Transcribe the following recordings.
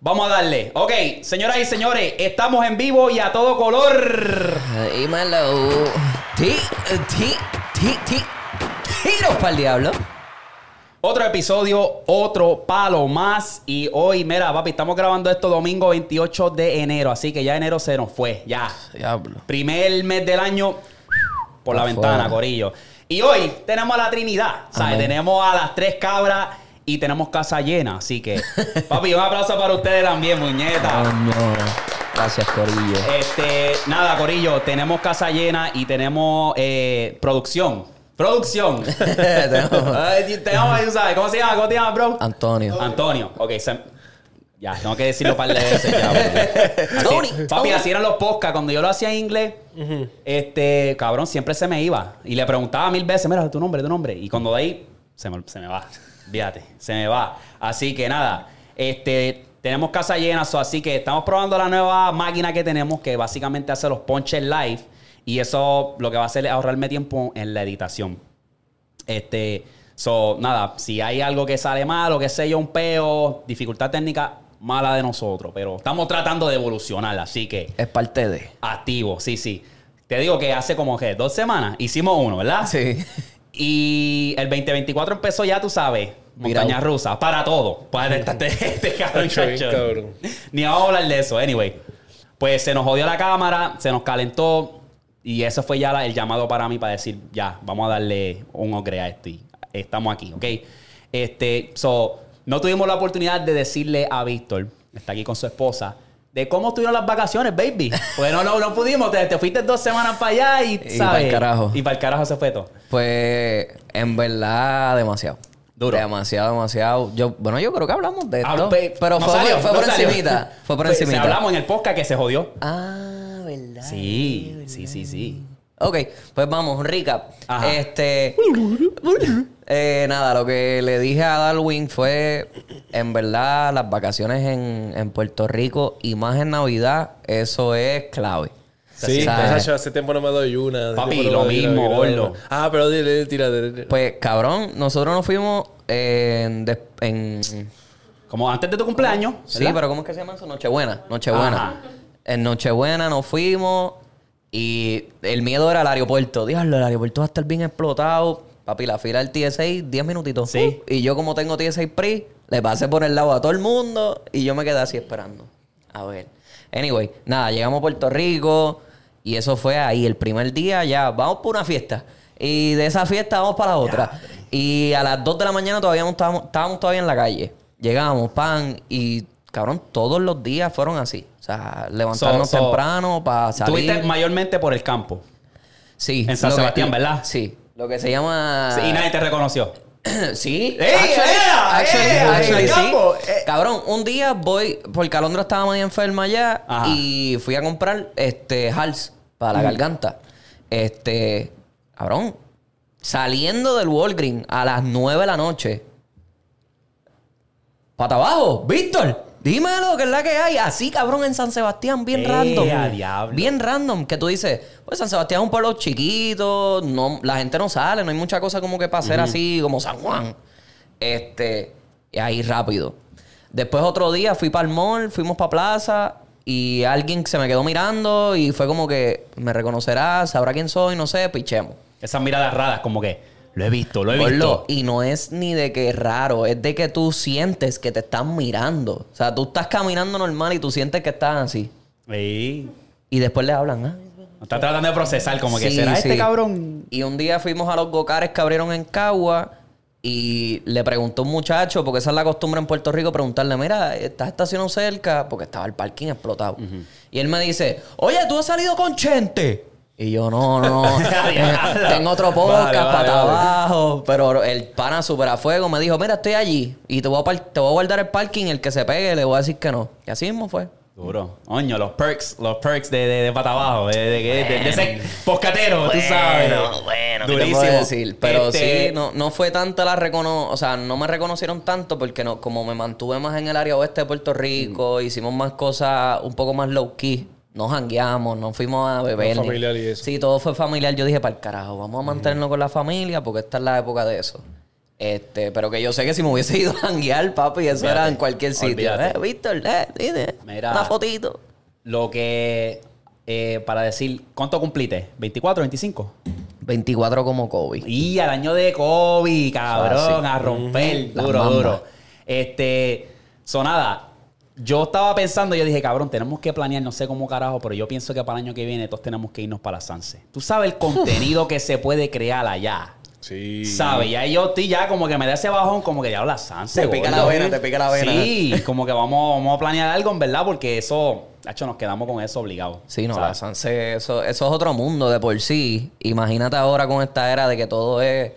Vamos a darle. Ok, señoras y señores, estamos en vivo y a todo color. Dímelo. Ti, ti, ti, ti. Tiros para el diablo. Otro episodio, otro palo más. Y hoy, mira, papi, estamos grabando esto domingo 28 de enero. Así que ya enero se nos fue. Ya. Diablo. Primer mes del año por la Afuera. ventana, Corillo. Y hoy tenemos a la Trinidad. ¿sabes? Tenemos a las tres cabras y tenemos casa llena. Así que, papi, un aplauso para ustedes también, muñeta. Coño. Gracias, Corillo. Este, nada, Corillo, tenemos casa llena y tenemos eh, producción. Producción. Tenemos- Ay, tenemos, tú sabes, ¿cómo se llama? ¿Cómo te llamas, bro? Antonio. Antonio. Ok, se- ya, tengo que decirlo un par de veces ya. Así- Tony, Papi, Tony. así eran los podcasts. Cuando yo lo hacía en inglés, este, cabrón, siempre se me iba. Y le preguntaba mil veces, mira, tu nombre, tu nombre. Y cuando de ahí, se me, se me va. Fíjate, se me va. Así que nada, este, tenemos casa llena, so, así que estamos probando la nueva máquina que tenemos, que básicamente hace los ponches live. Y eso lo que va a hacer es ahorrarme tiempo en la editación. Este, so, nada, si hay algo que sale mal o que sé yo, un peo, dificultad técnica, mala de nosotros. Pero estamos tratando de evolucionar, así que Es parte de. activo, sí, sí. Te digo que hace como que dos semanas hicimos uno, ¿verdad? Sí. Y el 2024 empezó ya, tú sabes, montaña rusa, para todo. Para este, este cabrón. Ni vamos a hablar de eso, anyway. Pues se nos jodió la cámara, se nos calentó. Y eso fue ya la- el llamado para mí para decir, ya, vamos a darle un upgrade a esto. Y estamos aquí, ¿ok? Este, so, no tuvimos la oportunidad de decirle a Víctor, está aquí con su esposa, de cómo estuvieron las vacaciones, baby. Pues no, no, no pudimos. Te, te fuiste dos semanas para allá y, Y ¿sabes? pa'l carajo. Y para el carajo se fue todo. Pues, en verdad, demasiado. Duro. Demasiado, demasiado. Yo, bueno, yo creo que hablamos de esto. Ah, pe- pero no fue, salió, fue no por salió. encimita. Fue por encimita. Se hablamos en el podcast que se jodió. Ah, ¿verdad? Sí, sí, sí, sí. Ok, pues vamos, recap. Ajá. Este. eh, nada, lo que le dije a Darwin fue: en verdad, las vacaciones en, en Puerto Rico y más en Navidad, eso es clave. Sí, hace tiempo no me doy una. Papi, lo doy mismo, gordo. Ah, pero dile, dile, tira. Pues, cabrón, nosotros nos fuimos en. des- en Como antes de tu cumpleaños. sí, pero ¿cómo es que se llama eso? Nochebuena. Nochebuena. Ajá. En Nochebuena nos fuimos y el miedo era el aeropuerto. Diablo, el aeropuerto va a estar bien explotado. Papi, la fila del TSA, 10 minutitos. Sí. Y yo, como tengo TSA Pre, le pasé por el lado a todo el mundo y yo me quedé así esperando. A ver. Anyway, nada, llegamos a Puerto Rico y eso fue ahí. El primer día ya, vamos por una fiesta. Y de esa fiesta vamos para la otra. Y a las 2 de la mañana todavía no estábamos, estábamos todavía en la calle. Llegamos, pan, y cabrón, todos los días fueron así. O sea, levantarnos So- so, temprano para salir. Estuviste mayormente por el campo. Sí. en San que- Sebastián, ¿verdad? Sí. Lo que se llama. Sí, y nadie te reconoció. Sí. ¡Ey, actually, ea, actually, sí. campo! Eh. Cabrón, un día voy, porque Alondra estaba muy enferma ya Ajá. y fui a comprar este Hals para la garganta. Este, cabrón, saliendo del Walgreens a las 9 de la noche. Pata abajo, Víctor, dímelo, que es la que hay. Así, cabrón, en San Sebastián, bien ¡Eh, random. Bien random, que tú dices, pues San Sebastián es un pueblo chiquito, no, la gente no sale, no hay mucha cosa como que para hacer así, como San Juan. Este, y ahí rápido. Después otro día fui para el mall, fuimos para plaza y alguien se me quedó mirando y fue como que me reconocerá, sabrá quién soy, no sé, pichemos. Esas miradas raras, como que lo he visto, lo he visto. Y no es ni de que es raro, es de que tú sientes que te están mirando. O sea, tú estás caminando normal y tú sientes que estás así. Sí. Y después le hablan, ah, Está tratando de procesar, como que Sí, será este sí. cabrón. Y un día fuimos a los gocares que abrieron en Cagua y le preguntó un muchacho, porque esa es la costumbre en Puerto Rico, preguntarle, mira, ¿estás estacionado cerca? Porque estaba el parking explotado. Y él me dice, oye, ¿tú has salido con Chente? Y yo, no, no. Diablo. Tengo otro podcast Vale, vale, para vale. abajo. Pero el pana super a fuego me dijo, mira, estoy allí y te voy a, te voy a guardar el parking. El que se pegue le voy a decir que no. Y así mismo fue. Duro. Oño, los perks, los perks de, de, de pata abajo, de, de, de, de- poscatero, tú sabes. Bueno, bueno, ¿qué te Durísimo. puedo decir? Pero Este, sí, no, no fue tanta la recono... O sea, no me reconocieron tanto porque no, como me mantuve más en el área oeste de Puerto Rico, Mm. hicimos más cosas un poco más low Nos jangueamos, nos fuimos a beber. Ni- familiar y eso. Sí, todo fue familiar. Yo dije, para el carajo, vamos a mantenernos con la familia porque esta es la época de eso. Este, pero que yo sé que si me hubiese ido a janguear, papi, eso era en cualquier sitio. Eh, Víctor, eh, dime, Mira. una fotito. Lo que, eh, para decir, ¿cuánto cumpliste? ¿24, 25? 24 como Kobe. Y al año de COVID, cabrón, a romper, duro, duro. Este, sonada. Yo estaba pensando, yo dije, cabrón, tenemos que planear, no sé cómo carajo, pero yo pienso que para el año que viene todos tenemos que irnos para la Sanse. Tú sabes el contenido que se puede crear allá. Sí. ¿Sabes? Ya yo estoy ya como que me da ese bajón, como que ya la Sanse. Te pica gordo. la vena, te pica la vena. Sí, como que vamos, vamos a planear algo, en verdad, porque eso, hecho, nos quedamos con eso obligados. Sí, no, ¿sabes? la Sanse, eso, eso es otro mundo de por sí. Imagínate ahora con esta era de que todo es,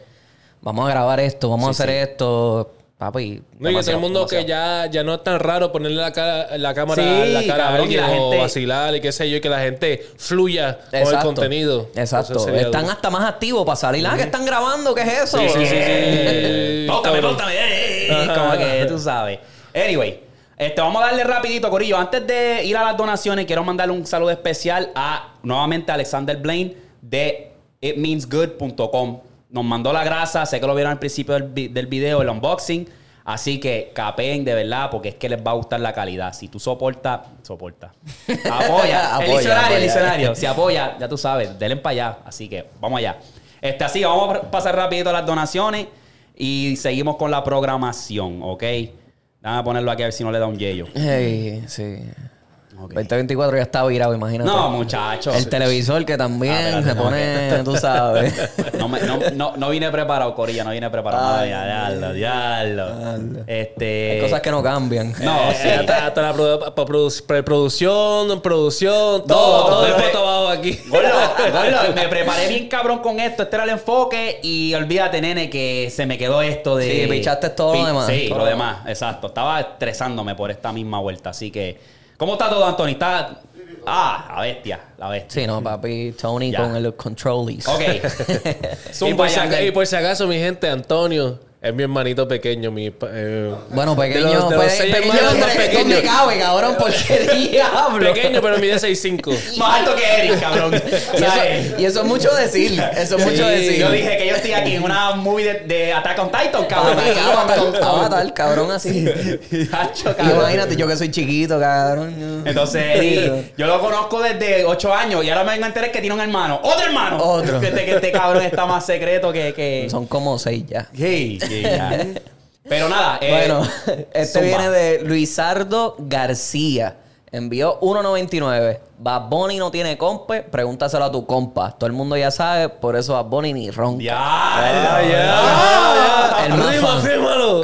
vamos a grabar esto, vamos a hacer esto, papi. No, y todo el demasiado, mundo que ya, ya no es tan raro ponerle la, cara- la cámara Sí, la cara a y la o gente- vacilar y qué sé yo, y que la gente fluya con el Exacto. contenido. Exacto. Están hasta más activos para salir. Ah, que están grabando, ¿qué es eso? Sí, sí, sí, sí. Eh, Póntame, póntame. eh, eh, Como que tú sabes. Anyway, este, vamos a darle rapidito, Corillo. Antes de ir a las donaciones, quiero mandarle un saludo especial a nuevamente a Alexander Blaine de itmeansgood.com. Nos mandó la grasa, sé que lo vieron al principio del, vi- del video, el unboxing. Así que capeen de verdad, porque es que les va a gustar la calidad. Si tú soportas, soporta. Apoya. el Apoya, diccionario, el diccionario. Si apoya, ya tú sabes, denle para allá. Así que vamos allá. Este, así, vamos a pasar rapidito las donaciones y seguimos con la programación, ¿ok? Déjame ponerlo aquí a ver si no le da un yello. Sí. Ok. 2024 ya está virado, imagínate. No, muchachos. El televisor que también Ah, espérate, se no, pone, tú sabes. No, me- no, no, vine preparado, Corilla, no vine preparado. Ay, Ay, diablo, diablo. Este. Hay cosas que no cambian. No, Eh, sí. hasta, hasta la preproducción, producción, todo, No, todo el me- puesto abajo aquí. Gordo, gordo, me preparé bien cabrón con esto. Este era el enfoque. Y olvídate, nene, que se me quedó esto de. Sí, pichaste todo lo demás. Sí, Todo lo demás, exacto. Estaba estresándome por esta misma vuelta. Así que. ¿Cómo está todo, Anthony? ¿Está. Ah, la bestia, la bestia. Sí, no, papi. Tony Ya. con el controlis. Ok. Y por, si ya, aca- que- y por si acaso, mi gente, Antonio es mi hermanito pequeño. Mi, pa- eh, Bueno, pequeño. De los- de los seis pequeño hermanos ¿dónde- más pequeños. ¿Dónde cabe, cabrón? ¿Por qué diablo? pequeño, pero mide 6'5". Más alto que Eric, cabrón. Y ¿Sabes? eso, y eso es mucho decir. Eso es Sí, mucho decir. Yo dije que yo estoy aquí en una movie de, de Attack on Titan, cabrón. Avatar, Avatar, cabrón, así. Hacho, Y cabrón. Imagínate, yo que soy chiquito, cabrón. Entonces, Eric, yo lo conozco desde 8 años y ahora me vengo a enterar que tiene un hermano. ¡Otro hermano! Otro. Este, que este cabrón está más secreto que... que... Son como seis ya. Sí, Pero nada, eh, Bueno, este zumba. viene de Luisardo García. Envió 1.99. Bad Bunny no tiene compe, pregúntaselo a tu compa. Todo el mundo ya sabe, por eso Bad Bunny ni ronca. Ya, ya, El más Arriba, fan.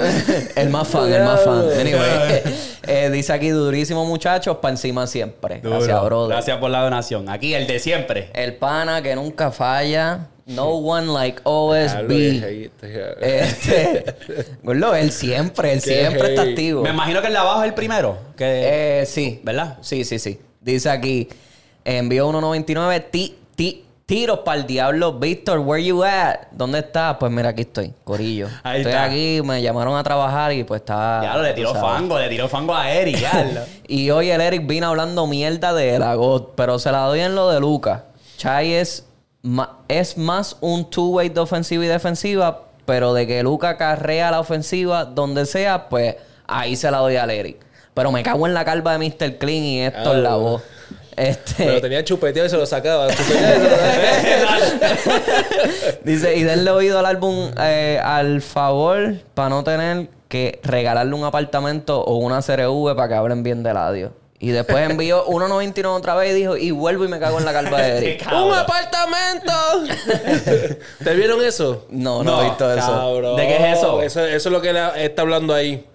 el más fan, el más fan. Anyway, eh, dice aquí durísimo muchachos, pa' encima siempre. Duro. Gracias, brother. Gracias por la donación. Aquí, el de siempre. El pana que nunca falla. No one like OSB. Este, gordo, él siempre, él siempre está activo. Me imagino que el de abajo es el primero. Que... Eh, sí. ¿Verdad? Sí, sí, sí. Dice aquí, envió 1.99, ti, ti, tiros para el diablo. Víctor, where you at? ¿Dónde estás? Pues mira, aquí estoy, Corillo. Ahí estoy está. aquí, me llamaron a trabajar y pues estaba... Ya lo le tiró fango, le tiró fango a Eric. ya. Y hoy el Eric vino hablando mierda de Lagot, pero se la doy en lo de Luca. Chai es, es más un two-way de ofensiva y defensiva, pero de que Luca carrea la ofensiva donde sea, pues ahí se la doy al Eric. Pero me cago en la calva de Mr. Clean y esto Ah, en la bueno. voz. Este, Pero tenía chupeteado y se lo sacaba. Chupeteado y se lo sacaba. Dice, y denle oído al álbum eh, al favor para no tener que regalarle un apartamento o una CRV para que hablen bien del audio. Y después envió 1.99 otra vez y dijo, y vuelvo y me cago en la calva de Eric. ¡Un apartamento! ¿Te vieron eso? No, no, No, he visto eso. Cabrón. ¿De qué es eso? Eso, eso es lo que él está hablando ahí.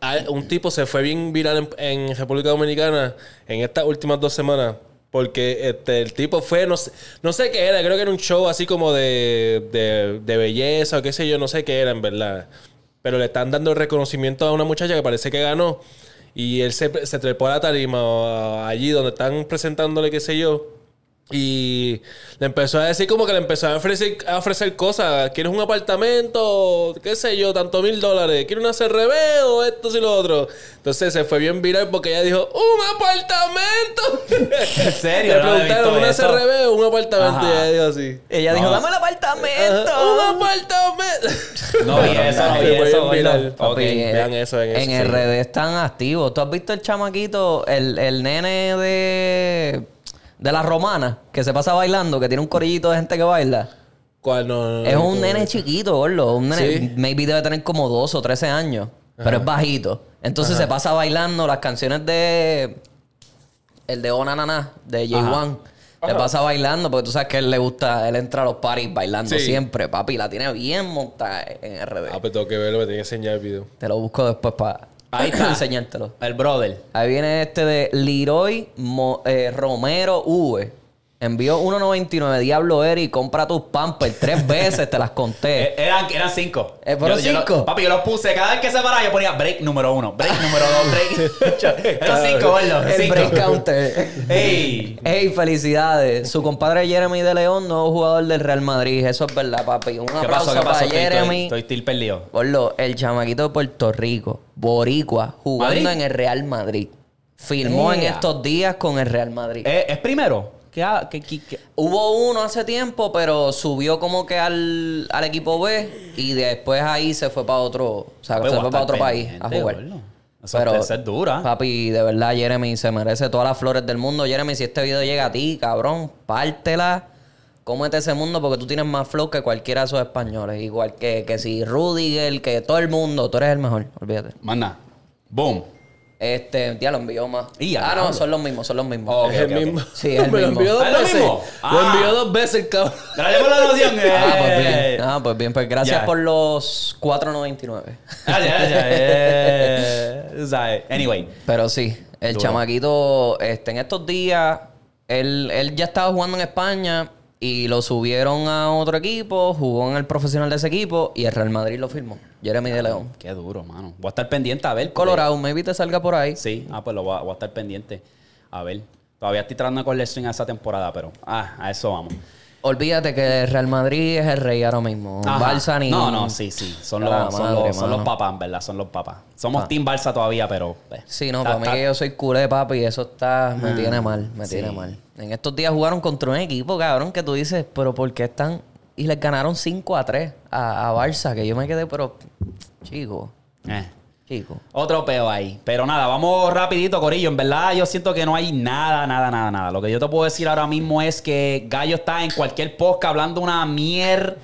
Ah, Un tipo se fue bien viral en, en República Dominicana en estas últimas dos semanas. Porque este, el tipo fue, no sé, no sé qué era, creo que era un show así como de, de, de belleza o qué sé yo, no sé qué era en verdad. Pero le están dando el reconocimiento a una muchacha que parece que ganó. Y él se, se trepó a la tarima allí donde están presentándole, qué sé yo. Y le empezó a decir como que le empezó a ofrecer, a ofrecer cosas. ¿Quieres un apartamento? ¿Qué sé yo? Tanto mil dólares. ¿Quieres una CRB o esto y lo otro? Entonces se fue bien viral porque ella dijo, ¡Un apartamento! ¿En serio? Le No preguntaron, ¿una eso. CRB o un apartamento? Ajá. Y ella dijo así. Ella dijo, No. dame el apartamento. Ajá, ¡Un apartamento! No vi eso, no bien eso. Papi, vean eso, eso, En sí. RD están activos. ¿Tú has visto el chamaquito, el, el nene de, de la romana, que se pasa bailando, que tiene un corillito de gente que baila? ¿Cuál? No, no, no, Es no, un nene chiquito, gordo. Un nene, Sí. maybe debe tener como 12 o 13 años. Pero es bajito. Entonces se pasa bailando las canciones de. El de Ona Nana, de J1. Se pasa bailando porque tú sabes que él le gusta. Él entra a los parties bailando Sí. siempre, papi. La tiene bien montada en RD. Ah, pues tengo que verlo, me tiene que enseñar el video. Te lo busco después para Ahí está. enseñártelo. El brother. Ahí viene este de Leroy Mo- eh, Romero V. Envió 1.99. Diablo Eri, compra tus pampers tres veces, te las conté. Eh, Eran, eran cinco. Eh, ¿fueron Yo- yo lo- cinco? papi, yo los puse. Cada vez que se paraba, yo ponía break número uno, break número dos, break. eran cinco, gordo. El cinco. break counter. ¡Ey! Ey, felicidades. Su compadre Jeremy de León, nuevo jugador del Real Madrid. Eso es verdad, papi. Un ¿Qué aplauso pasó? ¿Qué pasó? para Estoy, Jeremy. estoy, estoy perdido. Gordo, el chamaquito de Puerto Rico, Boricua, jugando ¿Madrid? en el Real Madrid. Firmó en estos días con el Real Madrid. ¿Es primero? ¿Qué, qué- qué-? Hubo uno hace tiempo, pero subió como que al, al equipo B y después ahí se fue para otro, o sea, Pues se fue para otro país a jugar. Esa esa es dura. Papi, de verdad, Jeremy se merece todas las flores del mundo. Jeremy, si este video llega a ti, cabrón, pártela. Cómete ese mundo porque tú tienes más flow que cualquiera de esos españoles. Igual que, que si Rudiger, que todo el mundo. Tú eres el mejor, olvídate. Manda. Boom. Este, ya lo envió más. Y ya, ah, no, son los mismos, son los mismos. Ok, es el mismo. Sí, es el Me lo mismo. envió dos ¿Es lo veces. mismo? Lo Ah. envió dos veces el cabrón. Gracias por la noción. Ah, pues bien. eh. Ah, pues bien. Pues gracias Ya. por los 4.99. Gracias, gracias. eh, tú sabes. Anyway. Pero sí, el Duro. chamaquito, este, en estos días, él, él ya estaba jugando en España y lo subieron a otro equipo, jugó en el profesional de ese equipo y el Real Madrid lo firmó. Jeremy de León. Qué duro, mano. Voy a estar pendiente a ver. porque- Colorado, maybe te salga por ahí. Sí, ah, pues lo voy a, voy a estar pendiente. A ver. Todavía estoy tratando swing a esa temporada, pero ah, a eso vamos. Olvídate que el Real Madrid es el rey ahora mismo. Ajá. Barça ni... No, no, sí, sí. Son, los, son, madre, los, son los papás, en verdad. Son los papás. Somos Team Barça todavía, pero. pues, Sí, no, está- para mí está- que yo soy culé, papi, y eso está, me Ah, tiene mal, me sí. tiene mal. En estos días jugaron contra un equipo, cabrón, que tú dices, pero ¿por qué están? Y les ganaron 5 a 3 a, a Barça, que yo me quedé, pero, chico, Eh. chico. Otro peo ahí. Pero nada, vamos rapidito, Corillo. En verdad, yo siento que no hay nada, nada, nada, nada. Lo que yo te puedo decir ahora mismo es que Gallo está en cualquier podcast hablando una mier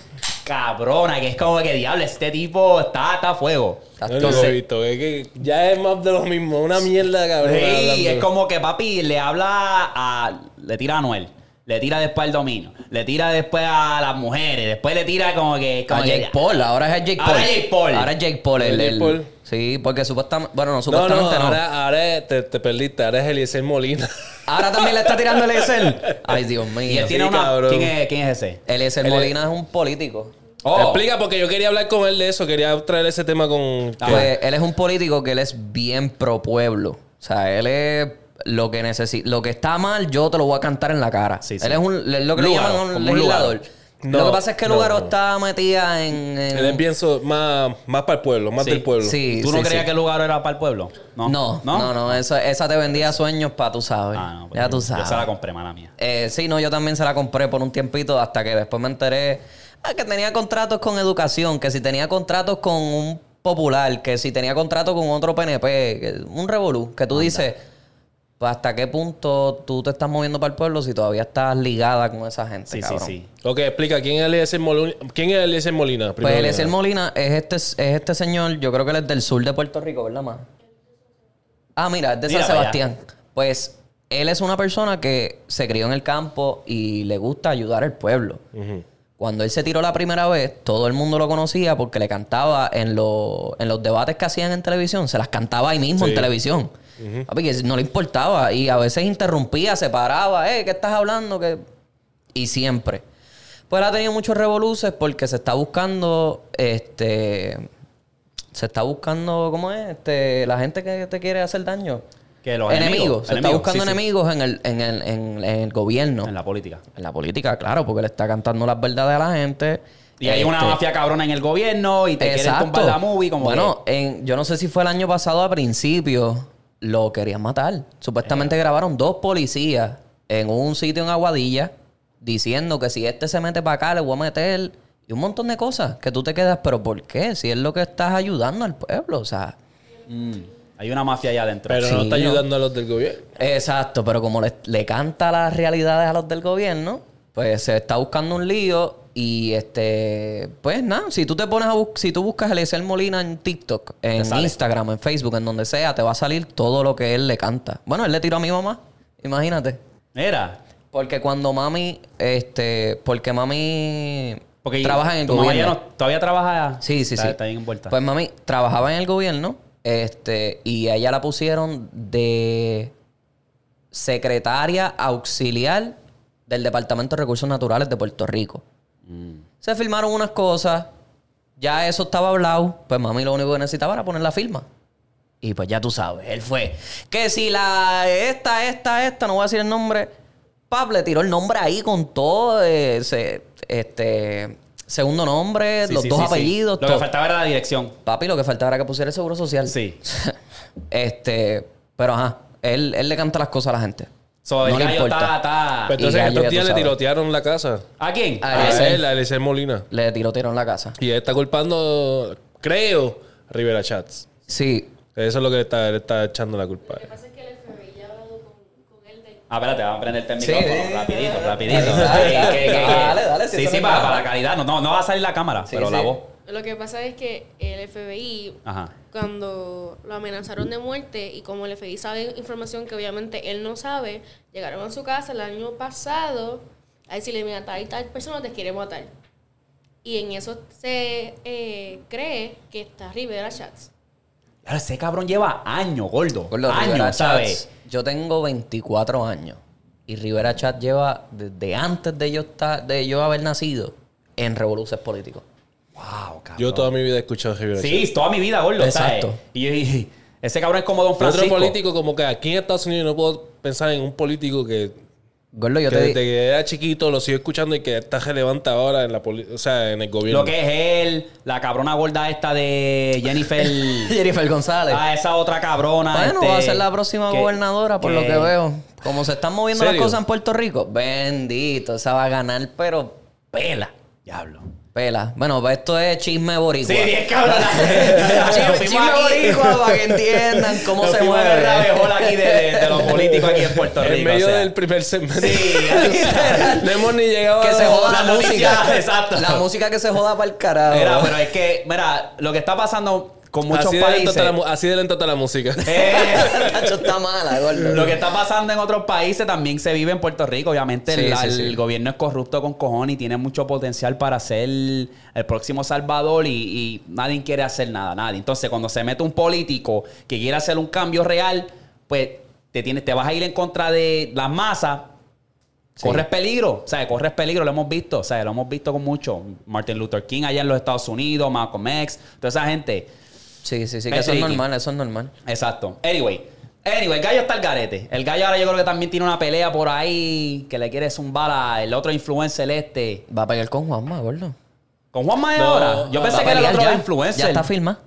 cabrona, que es como que diablo, este tipo está, está a fuego. No todo- lo he visto. Es que ya es más de lo mismo. Una mierda, cabrón. Sí, es como que papi le habla a. Le tira a Anuel. Le tira después al dominio. Le tira después a las mujeres. Después le tira como que. Como A que- Jake Paul, ahora es Jake Paul. Ahora es Jake Paul. Ahora es Jake Paul. el- Jake el- Paul. Sí, porque supuestamente, bueno, no, No, no, supuestamente no. ahora, ahora te, te perdiste. Ahora es Eliezer Molina. Ahora también le está tirando el Excel. Ay, Dios mío. Y él Sí, tiene una. ¿quién es, ¿Quién es ese? El Excel Él es- Molina es un político. Oh. Explica, porque yo quería hablar con él de eso. Quería traer ese tema con... Ah, Pues él es un político que él es bien pro pueblo. O sea, él es lo que necesita. Lo que está mal, yo te lo voy a cantar en la cara. Sí, sí. Él es un, es lo que le Lugaro, llaman un legislador. Lugaro. No, lo que pasa es que Lugaro no. está metida en. en- Él es bien so- más, más para el pueblo, más Sí. del pueblo. Sí, ¿Tú no sí, creías sí. que el lugar era para el pueblo? No. No, no, no, esa, esa te vendía sueños para tú sabes. Ah, no. pues ya tú yo- Yo se la sabes. compré, mala mía. Eh, sí, no, yo también se la compré por un tiempito hasta que después me enteré ah, que tenía contratos con educación, que si tenía contratos con un popular, que si tenía contratos con otro PNP, un revolú, que tú dices, pues hasta qué punto tú te estás moviendo para el pueblo si todavía estás ligada con esa gente. Sí, sí, cabrón? sí. Ok, explica. ¿Quién es Eliezer Molina? ¿Quién es Eliezer Molina? Pues Eliezer. Molina es este, es este señor, yo creo que él es del sur de Puerto Rico, ¿verdad, más? Ah, mira, es de San Sebastián. Pues él es una persona que se crió en el campo y le gusta ayudar al pueblo. Cuando él se tiró la primera vez, todo el mundo lo conocía porque le cantaba en, lo- en los debates que hacían en televisión. Se las cantaba ahí mismo Sí. en televisión. Papi, que no le importaba. Y a veces interrumpía, se paraba. Eh, ¿qué estás hablando? que Y siempre. Pues él ha tenido muchos revoluces porque se está buscando, este... se está buscando, ¿cómo es? Este, la gente que te quiere hacer daño. Que los enemigos. enemigos, Se está buscando sí, sí. enemigos en el, en, el, en, en el gobierno. En la política. En la política, claro, porque le está cantando las verdades a la gente. Y hay una Este, mafia cabrona en el gobierno y te quieren Exacto. tumbar la movie como bueno, en, yo no sé si fue el año pasado a principio, lo querían matar. Supuestamente Eh. grabaron dos policías en un sitio en Aguadilla diciendo que si este se mete para acá le voy a meter y un montón de cosas que tú te quedas, pero ¿por qué? Si es lo que estás ayudando al pueblo, o sea, mm, hay una mafia allá adentro. Pero Sí, no está no. ayudando a los del gobierno. Exacto, pero como le, le canta las realidades a los del gobierno, pues se está buscando un lío y este, pues nada, si tú te pones a bus- si tú buscas a Eliezer Molina en TikTok, en. Instagram, en Facebook, en donde sea, te va a salir todo lo que él le canta. Bueno, él le tiró a mi mamá, imagínate. Mira. Porque cuando mami, este, porque mami Porque trabaja en el tu mamá ya no- todavía trabaja. Sí, sí, está, sí. Está bien envuelta. Pues mami trabajaba en el gobierno, este, y a ella la pusieron de secretaria auxiliar del Departamento de Recursos Naturales de Puerto Rico. Mm. Se firmaron unas cosas, ya eso estaba hablado, pues mami lo único que necesitaba era poner la firma. Y pues ya tú sabes, él fue. Que si la esta, esta, esta, no voy a decir el nombre, Pap le tiró el nombre ahí con todo ese, este, segundo nombre, Sí, los sí, dos sí, sí. apellidos, Lo que faltaba era la dirección. Papi, lo que faltaba era que pusiera el seguro social. Sí. este, pero ajá, él, él le canta las cosas a la gente. So, el no le gallo importa. está, está- Pues entonces gallo, estos días le sabes. tirotearon la casa. ¿A quién? A A él, a Eliezer Molina. Le tirotearon la casa. Y él está culpando, creo, a Rivera Chats. Sí. Eso es lo que le está, le está echando la culpa. a él. pasa es que el FBI ya ha hablado con, con él de Ah, espérate, vamos a prenderte el micrófono. sí, rapidito, rapidito. Dale, Sí, dale, dale, si Sí, sí, para, para la calidad. No, no, no va a salir la cámara, Sí, pero la voz. Lo que pasa es que el FBI, Ajá. cuando lo amenazaron de muerte y como el FBI sabe información que obviamente él no sabe, llegaron a su casa el año pasado a decirle, mira, tal y tal persona te quiere matar. Y en eso se eh, cree que está Rivera Chats. Ese cabrón lleva años, gordo. Gordo, Rivera años, ¿sabes? Chats, Yo tengo 24 años. Y Rivera Chat lleva desde antes de yo, estar, de yo haber nacido en revoluciones políticos. Wow, cabrón. Yo toda mi vida he escuchado a Rivera Chats. Sí, toda mi vida, gordo. Exacto. ¿sabes? Y, y- ese cabrón es como Don Y otro Francisco. político, como que aquí en Estados Unidos no puedo pensar en un político que, Gordo, yo que te desde que era chiquito lo sigo escuchando y que está relevante ahora en la poli- o sea, en el gobierno. Lo que es él, la cabrona gorda esta de Jennifer. Jennifer González. ah, esa otra cabrona. Bueno, este, va a ser la próxima que- gobernadora, por lo que veo. Como se están moviendo las ¿Serio? cosas en Puerto Rico, bendito, esa va a ganar, pero pela. Diablo. Pela. Bueno, pues esto es chisme boricua. Sí, bien cabrón. chisme, chisme boricua para que entiendan cómo se mueve. el rabejol aquí de, de- de los políticos aquí en Puerto Rico. en medio o sea. del primer segmento. Sí, no hemos ni llegado Que a se joda la, La noticia, música. exacto. La música que se joda para el carajo. Mira, pero es que, mira, lo que está pasando con muchos así, de lento países. está la, mu- así de lento está la música. Eh, está mala, gordo. Lo que está pasando en otros países también se vive en Puerto Rico. Obviamente Sí, el, sí, el sí. gobierno es corrupto con cojones y tiene mucho potencial para ser el próximo Salvador y, y nadie quiere hacer nada, nadie. Entonces, cuando se mete un político que quiere hacer un cambio real, pues te, tienes, te vas a ir en contra de las masas. Corres peligro, o sea, corres peligro, lo hemos visto, o sea, lo hemos visto con mucho. Martin Luther King allá en los Estados Unidos, Malcolm X, toda esa gente. Sí, sí, sí, que Es eso es tricky. normal, eso es normal. Exacto. Anyway. Anyway, el gallo está al garete. El gallo ahora yo creo que también tiene una pelea por ahí que le quiere zumbar al otro influencer este. Va a pelear con Juanma, gordo. ¿Con Juan Mae No, ahora? Yo va pensé que era el otro ya. influencer. Ya está firma.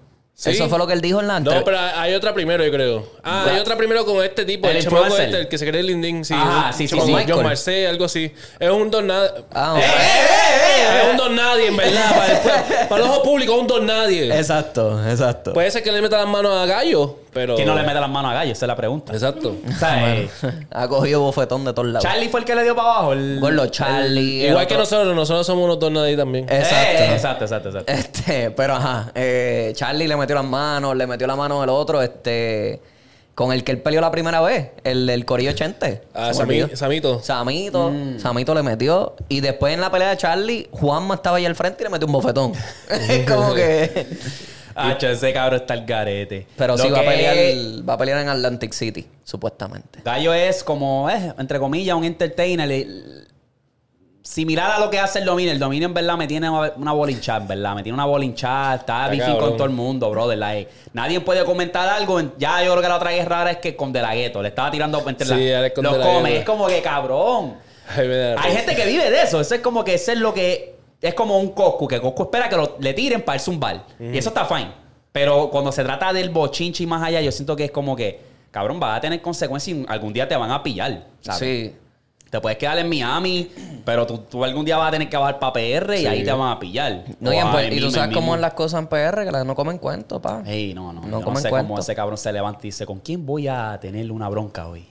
Sí. Eso fue lo que él dijo en la No, pero hay otra primero, yo creo. Ah, hay otra primero con este tipo, El el, chamaco este, el que se cree Lindín. Sí, un sí, sí, sí. John. Marcé, algo así. Es un don nadie. Ah, ¡Eh, eh, eh! Es un don nadie, en verdad. para, el, para el ojo público, es un don nadie. Exacto, exacto. Puede ser que le meta las manos a Gallo, pero. ¿Quién no le mete las manos a gallo? Esa es la pregunta. Exacto. O sea, eh, ha cogido bofetón de todos lados. Charlie fue el que le dio para abajo. El, Gordo, Charlie. el Igual que otro- nosotros, nosotros somos unos don nadie también. Eh, Exacto. exacto, exacto, exacto. Este, pero ajá, eh, Charlie le metió las manos, le metió la mano el otro, este, con el que él peleó la primera vez, el del Corillo 80. Ah, Se me Sami- olvidó. Samito. Samito, Samito le metió. Y después en la pelea de Charlie, Juanma estaba ahí al frente y le metió un bofetón. Es como que. Hacho, ese cabrón está el garete. Pero Lo sí va a que pelear, es- va a pelear en Atlantic City, supuestamente. Gallo es como, eh, entre comillas, un entertainer. Le- similar a lo que hace el dominio. El dominio en verdad me tiene una bolinchada, en verdad. Me tiene una bolinchada. Está beefing cabrón. con todo el mundo, brother. like, nadie puede comentar algo. Ya yo creo que la otra rara es que con De La Ghetto. Le estaba tirando entre Sí, la- Alex con los De La. Es como que cabrón. Ay, me da Hay risa. gente que vive de eso. Eso es como que eso es lo que. Es como un Coscu, que Coscu espera que lo- le tiren para irse un bar. Y eso está fine. Pero cuando se trata del bochinche y más allá, yo siento que es como que, cabrón, vas a tener consecuencias y algún día te van a pillar. ¿sabes? Sí. Te puedes quedar en Miami, pero tú, tú algún día vas a tener que bajar para PR y ahí te van a pillar. No, y, en tú sabes cómo es las cosas en PR, que las no comen cuento, pa. Ey, no, no. No yo no sé cuento. cómo ese cabrón se levanta y dice, ¿con quién voy a tener una bronca hoy?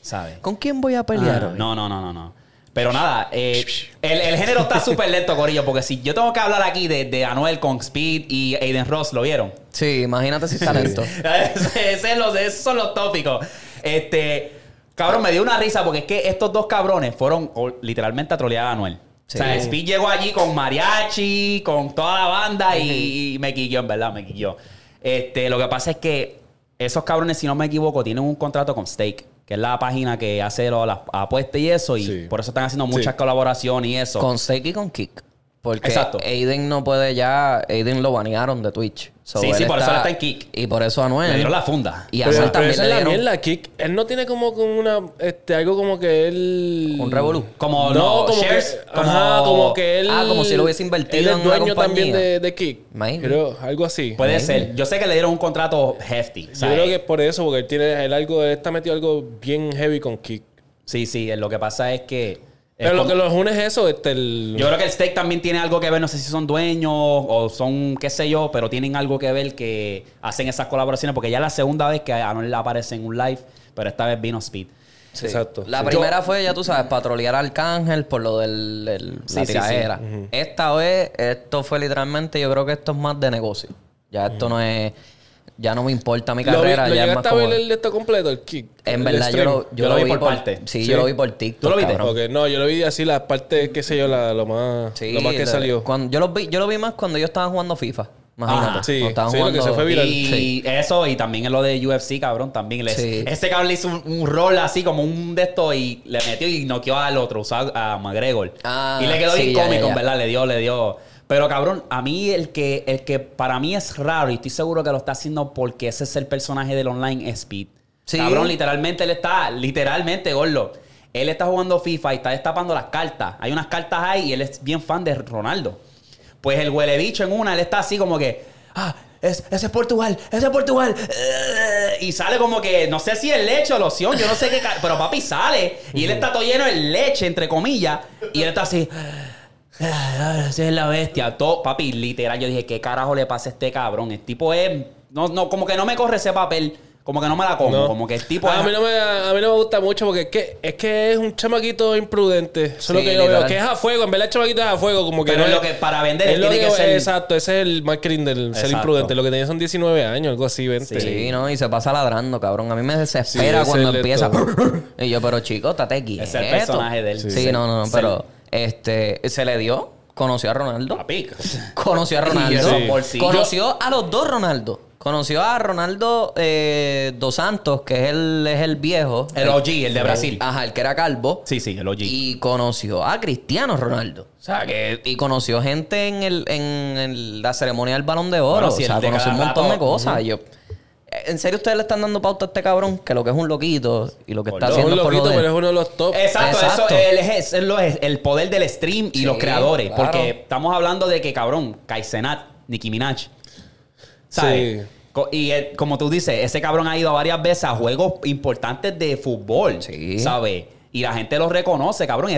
¿Sabes? ¿Con quién voy a pelear Ah, hoy? no, no, no, no, no. Pero nada, eh, el, el género está súper lento, Corillo, porque si yo tengo que hablar aquí de, de Anuel con Speed y Aiden Ross, ¿lo vieron? Sí, imagínate si está lento. Ese- ese es los- esos son los tópicos. Este, cabrón, me dio una risa porque es que estos dos cabrones fueron o- literalmente a trolear a Anuel. Sí. O sea, Speed llegó allí con mariachi, con toda la banda y, y me quilló, en verdad, me quilló. Este, lo que pasa es que esos cabrones, si no me equivoco, tienen un contrato con Stake, que es la página que hace lo- las apuestas y eso, y Sí. por eso están haciendo muchas Sí. colaboraciones y eso. Con Steak y con Kick. Porque Exacto. Aiden no puede ya. Aiden lo banearon de Twitch. So, Sí, sí, por eso él está en Kick. Y por eso Anuel. Le dieron la funda. Y a Anuel también le la dieron mierda, Kik. Él no tiene como con una... Este, algo como que él... un revolú. Como no, como shares, que, como, ajá, como que él... Ah, como si lo hubiese invertido él en una dueño compañía. también de, de Kik. Maybe. Creo, algo así. Puede Maybe. ser. Yo sé que le dieron un contrato hefty. Yo creo que es por eso, porque él tiene él algo, él está metido algo bien heavy con Kik. Sí, sí. Lo que pasa es que. Pero lo que los une es eso, este, el... Yo creo que el steak también tiene algo que ver. No sé si son dueños o son qué sé yo, pero tienen algo que ver que hacen esas colaboraciones. Porque ya es la segunda vez que Anuel aparece en un live, pero esta vez vino Speed. Sí. Exacto. La Sí. primera fue, ya tú sabes, patrolear a Arcángel por lo del el- Sí, la sí, tiradera. Esta vez, esto fue literalmente, yo creo que esto es más de negocio. Ya esto no es. Ya no me importa mi ¿Lo, vi- carrera. lo ya es llegaste más a ver como- el de esto completo, el Kik? En El verdad, yo lo, yo Yo lo lo vi vi por, parte. Sí, Sí. yo lo vi por TikTok. ¿Tú lo viste? cabrón. Ok, no, yo lo vi así, las partes, qué sé yo, la, lo más, Sí, lo más que de- salió. Cuando, yo, lo vi, yo lo vi más cuando yo estaba jugando FIFA. Imagínate. Ajá. Sí, Cuando estaban sí, lo que se fue viral. Y Sí. eso, y también en lo de UFC, cabrón, también. Le, Sí. Ese cabrón le hizo un, un rol así como un de estos y le metió y noqueó al otro, usó a, a McGregor. Ah, y le quedó sí, bien cómico, ya, ya. en verdad, le dio, le dio. Pero cabrón, a mí el que, el que para mí es raro y estoy seguro que lo está haciendo porque ese es el personaje del online Speed. Sí. Cabrón, literalmente él está, literalmente, gordo. Él está jugando FIFA y está destapando las cartas. Hay unas cartas ahí y él es bien fan de Ronaldo. Pues el huele bicho en una, él está así como que, ah, es, ese es Portugal, ese es Portugal. Y sale como que, no sé si es leche o loción, yo no sé qué, pero papi sale y él está todo lleno de leche, entre comillas, y él está así. "Ah, Ese es la bestia. Todo, papi, literal, yo dije, ¿qué carajo le pasa a este cabrón? El tipo es. No, no, como que no me corre ese papel. Como que no me la como. No. Como que el tipo a, es- mí no me, a mí no me gusta mucho porque es que es, que es un chamaquito imprudente. Eso es lo que yo literal. veo. Que es a fuego. En verdad, el chamaquito es a fuego. Como que Pero no es lo que para vender es lo tiene que que- ser- Exacto, ese es el marketing del ser Exacto. imprudente. Lo que tenía son 19 años, algo así, 20. Sí, ¿no? Y se pasa ladrando, cabrón. A mí me desespera ese cuando empieza. y yo, pero chico, estate quieto. Ese es el personaje de él. Sí, Sí. no, no, no. Sí. Pero, este, se le dio. Conoció a Ronaldo. Papi. Conoció a Ronaldo. Sí. Conoció a los dos Ronaldo. Conoció a Ronaldo eh, Dos Santos, que es el, es el viejo. El OG, el de Brasil. Ajá, el que era calvo. Sí, sí, el OG. Y conoció a Cristiano Ronaldo. O sea, que... Y conoció gente en, el, en la ceremonia del Balón de Oro. Bueno, o sea, conoció un montón de cosas. Yo... ¿En serio ustedes le están dando pauta a este cabrón? Que lo que es un loquito y lo que está Es haciendo un es lo loquito, pero es uno de los top. Exacto, Exacto. eso él es, el poder del stream y Sí, los creadores. claro. Porque estamos hablando de que, cabrón, Kaizenat, Nicki Minaj. ¿Sabes? Sí. Y eh, como tú dices, ese cabrón ha ido varias veces a juegos importantes de fútbol. Sí. ¿Sabes? Y la gente lo reconoce, cabrón.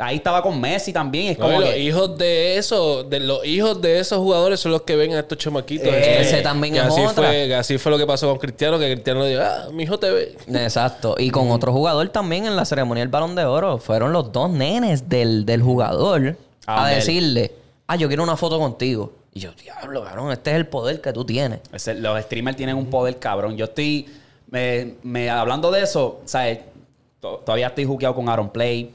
Ahí estaba con Messi también. Es como los que. hijos de eso, de los hijos de esos jugadores son los que ven a estos chamaquitos. Eh, ese también Que es así otra. Fue, que así fue lo que pasó con Cristiano, que Cristiano dijo, ah, mi hijo te ve. Exacto. Y con otro jugador también en la ceremonia del Balón de Oro. Fueron los dos nenes del, del jugador Ah, a decirle, ah, yo quiero una foto contigo. Y yo, diablo, cabrón, este es el poder que tú tienes. Los streamers tienen un poder cabrón. Yo estoy. Me, me- hablando de eso, ¿sabes? To- Todavía estoy juqueado con Aaron Play.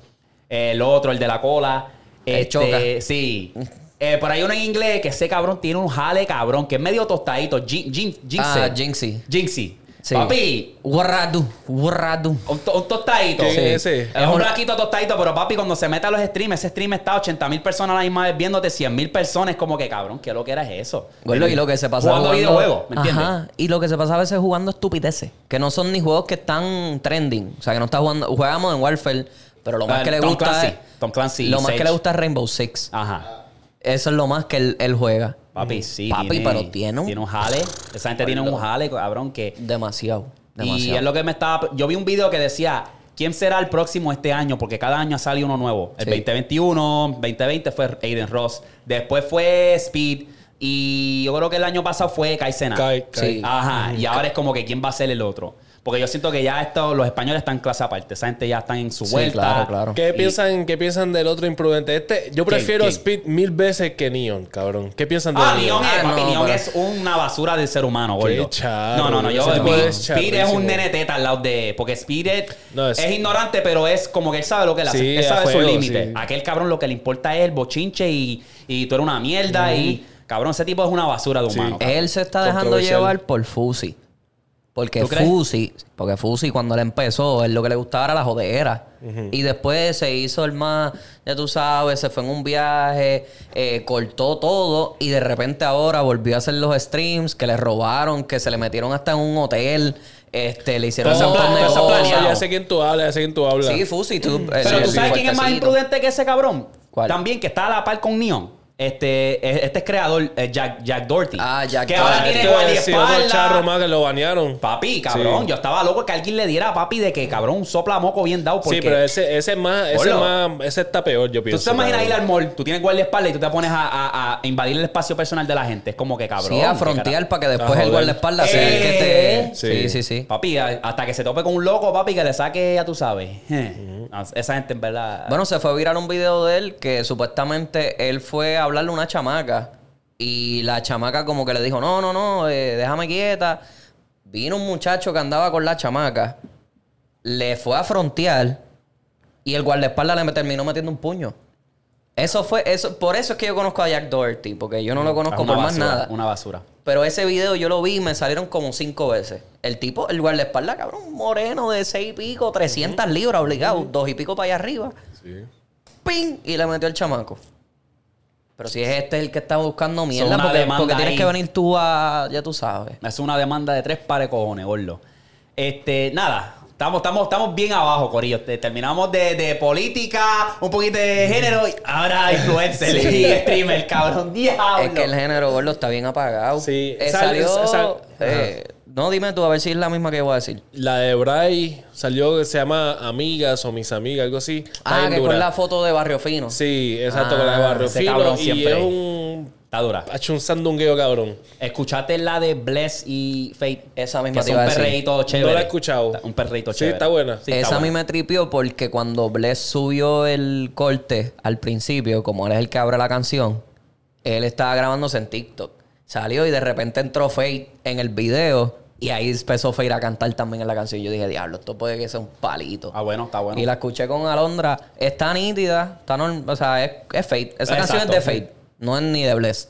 El otro, el de la cola. El Este, Choca. Sí. Eh, por ahí uno en inglés que ese cabrón tiene un jale cabrón, que es medio tostadito. Jin, Jin- Jinxie. Ah, Jinxie. Jinxie. Sí. Papi, Warradu, warradu. un, to- un tostadito. ¿Quién Sí. es? Es un blanquito tostadito, pero papi, cuando se mete a los streams, ese stream está 80 mil personas a la misma vez viéndote, 100 mil personas, como que cabrón, ¿qué lo que era es eso? Y lo que se pasa Jugando videojuegos, ¿me entiendes? Ajá. Y lo que se pasa a veces jugando estupideces. Que no son ni juegos que están trending. O sea, que no está jugando. Jugamos en Warfare, pero lo más que le Tom gusta Clancy. es. Tom Clancy, Lo más Sage. que le gusta es Rainbow Six. Ajá. Eso es lo más que él, él juega. Papi, sí. Papi, pero tiene un- Tiene un jale. Esa gente tiene un jale, cabrón, que... Demasiado. Y Demasiado. es lo que me estaba... Yo vi un video que decía... ¿Quién será el próximo este año? Porque cada año sale uno nuevo. El Sí. 2021, 2020 fue Aiden Ross. Después fue Speed. Y yo creo que el año pasado fue Kai Cenat. Kai- Kai. Sí. Ajá. Y ahora es como que quién va a ser el otro. Porque yo siento que ya esto, los españoles están en clase aparte. Esa gente ya están en su Sí, vuelta. claro, claro. ¿Qué Y- piensan, ¿Qué piensan del otro imprudente? Este, yo prefiero quién? Speed mil veces que Neon, cabrón. ¿Qué piensan de Ah, Neon? Neon es, Ah, papi, no, Neon es una basura del ser humano, gordo. no, no, no, yo Speed, es Speed es charrísimo. un nene teta al lado de. Porque Speed es, No, es, es- ignorante, pero es como que él sabe lo que él hace. Sí, él sabe sus límites. sí. Aquel cabrón lo que le importa es el bochinche y, y tú eres una mierda y. Cabrón, ese tipo es una basura de humano. Él se está dejando llevar por Fusi. Porque. Fusi, porque Fusi cuando él empezó, él lo que le gustaba era la jodera. Y después se hizo el más, ya tú sabes, se fue en un viaje, eh, cortó todo y de repente ahora volvió a hacer los streams que le robaron, que se le metieron hasta en un hotel, este, le hicieron Toda un esa montón de cosas. ya sé quién tú hablas, ya sé quién tú hablas. Sí, Fusi, tú. eh, Pero sí, tú sí, sabes quién es más imprudente que ese cabrón. ¿Cuál? También que está a la par con Neon. Este, este es creador, eh, Jack, Jack Doherty. Ah, Jack Que ahora tiene sí, otro guardaespaldas. charro más que lo banearon. Papi, cabrón, Sí. yo estaba loco que alguien le diera a papi de que cabrón un sopla moco bien dado porque Sí, pero ese, ese es más, ese Gordo. más, ese está peor, yo tú pienso. te imaginas ir al mall, tú tienes guardaespaldas y tú te pones a, a- a invadir el espacio personal de la gente. Es como que cabrón. Sí, a frontear para que después el guardaespaldas sea el que te. Eh, Sí, sí. sí, sí. Papi, a- hasta que se tope con un loco, papi, que le saque, ya tú sabes. Esa gente en verdad. Bueno, se fue a virar un video de él que supuestamente él fue a hablarle a una chamaca y la chamaca como que le dijo, no, no, no, eh, déjame quieta. Vino un muchacho que andaba con la chamaca, le fue a frontear y el guardaespaldas le terminó metiendo un puño. Eso fue, eso, por eso es que yo conozco a Jack Doherty, porque yo no lo es conozco una por más nada. Una basura. Pero ese video yo lo vi y me salieron como cinco veces. El tipo, el guardaespaldas, cabrón, un moreno de seis y pico, 300 libras obligado, dos y pico para allá arriba. ¡Ping! Y le metió el chamaco. Pero si es este el que está buscando mierda, porque, porque tienes ahí. que venir tú a. Ya tú sabes. Es una demanda de tres pares de cojones, gordo. Este, nada. Estamos, estamos, estamos bien abajo, Corillo. Te- Terminamos de, de política, un poquito de género, y ahora influencer y streamer, cabrón. Diablo. Es que el género gordo está bien apagado. Sí, Eh, sal- salió. sal- eh, no, dime tú, a ver si es la misma que voy a decir. La de Bray salió que se llama Amigas o Mis Amigas, algo así. Ah, que con la foto de Barrio Fino. Sí, exacto, Ah, con la de Barrio ese Fino. cabrón Y siempre. es un... Está dura. Ha hecho un sandungueo, cabrón. ¿Escuchaste la de Bless y Fate? Esa misma Que te es iba un a decir. perreíto chévere. No la he escuchado. Un perreíto Sí, chévere. está buena. Sí, está Esa a mí buena. me tripió porque cuando Bless subió el corte al principio, como él es el que abre la canción, él estaba grabándose en TikTok. Salió y de repente entró Fate en el video y ahí empezó Fate a cantar también en la canción. Yo dije, diablo, esto puede que sea un palito. Ah, bueno, está bueno. Y la escuché con Alondra. Está nítida, está norm- o sea, es, es Fate. Esa Exacto. canción es de Fate, no es ni de Bless.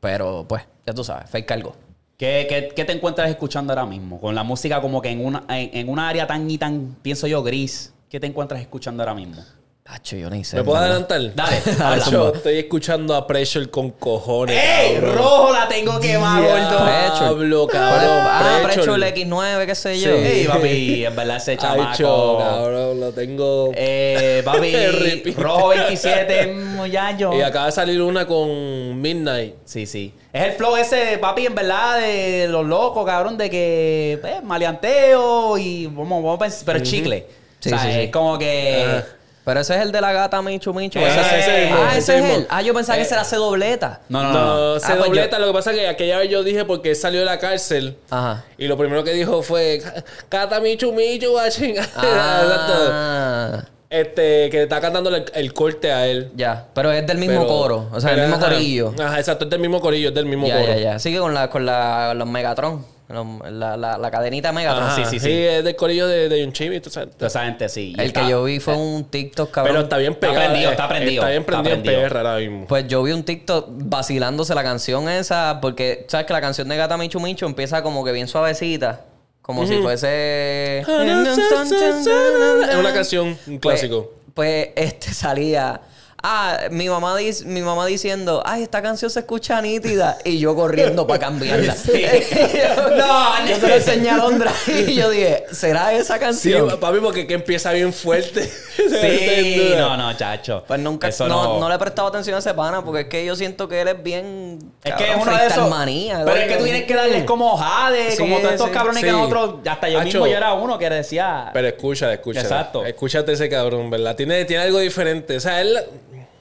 Pero pues, ya tú sabes, Fate cargó. ¿Qué, qué, qué te encuentras escuchando ahora mismo? Con la música como que en una, en, en una área tan y tan, pienso yo, gris. ¿Qué te encuentras escuchando ahora mismo? Tacho, yo ni sé. ¿Me puedo adelantar? Dale, habla. Yo estoy escuchando a Pressure con cojones. ¡Ey! cabrón. ¡Rojo la tengo quemada, gordo! Diablo, ¿Cuál es? cabrón. Ah, Pressure. Prechul X9, qué sé yo. Sí. ¡Ey, papi! En verdad ese chamaco... cho, cabrón, lo tengo. Eh, papi, rojo 27, muchacho. Y acaba de salir una con Midnight. Sí, sí. Es el flow ese, papi, en verdad, de los locos, cabrón, de que, pues, maleanteo y vamos, vamos a pensar, pero es chicle. Sí, o sea, sí, sí. es como que... Ajá. Pero ese es el de la gata Michu Michu. Ese, Ese- ese mismo, ah, ese, ese es él. Ah, yo pensaba que ese era C dobleta. No, no, no. no. No, se Ah, pues dobleta. Lo que pasa es que aquella vez yo dije porque él salió de la cárcel. Ajá. Y lo primero que dijo fue: Cata Michu Michu, va a chingar". Exacto. Ah, Este, que está cantando el, el corte a él. ya. Pero es del mismo Pero- coro. O sea, el mismo corillo. Ajá, exacto, es del mismo corillo, es del mismo Ya, coro. ya, ya. Sigue con la, con la, los Megatron. La, la, la cadenita Megatron. Ajá, Sí, sí, sí, es del corillo de, de Yunchimi, tú sabes. Toda esa gente sí. Y El está- que yo vi fue un TikTok, cabrón. Pero está bien Está pegado. prendido, eh, está prendido, Está bien está prendido en prendido. PR ahora mismo. Pues yo vi un TikTok vacilándose la canción esa, porque sabes que la canción de Gata Michu Michu empieza como que bien suavecita, como si fuese... Es una canción, un Pues- clásico. Pues, este salía. Ah, mi mamá, dice, mi mamá diciendo, ay, esta canción se escucha nítida. Y yo corriendo para cambiarla. Sí. yo, No, yo se lo enseñé a Londra y yo dije, ¿será esa Sí, canción? papi, porque que empieza bien fuerte. Sí, no, no, chacho. Pues nunca, no, no le he prestado atención a ese pana porque es que yo siento que él es bien. Es que es uno de esos. manía, pero es que tú tienes que darles como jade, Sí, como todos estos sí, cabrones que nosotros. Hasta yo Hacho. mismo yo era uno que decía. Pero escucha, escucha. Exacto. Escúchate ese cabrón, ¿verdad? Tiene, tiene algo diferente. O sea, él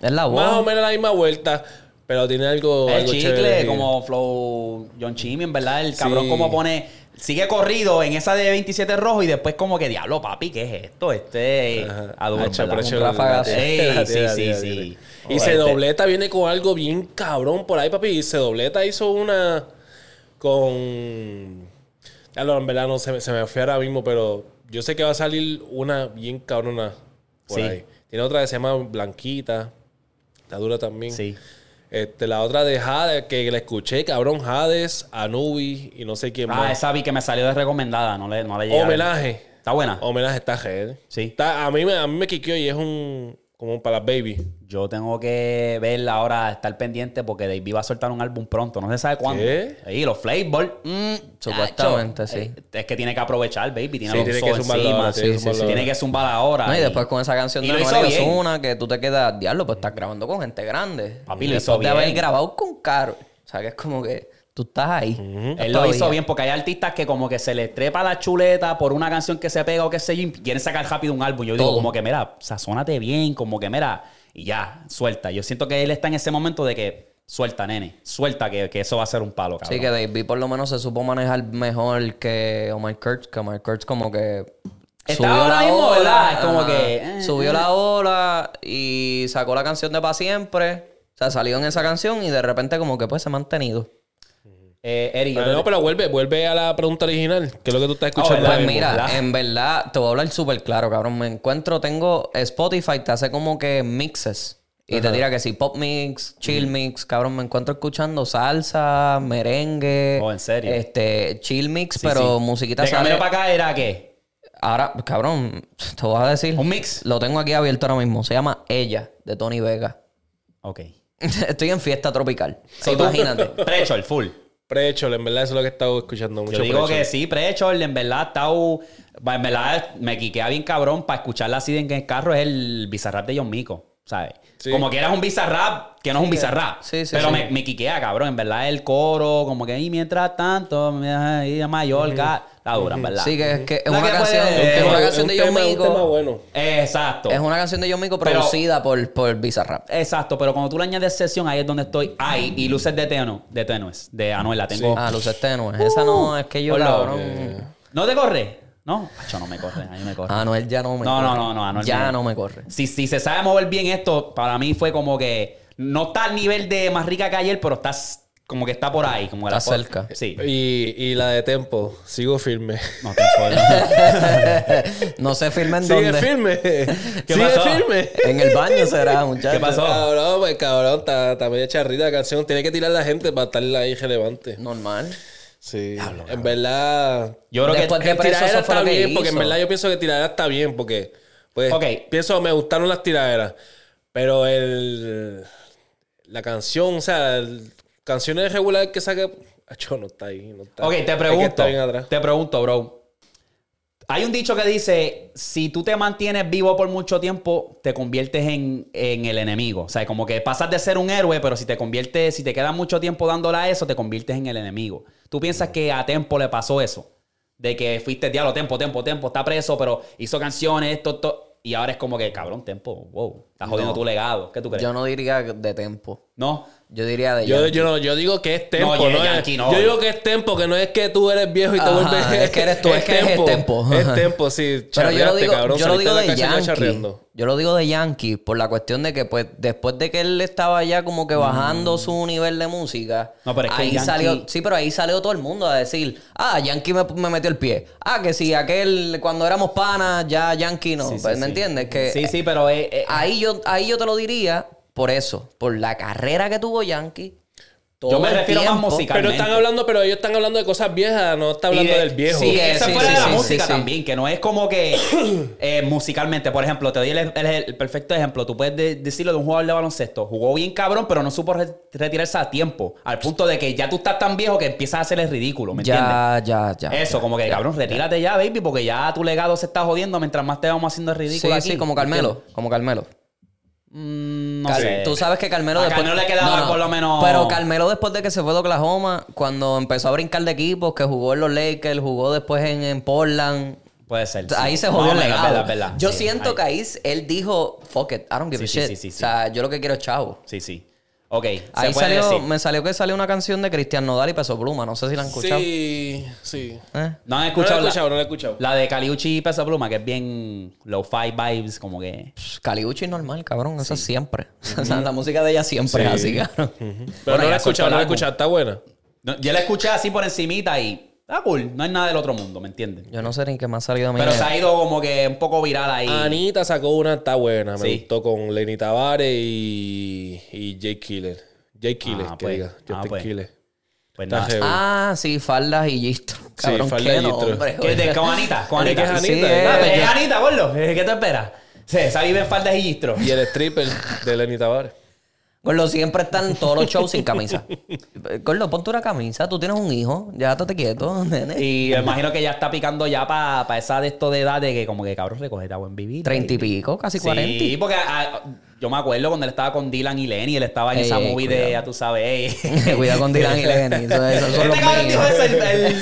Es la voz. más o menos la misma vuelta, pero tiene algo. el algo chicle, chévere, como Flow John Chimmy, en verdad. El cabrón Sí. como pone. Sigue corrido en esa de 27 rojo y después como que, diablo, papi, ¿qué es esto? Este adulto. Sí, sí, sí, sí. Y Este- se dobleta viene con algo bien cabrón por ahí, papi. Y se dobleta hizo una con. Ya lo, en verdad no se, me- se me fue ahora mismo, pero yo sé que va a salir una bien cabrona por Sí. ahí. Tiene otra que se llama Blanquita. Está dura también. Sí. Este, la otra de Hades, que la escuché, cabrón, Hades, Anubis y no sé quién Ah, más. esa vi que me salió de recomendada, no le, no le llegué. Homenaje. Está buena. Homenaje está head. Sí. Está, a mí a mí me quiqueó y es un. Como para las baby. Yo tengo que verla ahora, estar pendiente porque Davey va a soltar un álbum pronto. No se sabe cuándo. ¿Qué? Sí, los Flavor. mm, Supuestamente, sí. Es que tiene que aprovechar, baby. Tiene Sí, que zumbarlo encima. ahora, tiene que Sí, sí, sí. Tiene que zumbar ahora. No, y y- después con esa canción y de lo bien. Ozuna, que tú te quedas, diablo, pues estás grabando con gente grande. Papi, lo Después hizo de haber bien. grabado con Caro. O sea, que es como que tú estás ahí. Él lo hizo bien porque hay artistas que como que se les trepa la chuleta por una canción que se pega o qué sé yo y quieren sacar rápido un álbum. Yo digo como que, mira, sazónate bien, como que, mira, y ya, suelta. Yo siento que él está en ese momento de que suelta, nene, suelta que, que eso va a ser un palo, cabrón. Sí, que David por lo menos se supo manejar mejor que Omar Kurtz, que Omar Kurtz como que Estaba ahora mismo, ¿verdad? Es como ajá. que, eh, subió eh. la ola y sacó la canción de Pa' Siempre. O sea, salió en esa canción y de repente como que pues se ha mantenido. Eh, Eri, yo Ah, te- no, pero vuelve, vuelve a la pregunta original, que es lo que tú estás escuchando. ¿verdad? ahora Pues mismo. mira, ¿verdad? en verdad, te voy a hablar súper claro, cabrón. Me encuentro, tengo Spotify, te hace como que mixes. Y te dirá que si pop mix, chill mix, cabrón, me encuentro escuchando salsa, merengue. Oh, ¿en serio? Este, chill mix, Sí, pero sí. musiquita De camino sale. para acá era qué? Ahora, cabrón, te voy a decir. Un mix. Lo tengo aquí abierto ahora mismo. Se llama Ella, de Tony Vega. Ok. Estoy en fiesta tropical. So, Imagínate. Prechol, full. Prechol, en verdad, eso es lo que he estado escuchando mucho. Yo digo Prechol. que sí, Prechol, en verdad, está, en verdad me quiquea bien cabrón para escucharla así en el carro es el bizarrap de John Mico, ¿sabes? Sí. Como que eras un bizarrap, que no es un bizarrap. sí, sí, pero sí. Me, me quiquea, cabrón. En verdad, el coro, como que, y mientras tanto, me y a Mallorca, está dura, en verdad. Sí, que es que es una que canción, puede- es una canción un de tema- un tema Mico. bueno. Exacto. Es una canción de John Mico Pero- producida por, por Bizarrap. Exacto, pero cuando tú le añades sesión, ahí es donde estoy. Ahí, y luces de Teno, de Tenues, de Anuel, la tengo. Ah, luces tenues. Esa no, es que yo, Hola. cabrón. ¿No te corre? No, Acho, no me corre, a mí me corre. Anuel ya no me No, corre. no, no, no, Anuel Ya me- no me corre. Si, si se sabe mover bien esto, para mí fue como que no está al nivel de más rica que ayer, pero estás como que está por ahí. Como Está la- cerca. Sí. Y, y la de Tempo, sigo firme. No te jodas. no se firma en Sigue dónde. firme. Sigue pasó? firme. En el baño será, muchachos. ¿Qué pasó? Cabrón, pues cabrón, está, está media charrita la canción. Tiene que tirar la gente para estar ahí relevante. Normal. Sí. en verdad. Yo creo Después que. de preso, tiradera está lo que bien, porque en verdad yo pienso que tiradera está bien, porque. Pues. Ok. Pienso, me gustaron las tiraderas. Pero el. La canción, o sea, el- canciones regulares que saque. Acho, no está ahí. No está. Ok, te que pregunto. está bien atrás. Te pregunto, bro. Hay un dicho que dice: si tú te mantienes vivo por mucho tiempo, te conviertes en, en el enemigo. O sea, como que pasas de ser un héroe, pero si te conviertes, si te quedas mucho tiempo dándole a eso, te conviertes en el enemigo. ¿Tú piensas que a Tempo le pasó eso? De que fuiste diablo, Tempo, Tempo, Tempo, está preso, pero hizo canciones, esto, esto. Y ahora es como que, cabrón, Tempo, wow, estás jodiendo No. tu legado. ¿Qué tú crees? Yo no diría de tempo. ¿No? Yo diría de Yo, Yankee. yo, no, yo digo que es tempo, No, no, Yankee es, no. Yo digo que es tempo, que no es que tú eres viejo y te Ajá, vuelves. es que eres tú, es que es el tempo. Es tempo, sí. Pero yo lo digo, cabrón, yo lo digo de Yankee. Yo lo digo de Yankee por la cuestión de que, pues, después de que él estaba ya como que bajando su nivel de música, Mm. No, pero es que ahí Yankee- salió, sí, pero ahí salió todo el mundo a decir, ah, Yankee me, me metió el pie. Ah, que si aquel, cuando éramos panas, ya Yankee no. Sí, sí, Pues, ¿Me sí. entiendes? Que Sí, sí, pero eh, eh, ahí yo, ahí yo te lo diría por eso, por la carrera que tuvo Yankee. todo Yo me refiero más tiempo. musical. Pero están hablando, pero ellos están hablando de cosas viejas, no está hablando de- del viejo. Sí, eso sí, es fuera sí, de la sí, música sí, sí. también, que no es como que eh, musicalmente, por ejemplo, te doy el, el- el perfecto ejemplo. Tú puedes de- decirlo de un jugador de baloncesto. Jugó bien cabrón, pero no supo re- retirarse a tiempo. Al punto de que ya tú estás tan viejo que empiezas a hacer el ridículo, ¿me entiendes? Ya, ya, ya. Eso, como que cabrón, retírate ya, baby, porque ya tu legado se está jodiendo mientras más te vamos haciendo el Sí, ridículo aquí. sí, como Carmelo. Como Carmelo. Mm, no sé. Tú sabes que Carmelo A después... Carmelo le quedaba por lo menos- Pero Carmelo después de que se fue de Oklahoma, cuando empezó a brincar de equipos, que jugó en los Lakers, jugó después en, en Portland... Puede ser. sí. Ahí se Más jodió o el menos, legado. verdad, verdad. Yo Sí, siento ahí. que ahí él dijo, fuck it, I don't give Sí, a sí, shit. sí, sí, O sea, yo lo que quiero es chavo. Sí, sí. Ok. se Ahí puede salió, decir. me salió que salió una canción de Cristian Nodal y Peso Pluma. No sé si la han escuchado. Sí, sí. ¿Eh? No han No la he escuchado, escuchado, la, no la he escuchado. la de Caliucci y Peso Pluma, que es bien low-fi vibes, como que... Pff, Caliucci es normal, cabrón. Eso es siempre. O sea, la música de ella siempre es así, cabrón. Pero Bueno, no la he escuchado, no la he escuchado. Está buena. No, yo la escuché así por encimita y... Está cool. No es nada del otro mundo, ¿me entiendes? Yo no sé ni qué más ha salido a mí. Pero se ha ido como que un poco viral ahí. Anita sacó una, está buena. Me Sí. gustó con Lenny Tavares y, y Jay Killer. Jay Killer, Ah, que pues. diga. Ah, Justin pues. Killer. Pues nada. heavy. Ah, sí, faldas y gistro. Cabrón, faldas qué y gistro. nombre, ¿Qué con Anita? Con ¿De qué Anita. es Sí, Anita? eh, Ah, pues, yo- es Anita, gordo. ¿Qué te esperas? Sí, vive en faldas y gistro. Y el stripper de Lenny Tavares. Gordo, siempre están todos los shows sin camisa. Gordo, ponte una camisa. Tú tienes un hijo. Ya estate quieto, nene. Y me imagino que ya está picando ya para esa de esto de edad de que como que cabrón recoge a buen vivir. Treinta y pico, casi cuarenta. Sí, porque ah, yo me acuerdo cuando él estaba con Dylan y Lenny, él estaba en Ey, esa ey, movie de, ya tú sabes, ey. Cuidado con Dylan y Lenny. Eso- Esos son los Este cabrón dijo eso, el- el-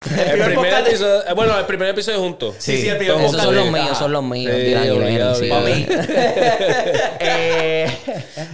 El primer primer podcast de- episodio, eh, bueno, el primer episodio juntos. Sí, sí, el primer Esos podcast son los míos, son los míos. Sí, Dylan y Lenny, obligado, sí. Eh,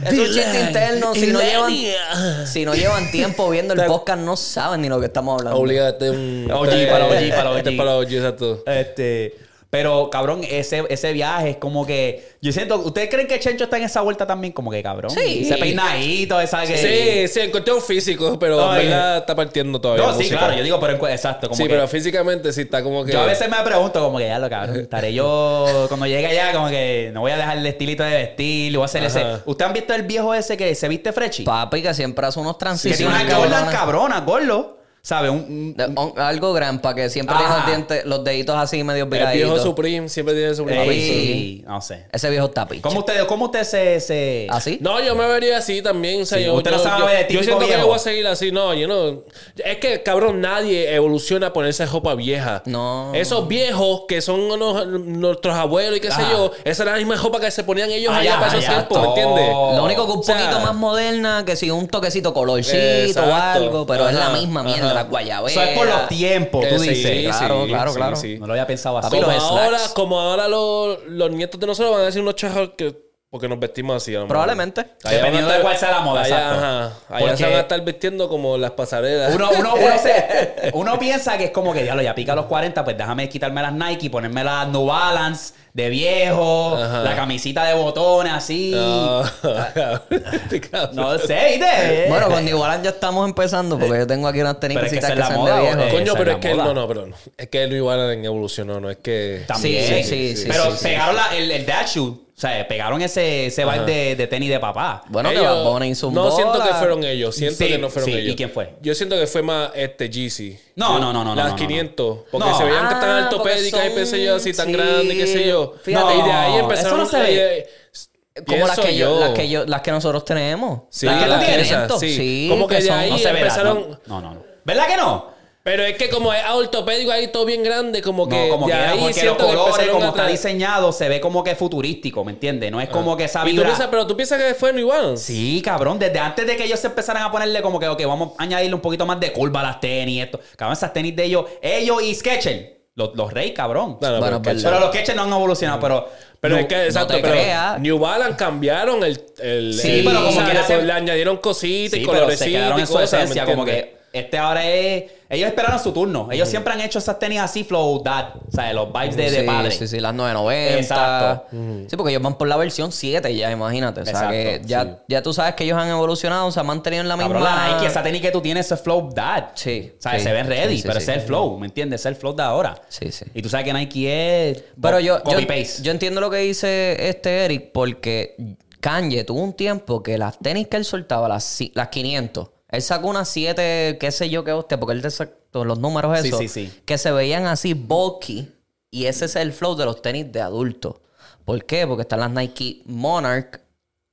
Es un chiste interno. Si no, llevan, si no llevan tiempo viendo el podcast, no saben ni lo que estamos hablando. Obligado, este es un. OG, para OG, para OG. Este es para OG, exacto. Este, pero cabrón, ese, ese viaje es como que. Yo siento. ¿Ustedes creen que Chencho está en esa vuelta también? Como que cabrón. Sí. Ese peinadito, esa que. Sí, sí, en cuestión físico, pero en Ay. verdad está partiendo todavía. No, sí, música. claro, yo digo, pero en exacto. Como Sí, que, pero físicamente sí está como que. Yo a veces me pregunto, como que ya lo cabrón, estaré yo cuando llegue allá, como que no voy a dejar el estilito de vestir, voy a hacer ese. ¿Ustedes han visto el viejo ese que se viste frechi? Papi, que siempre hace unos que tiene transiciones. una Jordan cabronas. cabrona, gordo. ¿Sabes? Un, algo gran para que siempre tiene los dientes, los deditos así medio El viraditos. viejo Supreme siempre tiene Supreme. Ey, no sé. Ese viejo tapiche. ¿Cómo usted, cómo usted se, se... ¿Así? No, yo me vería así también. O sea, Sí, yo, usted no yo- sabe yo- de yo siento que viejo. yo voy a seguir así. No, yo no. Es que, cabrón, nadie evoluciona a ponerse ropa vieja. No. Esos viejos que son unos- nuestros abuelos y qué sé yo, esa era la misma ropa que se ponían ellos Ah, allá ya, para esos tiempos, ¿me entiendes? Lo único que un O sea, poquito más moderna, que si un toquecito colorcito Exacto. o algo, pero es la misma mierda, ajá. la guayabera. Eso es por los tiempos, tú sí, dices. sí, Claro, claro, sí, claro. sí. No lo había pensado así. Como ahora, como ahora los, los nietos de nosotros van a decir unos chajos que porque nos vestimos así. a lo. Probablemente. Allá Dependiendo de cuál sea la moda, allá, exacto. ajá. Allá Porque- se van a estar vistiendo como las pasarelas. Uno, uno, uno, se- uno piensa que es como que, diablo, ya pica los 40, pues déjame quitarme las Nike y ponerme las New Balance de viejo, Ajá. la camisita de botones así. No, cabrón. No sé, ¿viste? Bueno, con New Balance ya estamos empezando, porque yo tengo aquí unas Pero es que tenis que, son moda, de viejo. eh. Coño, pero es que moda. no, no, pero no. Es que Luis Warren evolucionó, no es que. También. Sí, sí, sí, Pero sí, sí. pegaron la- el, el dash shoe. O sea, pegaron ese, ese vibe de, de tenis de papá. Bueno, que Ellos- Bad Bunny hizo un No siento que fueron ellos, siento Sí, que no fueron sí, ellos. ¿y quién fue? Yo siento que fue más este Jeezy. No, no, no, no, Las no, no, 500. Porque No. se veían que tan Ah, ortopédicas y qué sé yo, así tan son- grandes, qué sé yo. sí. Fíjate. y de ahí No, empezaron eso no se ve. eh, Como las que, yo, las, que yo, las que nosotros tenemos. Sí, Las que tú tienes. Sí, sí. Como que de son- ahí No se verá. empezaron. No, no, no. ¿Verdad que no? Pero es que como es ortopédico ahí todo bien grande, como que No, como de que ahí porque los siento que colores, como a está diseñado, se ve como que futurístico, ¿me entiendes? No es como que esa Y tú vibra... piensas, pero tú piensas que fue New Balance. Sí, cabrón, desde antes de que ellos se empezaran a ponerle como que, ok, vamos a añadirle un poquito más de curva a las tenis, esto. Cabrón, esas tenis de ellos, ellos y Skechers. Los, los Rey, cabrón. No, no, Bueno, pero, pero los Ketchup no han evolucionado, pero... pero no- es que, exacto, te pero creas. New Balance cambiaron el. el Sí, el- pero como o sea, le, se- le añadieron cositas y Sí, pero se colorecitos quedaron y en su cosas. ¿me esencia, como que este ahora es... Ellos esperaron su turno. Ellos siempre han hecho esas tenis así, flow, dad. O sea, los vibes de, de sí, padre. Sí, sí, las 990. Exacto. Sí, porque ellos van por la versión 7 ya, imagínate. O sea, Exacto, que ya, sí. ya tú sabes que ellos han evolucionado, se han mantenido en la Cabrón, misma... la Nike, esa tenis que tú tienes, ese flow dad. Sí, O sea, sí, se ven ready, pero ese es el flow, ¿me entiendes? Ese es el flow de ahora. Sí, sí. Y tú sabes que Nike es Pero yo, yo, copy-paste. yo entiendo lo que dice este Eric porque Kanye tuvo un tiempo que las tenis que él soltaba, las, las 500, él sacó unas 7, qué sé yo qué hostia, porque él te sacó los números Sí, esos, sí, sí. que se veían así bulky y ese es el flow de los tenis de adulto. ¿Por qué? Porque están las Nike Monarch,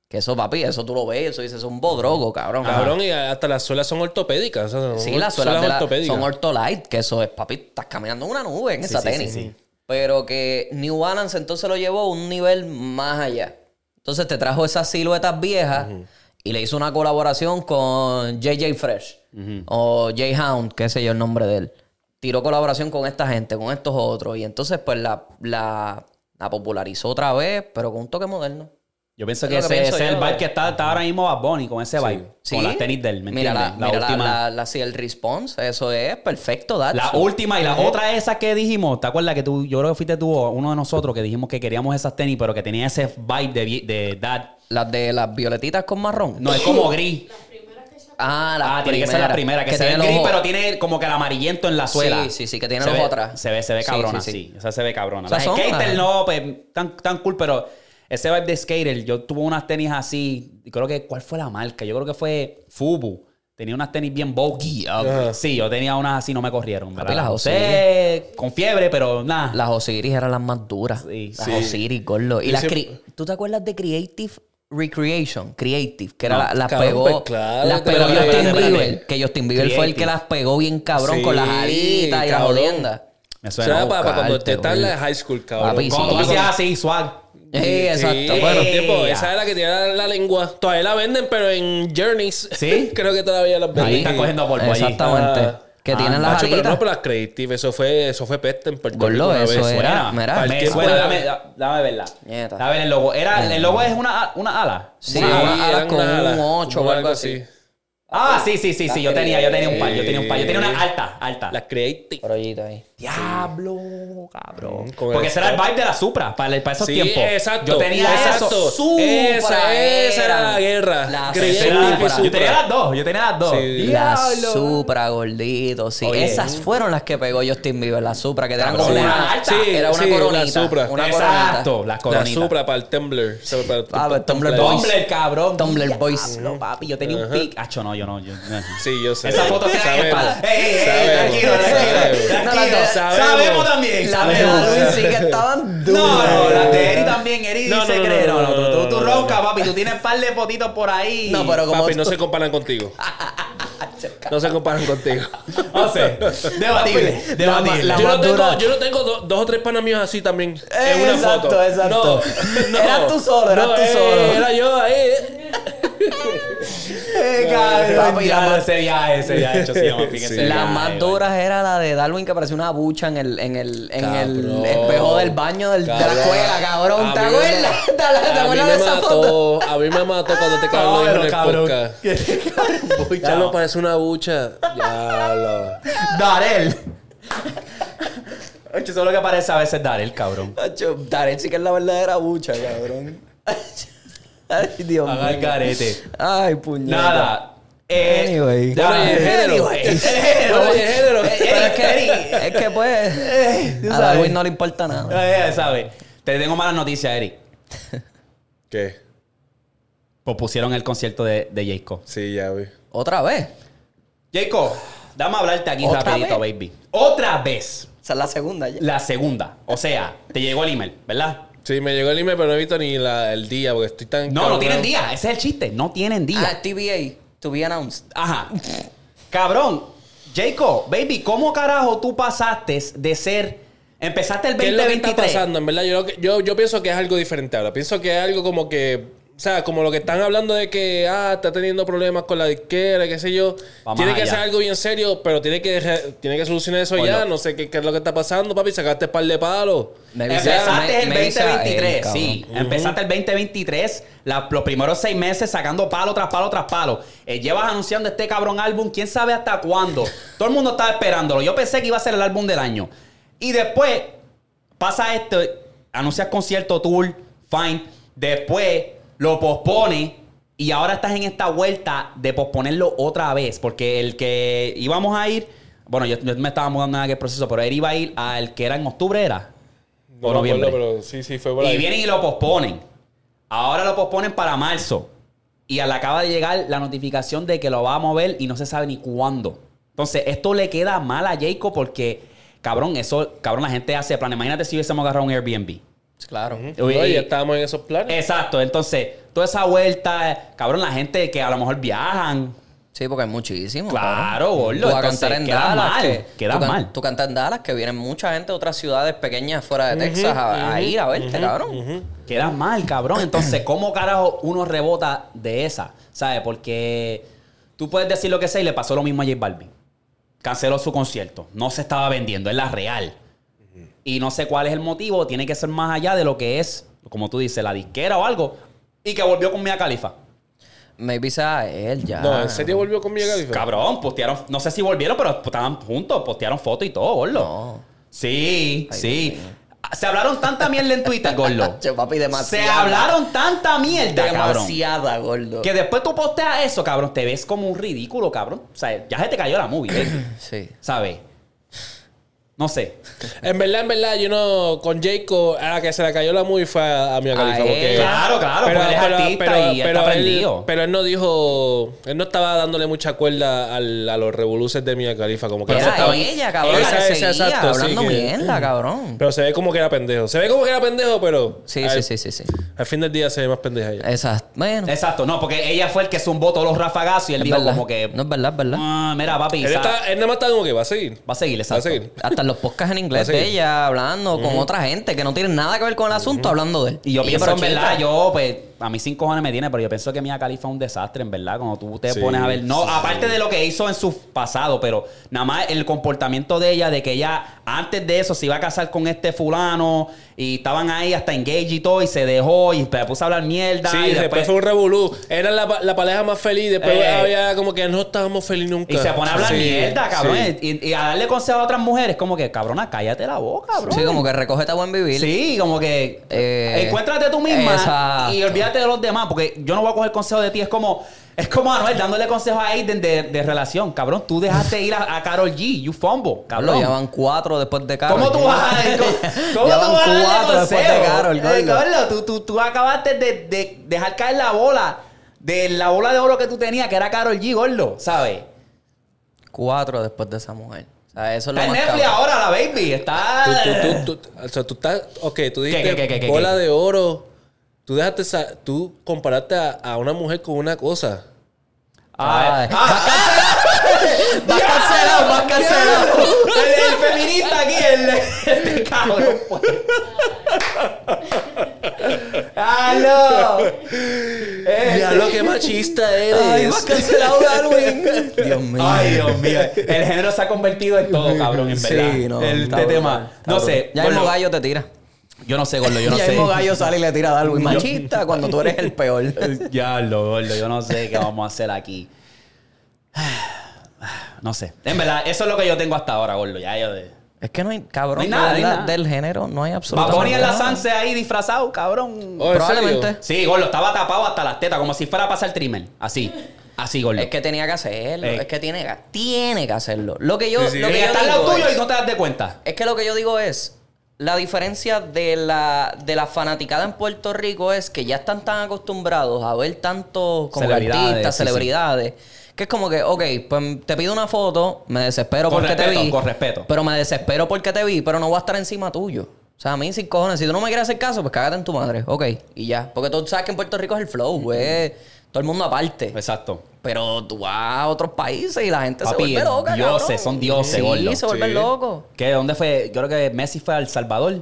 que eso, papi, eso tú lo ves, eso dices, es un bodrogo, cabrón. Cabrón, y hasta las suelas son ortopédicas. o sea, son Sí, las suelas de la- ortopédicas. son ortolite, que eso es, papi, estás caminando en una nube en esa sí, sí, tenis. sí. Pero que New Balance entonces lo llevó a un nivel más allá. Entonces te trajo esas siluetas viejas y le hizo una colaboración con JJ Fresh o J-Hound, qué sé yo el nombre de él. Tiró colaboración con esta gente, con estos otros. Y entonces, pues la, la, la popularizó otra vez, pero con un toque moderno. Yo pienso Es que ese, pienso ese es el vibe que está, está ahora mismo Bad Bunny con ese vibe. Sí. Con las tenis del, ¿me mira la? La, mira última. la, la- sí, el response, eso es perfecto, La última y la otra esa que dijimos, ¿te acuerdas que tú, yo creo que fuiste tú uno de nosotros que dijimos que queríamos esas tenis, pero que tenía ese vibe de, de dad? Las de las violetitas con marrón. No, es como gris. Ah, la Ah, tiene que ser la primera, que, se ve tiene gris, pero tiene como que el amarillento en la suela. Sí, sí, sí, que tiene se los ve, atrás. Se ve, se ve Sí, cabrona, sí, sí, sí. Esa se ve cabrona. O sea, Las son- skater ah. no, pues, tan, tan cool, pero ese vibe de skater, yo tuve unas tenis así, y creo que, ¿cuál fue la marca? Yo creo que fue Fubu. Tenía unas tenis bien bulky. Ajá. Sí, yo tenía unas así, no me corrieron. ¿verdad? Papi, las usé con fiebre, pero nada. Las Osiris eran las más duras. Sí, las sí. Osiris, gordo. Y las ¿Tú te acuerdas de Creative Recreation? Creative, que era No, la- las cabrón, pegó. pues claro, las pegó Justin. Bieber. Que Justin Bieber fue el que las pegó bien cabrón Sí, con las alitas y las jodiendas. Me O suena. sea, para, para cuando buscarte, te estás en la high school, cabrón. Papi, Cuando sí. tú hacías así, swag. Sí, exacto. Sí, Bueno, tiempo, esa es la que tiene la, la lengua. Todavía la venden, pero en Journeys. ¿Sí? Creo que todavía las venden. Ahí están cogiendo polvo allí. Exactamente. Ah. Que Ah, tienen las pero alitas. no, pero las Creative, eso fue, eso fue peste en Puerto Rico eso vez. era- mira. me suena, dame, dame verla. Nieta. A ver el logo. Era, el logo es una, una ala. Sí, Una ala. una ala eran con un 8 o algo así. Ah, sí, sí, sí, sí. Yo tenía, yo tenía un par, yo tenía un par. Yo tenía una alta, alta. Las Creative. Rollito ahí. Diablo, cabrón. con Porque el ese era el vibe de la Supra para, para esos Sí, tiempos. exacto. Yo tenía exacto. eso. Supra esa, esa era la guerra. La era- y yo tenía Supra. las dos, yo tenía las dos. Sí. La Diablo. Supra, gordito, sí. Oye. Esas fueron las que pegó Justin Bieber, la Supra, que eran como sí. una alta. Sí, Era una sí, coronita. la Supra. Una Exacto, coronita. las La coronitas. Supra para el Tumblr. Para el Ah, pues, Tumblr Tumblr. Boys. Tumblr, cabrón. Tumblr Diablo, Boys. papi, yo tenía un pic. Acho, no, yo no. Yo, Sí, yo sé. Esa foto el Sabemos. tranquilo, tranquilo. Sabemos. Tranquilo. Sabemos. Sabemos también. Las de Sabemos. la Luis sí que estaban duras. No, no, las de Eri también. Eri No, dice no, no, cree. No, tú, tú, tú no, no, ronca, no. papi. Tú tienes un par de fotitos por ahí. No, pero como Papi, no se comparan contigo. No se comparan contigo. No sé. Debatible. Debatible. la yo, no tengo, yo no tengo do- dos o tres panas míos así también en una Exacto, foto. exacto. No, no. Eras tú solo, eras No, tú eh, solo. Era yo ahí. Eh, cabrón, Papi, ya la más- ese viaje, ese viaje hecho, sí, vamos, fíjense, Sí. Las más duras era la de Darwin que parecía una bucha en el, en el, en el espejo del baño del- de la escuela, cabrón. A ¿Te mí me acuerdas? ¿Te, acuerdas de esa foto? mató. A mí me mató cuando te lo dijo en el cabrón. podcast. Ya no parece una bucha. Ya lo. Darel. Eso es lo que parece a veces Darel, cabrón. Darel sí que es la verdadera bucha, cabrón. Ay, Dios Haga el mío. garete. Ay, puñeta. Nada. Eh, Anyway. ya, Bueno, y el género. anyway, el género. Bueno, y el género. Eh, Pero eh, es que, es que pues, a sabes. Darwin no le importa nada. Eh, ¿sabes? Te tengo malas noticias, Eric. ¿Qué? Pospusieron el concierto de, de Jayco. Sí, ya, güey. Otra vez. Jayco, dame a hablarte aquí ¿Otra rapidito, vez? baby. Otra vez. Esa es la segunda ya. La segunda. O sea, te llegó el email, ¿verdad? Sí, me llegó el email, pero no he visto ni la- el día porque estoy tan. No, no tienen día. Ese es el chiste. No tienen día. Ah, TBA. To be announced. Ajá. Cabrón, Jacob, baby, ¿cómo carajo tú pasaste de ser. Empezaste el ¿Qué es lo que está 2023? pasando? En verdad, yo, yo, yo pienso que es algo diferente ahora. Pienso que es algo como que o sea, como lo que están hablando de que, ah, está teniendo problemas con la disquera, qué sé yo. Tiene que allá. hacer algo bien serio, pero tiene que, tiene que solucionar eso Oye. ya. No sé qué, qué es lo que está pasando, papi. Sacaste par de palos. Empezaste el me avisa 2023, él, sí. Empezaste el 2023, la- los primeros seis meses sacando palo tras palo tras palo. Eh, llevas anunciando este cabrón álbum, quién sabe hasta cuándo. Todo el mundo estaba esperándolo. Yo pensé que iba a ser el álbum del año. Y después pasa esto, anuncias concierto, tour, fine. Después lo pospone. Y ahora estás en esta vuelta de posponerlo otra vez. Porque el que íbamos a ir. Bueno, yo, yo me estaba mudando en aquel proceso, pero él iba a ir al que era en octubre, ¿era? No o noviembre. acuerdo, pero sí, sí, fue por Y vienen y lo posponen. Ahora lo posponen para marzo. Y le acaba de llegar la notificación de que lo va a mover y no se sabe ni cuándo. Entonces, esto le queda mal a Jacob porque, cabrón, eso, cabrón, la gente hace planes. Imagínate si hubiésemos agarrado un Airbnb. Claro. Ya estábamos en esos planes. Exacto. Entonces, toda esa vuelta, cabrón, la gente que a lo mejor viajan. Sí, porque hay muchísimo. Claro, gordo, Tú a cantar en queda Dallas. mal, que- queda tú can- mal. Tú cantas en Dallas, que vienen mucha gente de otras ciudades pequeñas fuera de Texas a, a ir a verte, cabrón. Queda mal, cabrón. Entonces, ¿cómo carajo uno rebota de esa? ¿Sabes? Porque tú puedes decir lo que sea y le pasó lo mismo a J Balvin. Canceló su concierto. No se estaba vendiendo, es la real. Y no sé cuál es el motivo. Tiene que ser más allá de lo que es, como tú dices, la disquera o algo. Y que volvió con Mia Khalifa. Maybe sea él ya. No, ¿en serio volvió con Mia Khalifa? Cabrón, postearon, no sé si volvieron, pero estaban juntos, postearon fotos y todo, gordo. No. Sí, Ay, sí. Se hablaron tanta mierda en Twitter, gordo. Che, papi, Se demasiada. hablaron tanta mierda, cabrón. Demasiada, gordo. Que después tú posteas eso, cabrón, te ves como un ridículo, cabrón. O sea, ya se te cayó la movie, baby. Sí. ¿sabes? No sé. En verdad, en verdad, yo no. Con Jacob, a la que se le cayó la movie fue a, a Mia A Khalifa. él. Porque, Claro, claro, porque él es artista y está él, pero no dijo. Él no estaba dándole mucha cuerda al- a los revoluces de Mia Khalifa. Como que Era estaba- ella, cabrón, Esa- la que esa- seguía exacto, sí, hablando que- mierda, cabrón. Pero se ve como que era pendejo. Se ve como que era pendejo, pero. Sí, al, sí, sí, sí, sí. Al fin del día se ve más pendeja ella. Exacto. Bueno. Exacto, no, porque ella fue el que zumbó todos los rafagazos y él es dijo verdad. como que... No es verdad, es verdad. "Ah, mira, papi, Él, está, él nada más está como que va a seguir. va a seguir, Va a exacto. seguir. Hasta los podcasts en inglés de ella hablando con otra gente que no tienen nada que ver con el asunto hablando de él. Y yo pienso, pero en verdad, yo, pues, a mí cinco cojones me tiene, pero yo pienso que Mia Khalifa es un desastre, en verdad, cuando tú te Sí, pones a ver. No, sí. aparte de lo que hizo en su pasado, pero nada más el comportamiento de ella, de que ella, antes de eso, se iba a casar con este fulano, y estaban ahí hasta engage y todo, y se dejó, y se puso a hablar mierda. Sí, y después, después, fue un revolú. Era la, la pareja más feliz. Después Eh. había como que no estábamos felices nunca. y se pone a hablar Sí, mierda, cabrón. sí. Y, y a darle consejo a otras mujeres, como que, cabrona, cállate la boca, cabrón. Sí, como que recógete a buen vivir. Sí, como que Eh, encuéntrate tú misma y olvídate de los demás, porque yo no voy a coger consejo de ti. Es como, es como Anuel dándole consejo a Aiden de, de relación. Cabrón, tú dejaste ir a, a Carol G, you fumble, Lo cabrón. llevan cuatro después de Carol. ¿Cómo tú vas a cómo, cómo Ya tú van vas a darle cuatro después de Eh, gordo. gordo, tú, tú, tú acabaste de, de dejar caer la bola de la bola de oro que tú tenías, que era Carol G, gordo, ¿sabes? Cuatro después de esa mujer. O sea, eso es lo Está en más Netflix ahora, la baby. Está... Tú, tú, tú, tú- o sea, tú estás. Ok, tú dijiste ¿Qué, qué, qué, qué, bola qué? de oro. Tú dejaste. esa- tú comparaste a, a una mujer con una cosa. Ay. Ay. Ah, Vas cancelado, vas cancelado. El, el feminista aquí, el, este cabrón. pues. ¡Aló! Eh, Ya lo que machista eres. Ay, vas cancelado, Darwin. Dios mío. Ay, Dios mío. El género se ha convertido en todo, cabrón, en Sí, verdad. no, el este tema. No sé. Ya Gordo, mismo gallo te tira. Yo no sé, Gordo, yo no ya sé. mismo gallo sale y le tira a Darwin. Machista cuando tú eres el peor. Ya lo gordo, yo no sé qué vamos a hacer aquí. No sé. En verdad, eso es lo que yo tengo hasta ahora, gordo. Ya yo de. Es que no hay, cabrón, No hay nada, de no hay verdad, nada. del género no hay Va absolutamente a poner la nada. Sanse ahí disfrazado, cabrón. Oh, ¿en Probablemente. serio? Sí, gordo, estaba tapado hasta las tetas, como si fuera a pasar trimmer. Así. Así, gordo. Es que tenía que hacerlo. Eh. Es que tiene, que- tiene que hacerlo. Lo que yo, Sí, sí. lo que yo está al lado digo tuyo es, y no te das de cuenta. es que lo que yo digo es la diferencia de la, de la fanaticada en Puerto Rico es que ya están tan acostumbrados a ver tantos como Celebridades, artistas, sí, sí. celebridades, que es como que, ok, pues te pido una foto, me desespero Con porque te vi. con respeto. Pero me desespero porque te vi, pero no voy a estar encima tuyo. O sea, a mí sin cojones, si tú no me quieres hacer caso, pues cágate en tu madre. Ok, y ya. Porque tú sabes que en Puerto Rico es el flow, güey. Todo el mundo aparte. Exacto. Pero tú vas a otros países y la gente Papi, se vuelve loca, dioses, cabrón. son dioses, Sí, gordo. se vuelven Sí. locos. ¿Qué? ¿Dónde fue? Yo creo que Messi fue a El Salvador.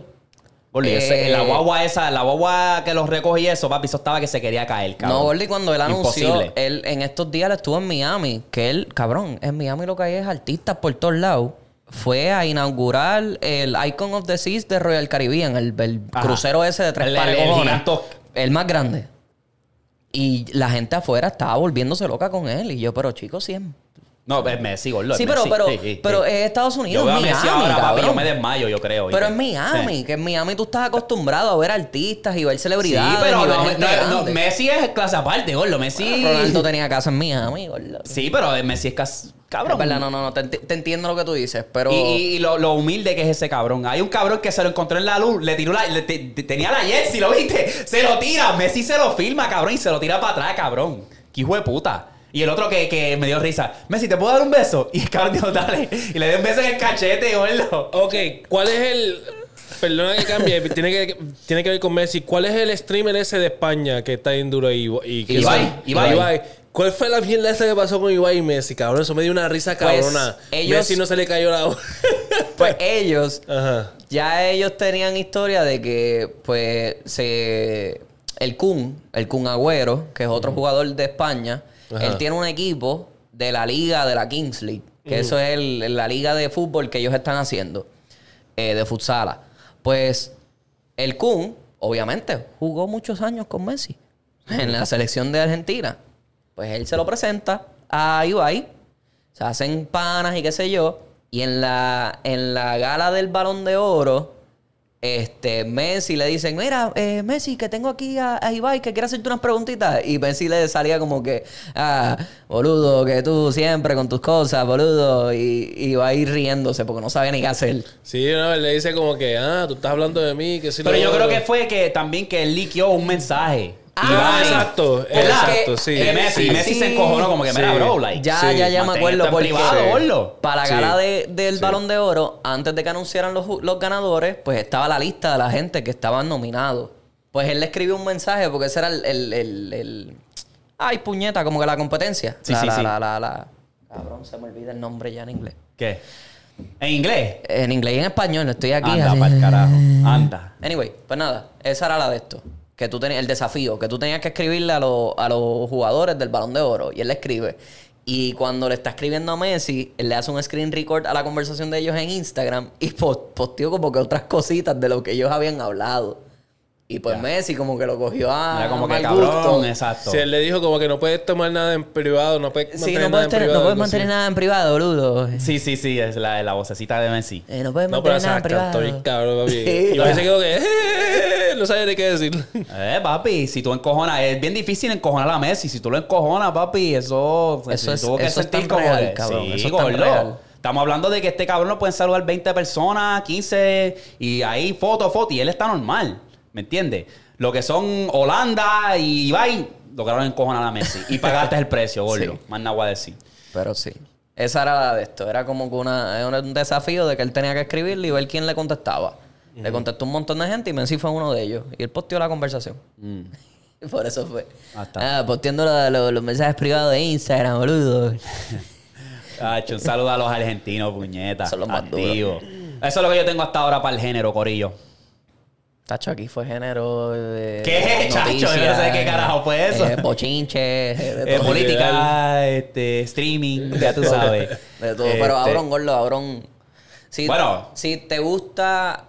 Gordo, ese- Eh, la guagua esa, la guagua que los recoge y eso, papi, eso estaba que se quería caer, cabrón. No, Gordy, cuando él anunció, Imposible. él en estos días él estuvo en Miami, que él, cabrón, en Miami lo que hay es artistas por todos lados. Fue a inaugurar el Icon of the Seas de Royal Caribbean, el, el Ajá. crucero ese de tres El- pares el- el cojones. giganto- El más grande. Y la gente afuera estaba volviéndose loca con él. Y yo, pero chicos, sí es No, es Messi, gordo. es Sí, pero, Messi. pero, Sí, sí, pero sí. es Estados Unidos, Yo veo a Miami, Messi ahora, papi, yo me desmayo, yo creo. Pero en Miami, Sí. que en Miami tú estás acostumbrado a ver artistas y ver Sí, celebridades. pero y ver no. Messi es clase aparte, gordo. Messi... Ronaldo tenía casa en Miami, gordo. Sí, pero Messi es casi... Cabrón. Es verdad, no, no, no, te, te entiendo lo que tú dices, pero... Y, y- y lo, lo humilde que es ese cabrón. Hay un cabrón que se lo encontró en la luz, le tiró la. le- te- te- tenía la jersey, ¿lo viste? Se lo tira. Messi se lo filma, cabrón, y se lo tira para atrás, cabrón. Qué hijo de puta. Y el otro que, que me dio risa. Messi, ¿te puedo dar un beso? Y el cabrón dijo, dale. Y le dio un beso en el cachete, gordo. Ok, ¿cuál es el. Perdona que cambie, tiene que, tiene que ver con Messi. ¿Cuál es el streamer ese de España que está en duro y, y que Ibai, Ibai. ¿Cuál fue la mierda esa que pasó con Ibai y Messi, cabrón? Eso me dio una risa Pues, cabrona. ellos- Messi no se le cayó la. Pues ellos, Ajá. ya ellos tenían historia de que, pues, se... El Kun, el Kun Agüero, que es otro jugador de España, Ajá. él tiene un equipo de la liga de la Kings League, que eso es el- la liga de fútbol que ellos están haciendo, eh, de futsala. Pues el Kun, obviamente, jugó muchos años con Messi en la selección de Argentina. Pues él se lo presenta a Ibai, se hacen panas y qué sé yo. Y en la, en la gala del balón de oro, este, Messi le dicen, mira, eh, Messi, que tengo aquí a, a Ibai que quiere hacerte unas preguntitas. Y Messi le salía como que, ah, boludo, que tú siempre con tus cosas, boludo. Y, y Ibai riéndose porque no sabía ni qué hacer. Sí, no, él le dice como que, ah, tú estás hablando de mí, que sí Pero yo creo que fue que también que él liqueó un mensaje. Ah, exacto, ¿Verdad? exacto, sí. De Messi. sí. Messi se Sí. encojonó como que, mira, Sí. bro, like. Ya, Sí. ya, ya me acuerdo porque privado, Sí. para la Sí. gala de- del Sí. Balón de Oro, antes de que anunciaran los, los ganadores, pues estaba la lista de la gente que estaban nominados. Pues él le escribió un mensaje porque ese era el... el- el- el- Ay, puñeta, como que la competencia. Sí, la, sí, la, sí. La, la, la- Cabrón, se me olvida el nombre ya en inglés. ¿Qué? ¿En inglés? En inglés y en español, estoy aquí. Anda, así. pa'l carajo. Anda. Anyway, pues nada, esa era la de esto. Que tú tenías el desafío, que tú tenías que escribirle a, los- a los jugadores del balón de oro. Y él le escribe. Y cuando le está escribiendo a Messi, él le hace un screen record a la conversación de ellos en Instagram y pos- posteó como que otras cositas de lo que ellos habían hablado. Y pues Ya. Messi como que lo cogió a. Era como que mal cabrón, gusto. exacto. Si él le dijo como que no puedes tomar nada en privado, no puedes Sí, mantener no nada en privado. no puedes mantener nada en privado, boludo. Sí, sí, sí, es la, la vocecita de Messi. Eh, no puedes No, pero mantener nada en privado. bien cabrón, papi. Sí. Y se quedó que, "Eh", no sabía ni qué decir. Eh, papi, si tú encojonas, es bien difícil encojonar a Messi. Si tú lo encojonas, papi, eso, Eso se es- tuvo que eso es tan como real, cabrón, Sí, eso es tan real. Estamos hablando de que este cabrón lo pueden saludar 20 personas, 15, y ahí foto, foto, y él está normal. ¿Me entiendes? Lo que son Holanda y Ibai, lograron encojonar a Messi. Y pagaste el precio, gordo. Sí. Más nada voy a decir. Pero sí. Esa era la de esto. Era como que una, era un desafío de que él tenía que escribirle y ver quién le contestaba. Le contestó un montón de gente y Messi fue uno de ellos. Y él posteó la conversación. Y por eso fue. Ah. Ah, posteando lo- lo- los mensajes privados de Instagram, boludo. Hacho, un saludo a los argentinos, puñeta. Son los más Activos. Eso es lo que yo tengo hasta ahora para el género, Corillo. Tacho, aquí fue género de. ¿Qué, chacho? Yo no sé qué carajo fue eso. eh, bochinche, de Eh, todo. política, este, streaming, ya tú sabes. De todo. Pero Este, Abrón, gordo, Abrón. Si, Bueno. si te gusta.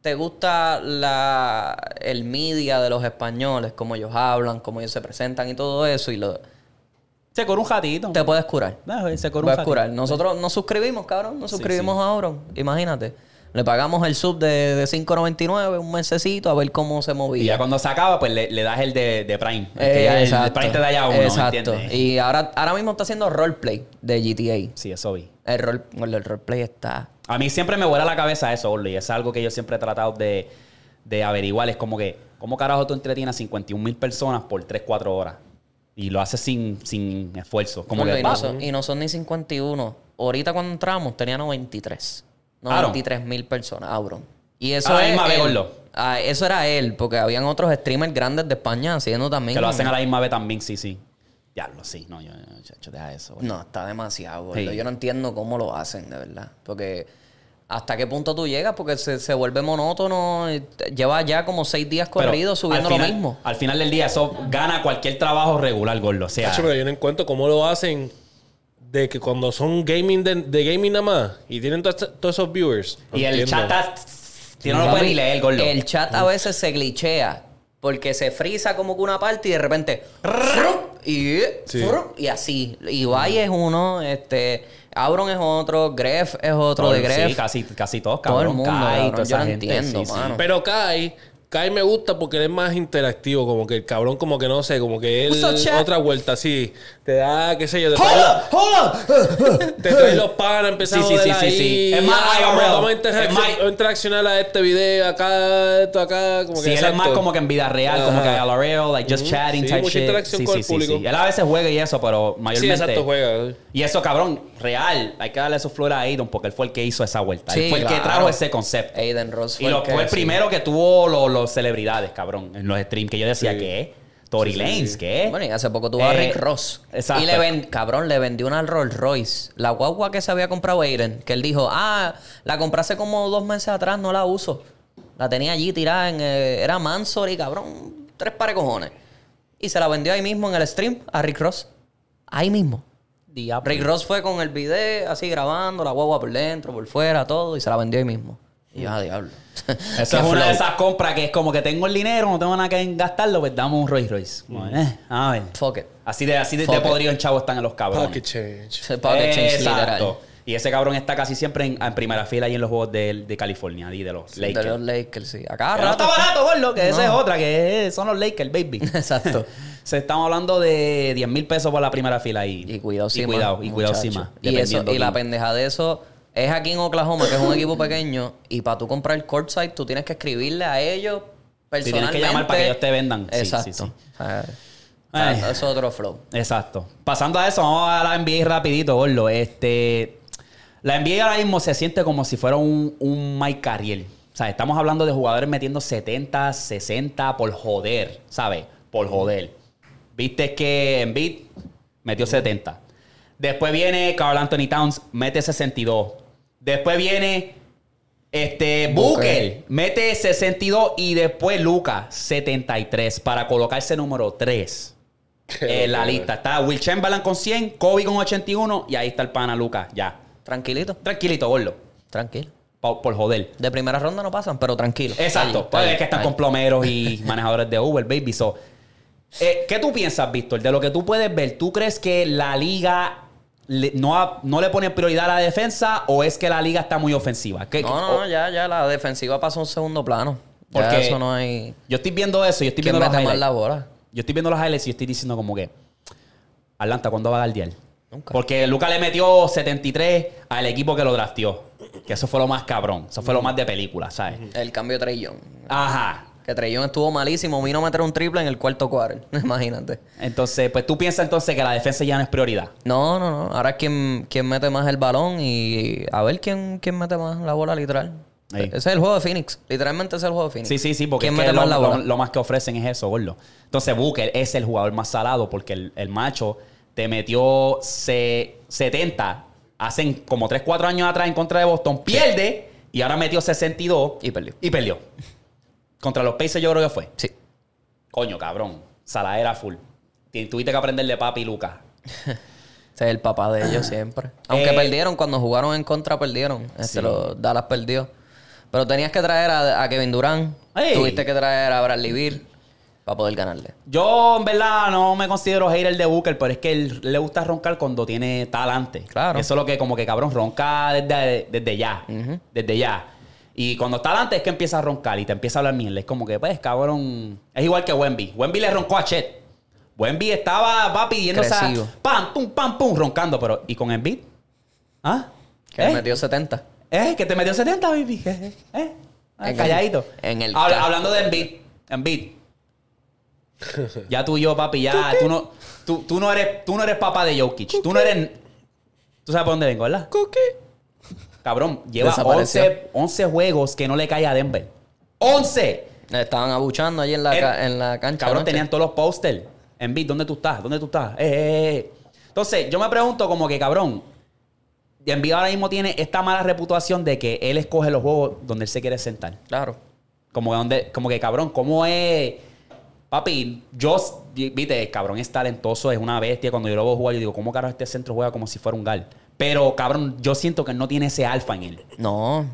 Te gusta la, el media de los españoles, cómo ellos hablan, cómo ellos se presentan y todo eso, y lo, Se corre un ratito. te puedes curar. No, se corre un Puedes ratito. curar. Nosotros nos suscribimos, cabrón. Nos Sí, suscribimos sí. a Auron. Imagínate. Le pagamos el sub de, de 5.99, un mesecito, a ver cómo se movía. Y ya cuando se acaba, pues le, le das el de, de Prime. El Eh, ya el-. Prime te da ya uno, ¿me Exacto. entiendes? Y ahora, ahora mismo está haciendo roleplay de GTA. Sí, eso vi. El, rol, bueno, el roleplay está... A mí siempre me vuela la cabeza eso, Orly. Es algo que yo siempre he tratado de, de averiguar. Es como que, ¿cómo carajo tú entretienes a 51 mil personas por 3, 4 horas? Y lo haces sin, sin esfuerzo. Como que, y, no son, y no son ni 51. Ahorita cuando entramos tenía 93. Aaron. 93 mil personas, Auron. Y eso A la es misma vez, él. gordo. Ah, eso era él, porque habían otros streamers grandes de España haciendo también. que lo hacen a la misma vez también, sí, sí. Diablo, sí. No, yo, yo, chacho, deja eso. Orly. No, está demasiado, gordo. Sí. Yo no entiendo cómo lo hacen, de verdad. Porque ¿Hasta qué punto tú llegas? Porque se, se vuelve monótono. Lleva ya como seis días corridos subiendo final- lo mismo. Al final del día, eso gana cualquier trabajo regular, gordo. O sea, pero yo no encuentro cómo lo hacen de que cuando son gaming de, de gaming nada más y tienen to- todos esos viewers. Y el entiendo. chat está. Si no lo puede ni leer, gordo. El chat a veces se glitchea. Porque se frisa como que una parte y de repente. Y, Sí. y así. Ibai es uno, este. Abron es otro, Gref es otro Todo- de Gref. Sí, casi, casi todos, Todo el cabrón. mundo, Kai, cabrón. toda Yo esa no gente, entiendo, sí, sí. mano. Pero Kai, Kai me gusta porque él es más interactivo, como que el cabrón, como que no sé, como que él otra vuelta así. Te da, qué sé yo, te trae, te trae los panas, empezar Sí, a sí, joder sí, sí, ahí. sí. Es más IRL. vamos, a interaccionar, a interaccionar a este video, acá, esto acá, como que Sí, él es más como que en vida real, como que Ajá. a la real, like just chatting Sí, type mucha shit. interacción sí, con sí, el sí, público. sí. Él a veces juega y eso, pero Sí, mayormente. exacto, juega. Y eso, cabrón, real. Hay que darle esos flores a Aiden porque él fue el que hizo esa vuelta. Sí, él fue el que trajo ese concepto. Aiden Ross Y lo, que- fue el sí. primero que tuvo los, los celebridades, cabrón, en los streams. Que yo decía, Sí. ¿qué? Tory Sí, sí. Lanez, ¿qué? Bueno, y hace poco tuvo a Eh, Rick Ross. exacto. Y le ven, cabrón, le vendió una Rolls Royce. La guagua que se había comprado Aiden, que él dijo, ah, la compré hace como dos meses atrás, no la uso. La tenía allí tirada en. eh, era Mansory, cabrón, tres pares de cojones. Y se la vendió ahí mismo en el stream a Rick Ross. Ahí mismo. Diablo. Rick Ross fue con el video, así grabando, la guagua por dentro, por fuera, todo, y se la vendió ahí mismo. Y yo, ah, diablo. Qué es una de esas compras que es como que tengo el dinero, no tengo nada que gastarlo, pues damos un Rolls Royce. Como, eh, a ver. Fuck it. Así de, así de, de podrido en chavo están en los cabrones. Pocket change. Pocket change Exacto. literal. Y ese cabrón está casi siempre en, en primera fila ahí en los juegos de, de California, de los Lakers. De los Lakers, sí. A cada Que no rato. está barato, gordo, que esa es otra, que es- son los Lakers, baby. Exacto. Se estamos hablando de 10 mil pesos por la primera fila ahí. Y cuidado sí Y más, cuidado, y cuidado sí más. Y, eso, y la pendeja de eso es aquí en Oklahoma, que es un equipo pequeño, y para tú comprar el courtside, tú tienes que escribirle a ellos tienes que personalmente. llamar para que ellos te vendan. Sí, Exacto. sí, sí. Sea, Ay. eso es otro flow. Exacto. Pasando a eso, vamos a la NBA rapidito, gordo. Este, la NBA ahora mismo se siente como si fuera un, un Mike Carriel. O sea, estamos hablando de jugadores metiendo 70, 60 por joder, ¿sabes? Por joder. Viste que Embiid metió 70. Después viene Carl Anthony Towns, mete 62. Después viene este Booker, mete 62 y después Lucas 73 para colocarse número 3 en la lista. Está Will Chamberlain con 100, Kobe con 81 y ahí está el pana Lucas, ya. Tranquilito, Tranquilito, gordo. tranquilo. Por joder. De primera ronda no pasan, pero tranquilo. Exacto. Ahí, Pues ahí, es que están ahí. con plomeros y manejadores de Uber, baby. So, eh, ¿Qué tú piensas, Víctor? De lo que tú puedes ver, ¿tú crees que la liga le- no, ha- no le pone prioridad a la defensa o es que la liga está muy ofensiva? ¿Qué- No, o- no, ya, ya la defensiva pasó a un segundo plano. Porque eso no hay. Yo estoy viendo eso, yo estoy ¿Quién viendo los highlights. la bola? Yo estoy viendo los highlights y yo estoy diciendo como que Atlanta, ¿cuándo va a guardiar? Nunca. Porque Luca le metió 73 al equipo que lo drafteó. Que eso fue lo más cabrón. Eso fue lo más de película, ¿sabes? El cambio de Trey Young. Ajá. Que Young estuvo malísimo. Vino a meter un triple en el cuarto cuadro. Imagínate. Entonces, pues tú piensas entonces que la defensa ya no es prioridad. No, no, no. Ahora es quien, quien mete más el balón y a ver quién, quién mete más la bola, literal. Ahí. Ese es el juego de Phoenix. Literalmente ese es el juego de Phoenix. Sí, sí, sí, porque ¿Quién es que lo, lo- lo más que ofrecen es eso, gordo. Entonces, Booker es el jugador más salado porque el, el macho te metió se- 70 hacen como 3, 4 años atrás en contra de Boston, pierde y ahora metió 62 Y perdió. Y perdió. Contra los Pacers yo creo que fue. Sí. Coño, cabrón. Saladera full. Ti- Tuviste que aprender de papi y Lucas. Ese es el papá de ellos siempre. Aunque Eh, perdieron, cuando jugaron en contra, perdieron. Este, Sí. los Dallas perdió. Pero tenías que traer a, a Kevin Durant. Ey. Tuviste que traer a Bradley Beal para poder ganarle. Yo, en verdad, no me considero hater de Booker, pero es que él le gusta roncar cuando tiene talante. Claro. Eso es lo que, como que cabrón, ronca desde, desde ya. Desde ya. Y cuando está talante es que empieza a roncar y te empieza a hablar mierda. Es como que, pues, cabrón. Es igual que Wemby. Wemby le roncó a Chet. Wemby estaba, va pidiendo esa. Pam, pum, pam, pum, roncando. Pero, ¿y con Embiid? ¿Ah? Que ¿Eh? metió 70. ¿Eh? Que te metió 70, baby. ¿Eh? ¿Eh? Ah, En calladito. el- en el Habla- hablando de Embiid. Embiid. ya tú y yo, papi, ya. Tú no, tú, tú no eres, tú no eres papá de Jokic. Tú no eres... Tú sabes por dónde vengo, ¿verdad? Cabrón, lleva Desapareció. 11, 11 juegos que no le cae a Denver. ¡11! Le Estaban abuchando allí en la, Eh, en la cancha. Cabrón, anoche. tenían todos los posters. Embiid, ¿dónde tú estás? ¿Dónde tú estás? Eh, eh, eh. Entonces, yo me pregunto como que, cabrón, Embiid ahora mismo tiene esta mala reputación de que él escoge los juegos donde él se quiere sentar. Claro. Como, que donde, como que, cabrón, ¿cómo es...? Papi, yo, viste, el cabrón es talentoso, es una bestia. Cuando yo lo veo jugar, yo digo, ¿cómo carajo este centro juega como si fuera un gal? Pero, cabrón, yo siento que no tiene ese alfa en él. No.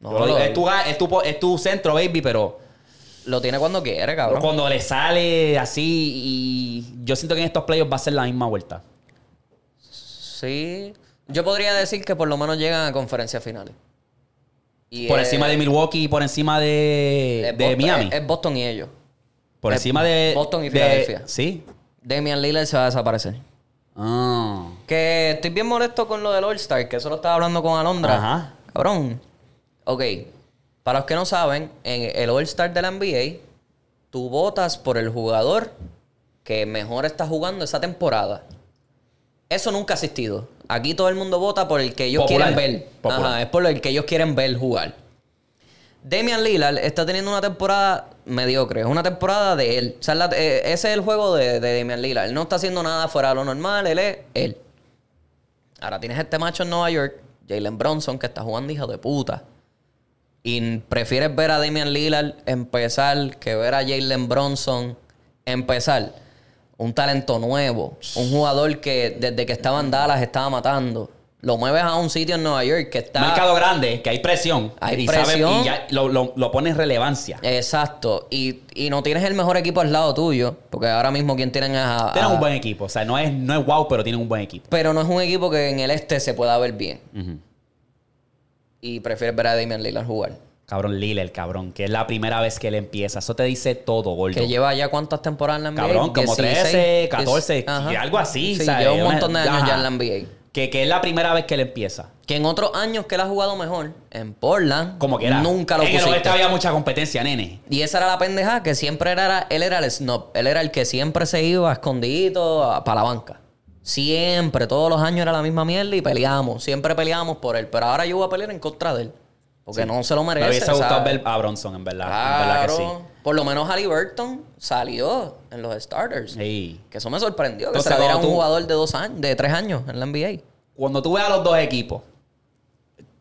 No, lo digo, es, tu, es, tu, es tu centro, baby, pero lo tiene cuando quiere, cabrón. cuando le sale así y yo siento que en estos playoffs va a ser la misma vuelta. Sí. Yo podría decir que por lo menos llegan a conferencias finales. Y por es- encima de Milwaukee y por encima de, de Boston- Miami. Es, es Boston y ellos. por es encima de... Boston y de- Filadelfia. Sí. Damian Lillard se va a desaparecer. Ah. Que estoy bien molesto con lo del All-Star, que eso lo estaba hablando con Alondra. Ajá. Cabrón. Ok. Para los que no saben, en el All-Star de la NBA, tú votas por el jugador que mejor está jugando esa temporada. Eso nunca ha existido. Aquí todo el mundo vota por el que ellos Popular. quieren ver. Popular. Ajá, es por el que ellos quieren ver jugar. Damian Lillard está teniendo una temporada mediocre. Es una temporada de él. O sea, eh, ese es el juego de, de Damian Lillard. Él no está haciendo nada fuera de lo normal. Él es él. Ahora tienes este macho en Nueva York, Jalen Bronson, que está jugando hijo de puta. Y prefieres ver a Damian Lillard empezar que ver a Jalen Bronson empezar. Un talento nuevo. Un jugador que desde que estaba en Dallas estaba matando. Lo mueves a un sitio en Nueva York que está... Mercado grande, que hay presión. Hay y presión. y ya lo, lo, lo pone en relevancia. Exacto. Y, y no tienes el mejor equipo al lado tuyo. Porque ahora mismo quien tienen a... Tienen un buen equipo. O sea, no es, no es wow, pero tienen un buen equipo. Pero no es un equipo que en el este se pueda ver bien. Y prefieres ver a Damian Lillard jugar. Cabrón, Lille, el cabrón, que es la primera vez que él empieza. Eso te dice todo, gordo. Que lleva ya cuántas temporadas en la NBA? Cabrón, como 16, 13, 14, diez- ajá. y algo así. Sí, ¿sabes? lleva un montón de años Ajá. ya en la NBA. Que, que es la primera vez que él empieza. Que en otros años que él ha jugado mejor, en Portland, Como que era. nunca lo En el pusiste. oeste había mucha competencia, nene. Y esa era la pendeja, que siempre era, él era el snob. Él era el que siempre se iba escondido para la banca. Siempre, todos los años era la misma mierda y peleábamos. Siempre peleábamos por él. Pero ahora yo voy a pelear en contra de él. Porque no se lo merece. Me hubiese gustado ver a Bronson, en verdad. En verdad que sí. Claro. Por lo menos Halliburton salió en los starters. Sí. Que eso me sorprendió. Que se diera a un tú- jugador de dos años, de tres años en la NBA. Cuando tú ves a los dos equipos,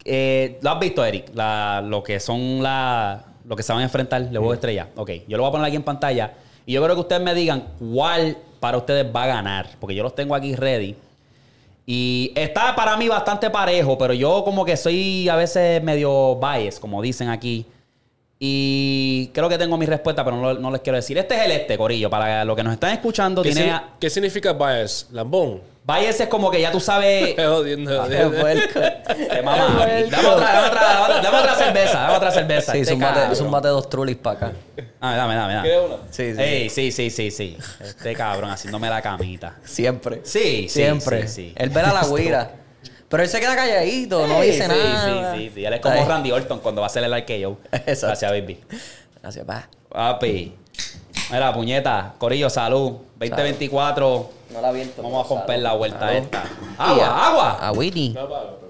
eh, ¿lo has visto, Eric? La- lo que son la, lo que se van a enfrentar, el juego de estrella. Ok, yo lo voy a poner aquí en pantalla. Y yo creo que ustedes me digan cuál para ustedes va a ganar. Porque yo los tengo aquí ready. Y está para mí bastante parejo, pero yo como que soy a veces medio bias, como dicen aquí. Y creo que tengo mi respuesta, pero no, no les quiero decir. Este es el este, Corillo. Para los que nos están escuchando, ¿Qué, tiene... qué significa bias? Lambón. Bias es como que ya tú sabes... Estoy jodiendo. Te mamá. Dame otra, dame otra, dame otra, dame otra cerveza, dame otra cerveza. Sí, Este zúmbate, cabrón. zúmbate dos trulis para acá. Ah, dame, dame, dame. ¿Quieres una? Sí, sí. Ey, sí, sí, sí, sí. Este cabrón haciéndome la camita. Siempre. Sí, sí, Siempre. sí, sí. Él ve a la guira. Pero él se queda calladito, no dice sí, nada. Sí, sí, sí. Él es como. Randy Orton cuando va a hacer el RKO. Exacto. Gracias, baby. Gracias, pa. Papi. Mira, puñeta. Corillo, salud. 2024. No la abierto. Vamos a romper la vuelta esta. Agua, agua. Agüiti.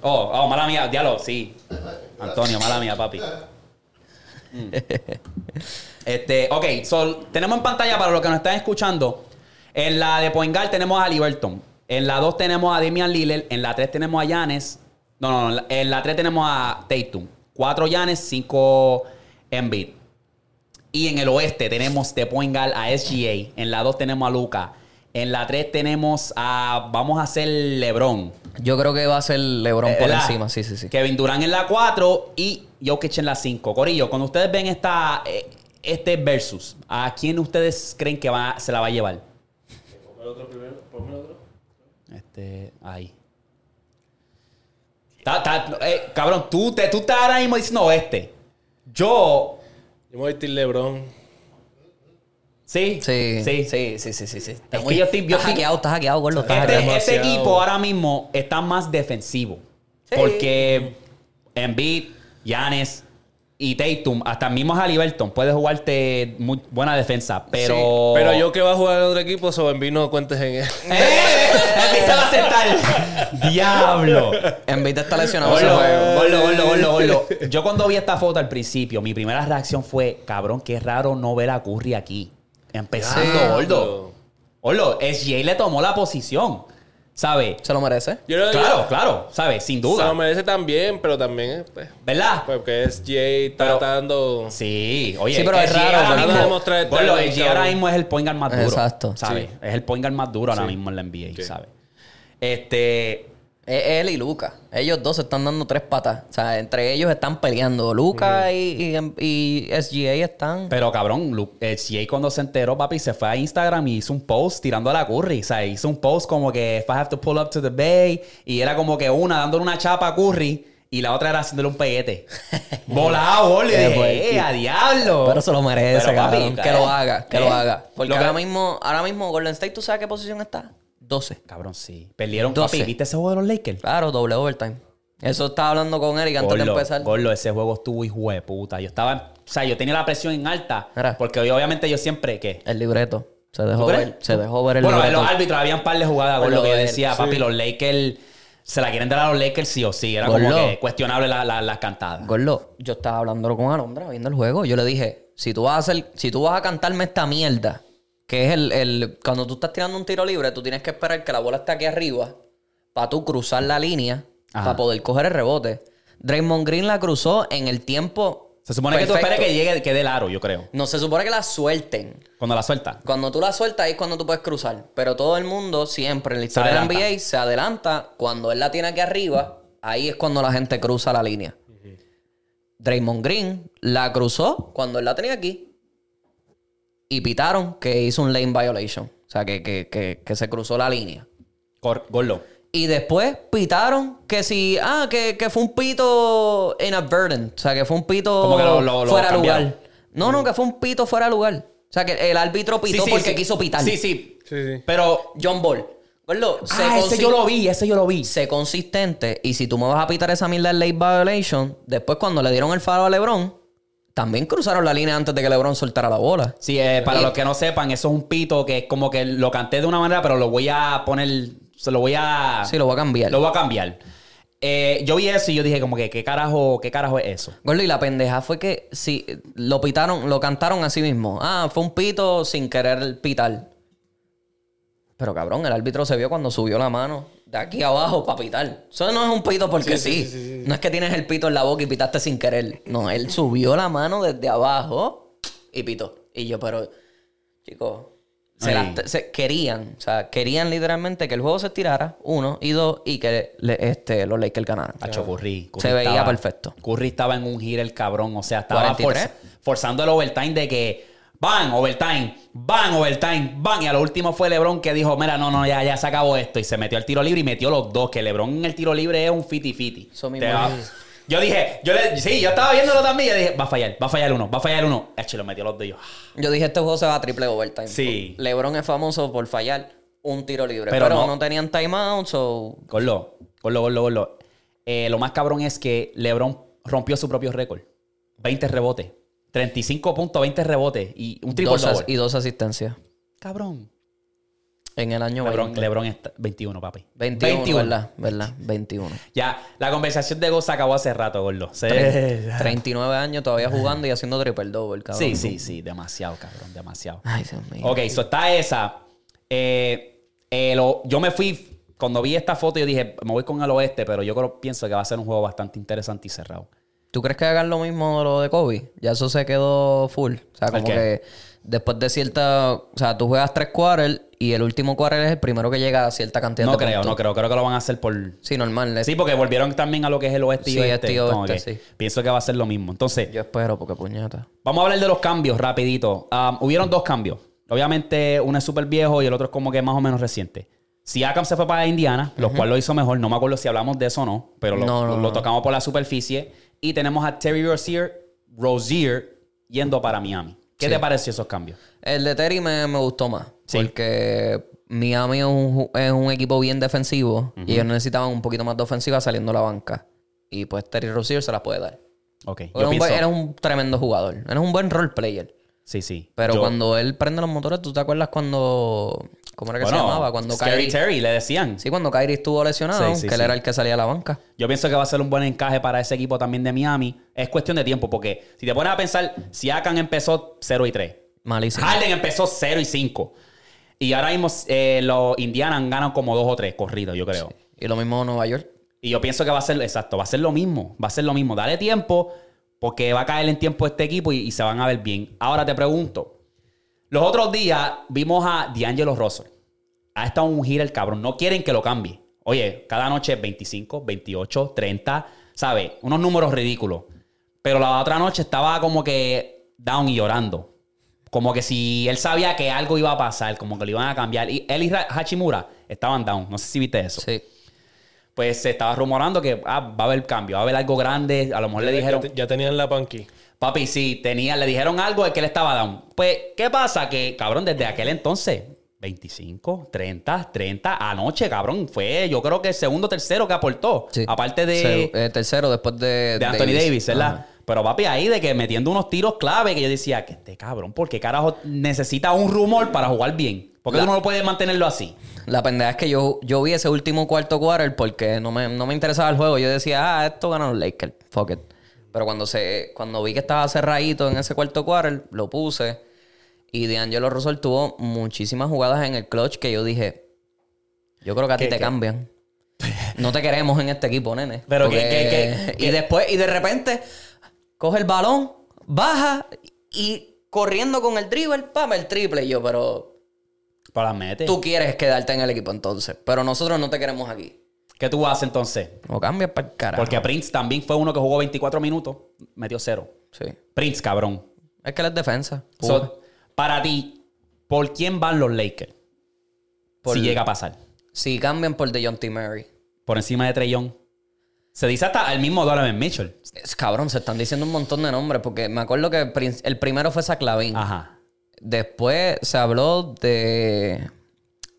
Oh, oh, mala mía, diablo, sí. Antonio, mala mía, papi. Mm. Este, ok, so, tenemos en pantalla para los que nos están escuchando. En la de Poingal tenemos a Liberton. En la 2 tenemos a Damian Lillard. En la 3 tenemos a Yanes. No, no, no. en la- En la 3 tenemos a Tatum. 4 Yanes, 5 Embiid. Y en el oeste tenemos de Poingal a SGA. En la 2 tenemos a Luca. En la 3 tenemos a. Vamos a hacer LeBron. Yo creo que va a ser LeBron por ¿Verdad? encima, sí, sí, sí. Kevin Durant en la 4 y Jokic en la 5. Corillo, cuando ustedes ven esta, eh, este versus, ¿a quién ustedes creen que va, se la va a llevar? Este, ahí. Ta- ta- eh, cabrón, tú, te, tú estás ahora mismo diciendo oeste. Yo, Yo me voy a decir LeBron. Sí, Sí, sí, sí, sí, sí, sí. sí. Está Es muy- que yo estoy- yo está estoy- hackeado, está hackeado, gordo. Está Este, hackeado. este equipo ahora mismo está más defensivo. Sí. Porque Embiid, Giannis y Tatum, hasta el mismo Halliburton puede jugarte muy buena defensa, pero... Sí, pero yo que va a jugar en otro equipo, so Embiid no cuentes en él. ¡Eh! Embiid se va a sentar. ¡Diablo! De estar lesionado gordo, gordo, gordo, gordo. Yo cuando vi esta foto al principio, mi primera reacción fue, cabrón, qué raro no ver a Curry aquí. Empezando, gordo. Gordo, SGA le tomó la posición. ¿Sabes? ¿Se lo merece? Yo Claro, claro, ¿sabes? Sin Se lo duda. merece también, pero también, pues, ¿Verdad? porque es Jay tratando. Sí, oye, Sí, pero es raro, ahora mismo- el G ahora mismo es el point guard más duro. Exacto. ¿Sabes? Sí. Es el point guard más duro ahora Sí. mismo en la NBA, Sí. ¿sabes? Este. Es él y Luca. Ellos dos se están dando tres patas. O sea, entre ellos están peleando. Luca y, y, y SGA están. Pero cabrón, Lu- el CA cuando se enteró, papi, se fue a Instagram y hizo un post tirando a la Curry. O sea, hizo un post como que if I have to pull up to the bay. Y era como que una dándole una chapa a Curry y la otra era haciéndole un peguete. Volado, dije. ¡eh, a diablo! Pero se lo merece, Pero, papi, cabrón. Que eh, lo haga, que eh, lo haga. Porque lo que- ahora mismo, ahora mismo Golden State, ¿tú sabes qué posición está? 12. Cabrón, sí. Perdieron, 12. papi. ¿Viste ese juego de los Lakers? Claro, doble overtime. Eso estaba hablando con Eric antes de empezar. Gordo, ese juego estuvo hijo de puta. Yo estaba, o sea, yo tenía la presión en alta. Mira. Porque hoy, obviamente yo siempre, ¿qué? El libreto. Se dejó ver, se dejó ver el bueno, libreto. los árbitros habían par de jugadas, Por Gordo, lo que yo decía, papi, los Lakers se la quieren dar a los Lakers sí o sí. Era como que cuestionable la- la- las cantadas. Gordo, yo estaba hablándolo con Alondra viendo el juego. Yo le dije, si tú vas a hacer, si tú vas a cantarme esta mierda, que es el, el- cuando tú estás tirando un tiro libre, tú tienes que esperar que la bola esté aquí arriba para tú cruzar la línea Ajá. para poder coger el rebote. Draymond Green la cruzó en el tiempo. Se supone que tú esperes que llegue, que dé el aro, yo creo. No se supone que la suelten. Cuando la suelta. Cuando tú la sueltas ahí es cuando tú puedes cruzar. Pero todo el mundo siempre en la historia de la adelanta. NBA se adelanta. Cuando él la tiene aquí arriba, ahí es cuando la gente cruza la línea. Draymond Green la cruzó cuando él la tenía aquí. Y pitaron que hizo un lane violation. O sea, que, que, que, que se cruzó la línea. Cor- Gordo. Y después pitaron que si, ah, que, que fue un pito inadvertent. O sea, que fue un pito Como que lo- lo- lo fuera de lugar. No, no, que fue un pito fuera de lugar. O sea, que el árbitro pitó porque sí. quiso pitar. Sí, sí. Pero. John Ball. Gordo, Ah, ese yo lo vi, ese yo lo vi. sé consistente. Y si tú me vas a pitar esa mierda de late violation, después cuando le dieron el faro a LeBron, también cruzaron la línea antes de que LeBron soltara la bola. Sí, eh, para los que no sepan, eso es un pito que es como que lo canté de una manera, pero lo voy a poner. Se lo voy a. Sí, lo voy a cambiar. Lo voy a cambiar. Eh, yo vi eso y yo dije, como que, ¿qué carajo, qué carajo es eso? Gordo, y la pendeja fue que si lo pitaron, lo cantaron así mismo. Ah, fue un pito sin querer pitar. Pero cabrón, el árbitro se vio cuando subió la mano de aquí abajo para pitar. Eso no es un pito porque sí. No es que tienes el pito en la boca y pitaste sin querer. No, él subió la mano desde abajo y pitó. Y yo, pero, chicos, se Ay. las- se- querían, o sea, querían literalmente que el juego se tirara, uno, y dos, y que le- este, los Lakers ganaran. Hacho, Curry, Curry Se veía estaba- perfecto. Curry estaba en un giro el cabrón. O sea, estaba 43. forz- forzando el overtime de que van, overtime, van, overtime, van. Y a lo último fue LeBron que dijo, mira, no, no, ya, ya se acabó esto. Y se metió al tiro libre y metió los dos. Que LeBron en el tiro libre es un fiti-fiti. Yo dije, yo le, sí, yo estaba viéndolo también. Yo dije, va a fallar, va a fallar uno, va a fallar uno. Hacho, lo metió los dos y yo. ah. Yo dije, este juego se va a triple overtime. Sí. LeBron es famoso por fallar un tiro libre. Pero Pero, no. no. tenían timeout, so... Gordo, gordo, gordo, gordo. Eh, lo más cabrón es que LeBron rompió su propio récord. 20 rebotes. 35 puntos, 20 rebotes. Y un triple dos double. y dos asistencias. Cabrón. En el año LeBron, 20. LeBron está 21, papi. 21, ¿verdad? ¿verdad? 21. Ya, la conversación de Go se acabó hace rato, gordo. Se- 39 años todavía jugando y haciendo triple double, cabrón. Sí, sí, sí. Demasiado, cabrón. Demasiado. Ay, Dios mío. Ok, so está esa. Eh, eh, lo- yo me fui, cuando vi esta foto, yo dije, me voy con el oeste, pero yo creo, pienso que va a ser un juego bastante interesante y cerrado. ¿Tú crees que hagan lo mismo de lo de Kobe? Ya eso se quedó full. O sea, como que después de cierta... O sea, tú juegas tres quarters y el último quarter es el primero que llega a cierta cantidad No de creo, puntos. no creo. Creo que lo van a hacer por... Sí, normal. es- Sí, porque volvieron también a lo que es el oeste y Sí, oeste. este oeste, sí. Pienso que va a ser lo mismo. Entonces, Yo espero, porque puñeta. vamos a hablar de los cambios rapidito. Um, hubieron dos cambios. Obviamente, uno es súper viejo y el otro es como que más o menos reciente. Siakam se fue para Indiana, lo cual lo hizo mejor. No me acuerdo si hablamos de eso o no, pero lo, No, no, lo no. tocamos por la superficie. Y tenemos a Terry Rozier, Rozier yendo para Miami. ¿Qué Sí. te pareció esos cambios? El de Terry me, me gustó más. Sí. Porque Miami es un, es un equipo bien defensivo y ellos necesitaban un poquito más de ofensiva saliendo a la banca. Y pues Terry Rozier se las puede dar. Ok. Era un, pienso... era un tremendo jugador. Era un buen role player. Sí, sí. Pero Yo- cuando él prende los motores, ¿tú te acuerdas cuando... ¿Cómo era que Bueno, se llamaba? Cuando Scary Kyrie... Terry, le decían. Sí, cuando Kyrie estuvo lesionado, Sí, sí, que él era el que salía a la banca. Yo pienso que va a ser un buen encaje para ese equipo también de Miami. Es cuestión de tiempo, porque si te pones a pensar, si Akan empezó 0 y 3, Malísimo. Harden empezó 0 y 5. Y ahora mismo eh, los Indiana han ganado como dos o tres corridos, yo creo. Y lo mismo Nueva York. Y yo pienso que va a ser, exacto, va a ser lo mismo. Va a ser lo mismo. Dale tiempo, porque va a caer en tiempo este equipo y, se van a ver bien. Ahora te pregunto. Los otros días vimos a D'Angelo Russell. Ha estado un gira el cabrón. No quieren que lo cambie. Oye, cada noche 25, 28, 30, ¿sabes? Unos números ridículos. Pero la otra noche estaba como que down y llorando. Como que si él sabía que algo iba a pasar, como que lo iban a cambiar. Y él y Hachimura estaban down. No sé si viste eso Sí. Pues se estaba rumorando que ah, va a haber cambio, va a haber algo grande. A lo mejor le Ya, dijeron, te- ya tenían la panqui. papi, sí, tenía, le dijeron algo de que él estaba down. Pues, ¿qué pasa? Que, cabrón, desde aquel entonces, 25, 30, 30, anoche, cabrón, fue yo creo que el segundo tercero que aportó. Sí. Aparte de, Se- eh, tercero después de, de Anthony Davis, ¿verdad? Ajá. Pero papi, ahí de que metiendo unos tiros clave que yo decía, que este cabrón, ¿por qué carajo necesita un rumor para jugar bien? ¿Por qué La- tú no lo puedes mantenerlo así? La pendeja es que yo, yo vi ese último cuarto quarter porque no me, no me interesaba el juego. Yo decía, ah, esto gana los Lakers. Fuck it. Pero cuando, se, cuando vi que estaba cerradito en ese cuarto quarter, lo puse. Y D'Angelo Russell tuvo muchísimas jugadas en el clutch que yo dije, yo creo que a ti ¿Qué- te qué? cambian. No te queremos en este equipo, nene. Pero Porque- que- que- que- Y después, y de repente, coge el balón, baja y corriendo con el dribble, pam, el triple. Y yo, pero Para las metes. tú quieres quedarte en el equipo entonces. Pero nosotros no te queremos aquí. ¿Qué tú haces entonces? O cambias para el carajo. Porque Prince también fue uno que jugó 24 minutos, metió cero. Sí. Prince, cabrón. Es que él es defensa. So, para ti, ¿por quién van los Lakers? Por- Si llega a pasar. si cambian por DeJounte Murray. Por encima de Trey Young. Se dice hasta el mismo Donovan Mitchell. Es, cabrón, se están diciendo un montón de nombres. Porque me acuerdo que el, primero fue Zach Lavin. Ajá. Después se habló de...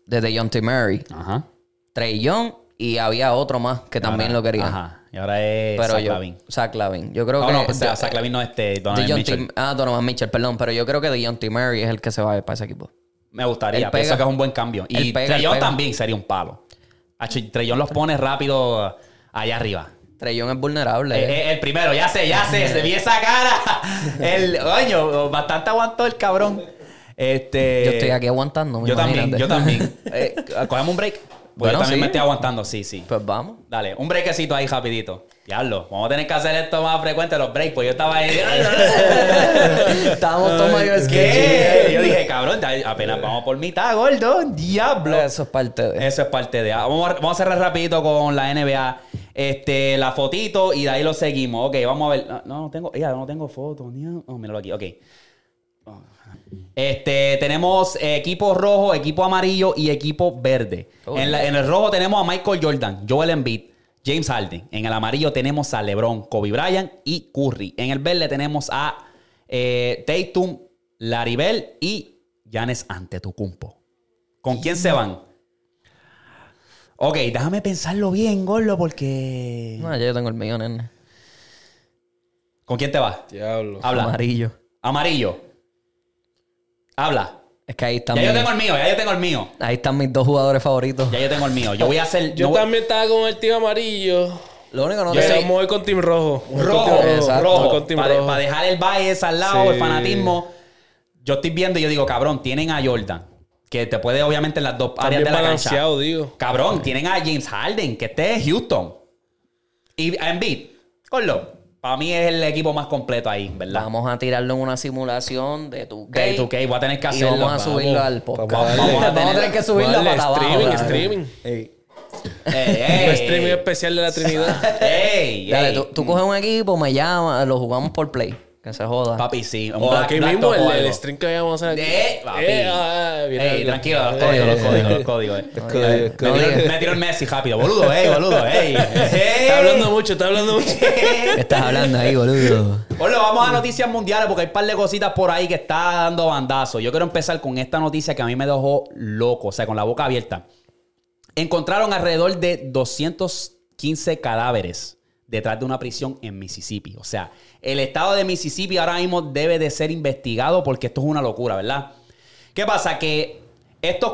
De DeJounte Murray. Ajá. Trey Young. Y había otro más que también Ahora- lo quería. Ajá. Y ahora es Pero Zach yo... Lavin. Zach Lavin. Yo creo No, que... no, pues, de- Zach Lavin no es este Donovan Mitchell. Ah, Donovan Mitchell, perdón. Pero yo creo que DeJounte Murray es el que se va a ir para ese equipo. Me gustaría. Él pega. Pienso que es un buen cambio. Y pega. también sería un palo. Young los pone rápido allá arriba. Young es vulnerable. Eh, eh, el primero, ya sé, ya sé, se vi esa cara. El, coño, bastante aguantó el cabrón. Este, yo estoy aquí aguantando. Yo también, yo también. Eh, ¿Cogemos un break? Pues Bueno, yo también sí. me estoy aguantando, sí, sí. Pues vamos. Dale, un breakcito ahí rapidito. Diablo, vamos a tener que hacer esto más frecuente, los breaks, pues yo estaba ahí. Estábamos todos mayores ¿Qué? Yo dije, cabrón, apenas vamos por mitad, gordo. Diablo. Eso es parte de. Eso es parte de. Vamos a, vamos a cerrar rapidito con la NBA. Este, la fotito y de ahí lo seguimos. Ok, vamos a ver. No, no tengo. Ya, no tengo foto. ni- Oh, míralo aquí. Ok. Este, tenemos equipo rojo, equipo amarillo y equipo verde. Oh, en, la- en el rojo tenemos a Michael Jordan, Joel Embiid, James Harden. En el amarillo tenemos a LeBron, Kobe Bryant y Curry. En el verde tenemos a eh, Tatum, Laribel y Giannis Antetokounmpo. ¿Con quién se van? Ok, déjame pensarlo bien, Gordo, porque... No, ya yo tengo el mío, nene. ¿Con quién te vas? Diablo. Habla. Amarillo. Amarillo. Habla. Es que ahí están, Ya mis, yo tengo el mío, ya yo tengo el mío. ahí están mis dos jugadores favoritos. Ya yo tengo el mío. Yo voy a hacer. Yo no voy- también estaba con el team amarillo. Lo único que no Yo te- me voy con team rojo. Con Rojo, team rojo. Con team Para, rojo. para dejar el bias al lado, Sí. el fanatismo. Yo estoy viendo y yo digo, cabrón, tienen a Jordan, que te puede, obviamente, en las dos áreas de la balanceado, cancha. digo. Cabrón, tienen a James Harden, que esté en Houston. Y a Embiid. Corlo. Para mí es el equipo más completo ahí, ¿verdad? Vamos a tirarlo en una simulación de tu De 2K, voy a tener que Y hacerlo. vamos a Vamos. subirlo al podcast. Vamos a Vamos, darle. a tener que subirlo Vale, para abajo. streaming, streaming. Ey, Un ey. streaming especial de la Trinidad. Ey, Dale, tú, tú coges un equipo, me llamas, lo jugamos por play. Que se joda. Papi, sí. un O Black- aquí Black mismo, el, el stream que vamos a hacer aquí. Eh, papi. Eh, ah, Ey, algo. tranquilo, los códigos, los códigos, los códigos. eh. códigos, Me códigos. tiró- Me tiró el Messi rápido, boludo, ey, boludo, ey. Está hablando mucho, está hablando mucho. ¿Qué estás hablando ahí, boludo? Bueno, vamos a noticias mundiales porque hay un par de cositas por ahí que está dando bandazo. Yo quiero empezar con esta noticia que a mí me dejó loco, o sea, con la boca abierta. Encontraron alrededor de 215 cadáveres detrás de una prisión en Mississippi. O sea, el estado de Mississippi ahora mismo debe de ser investigado porque esto es una locura, ¿verdad? ¿Qué pasa? Que estos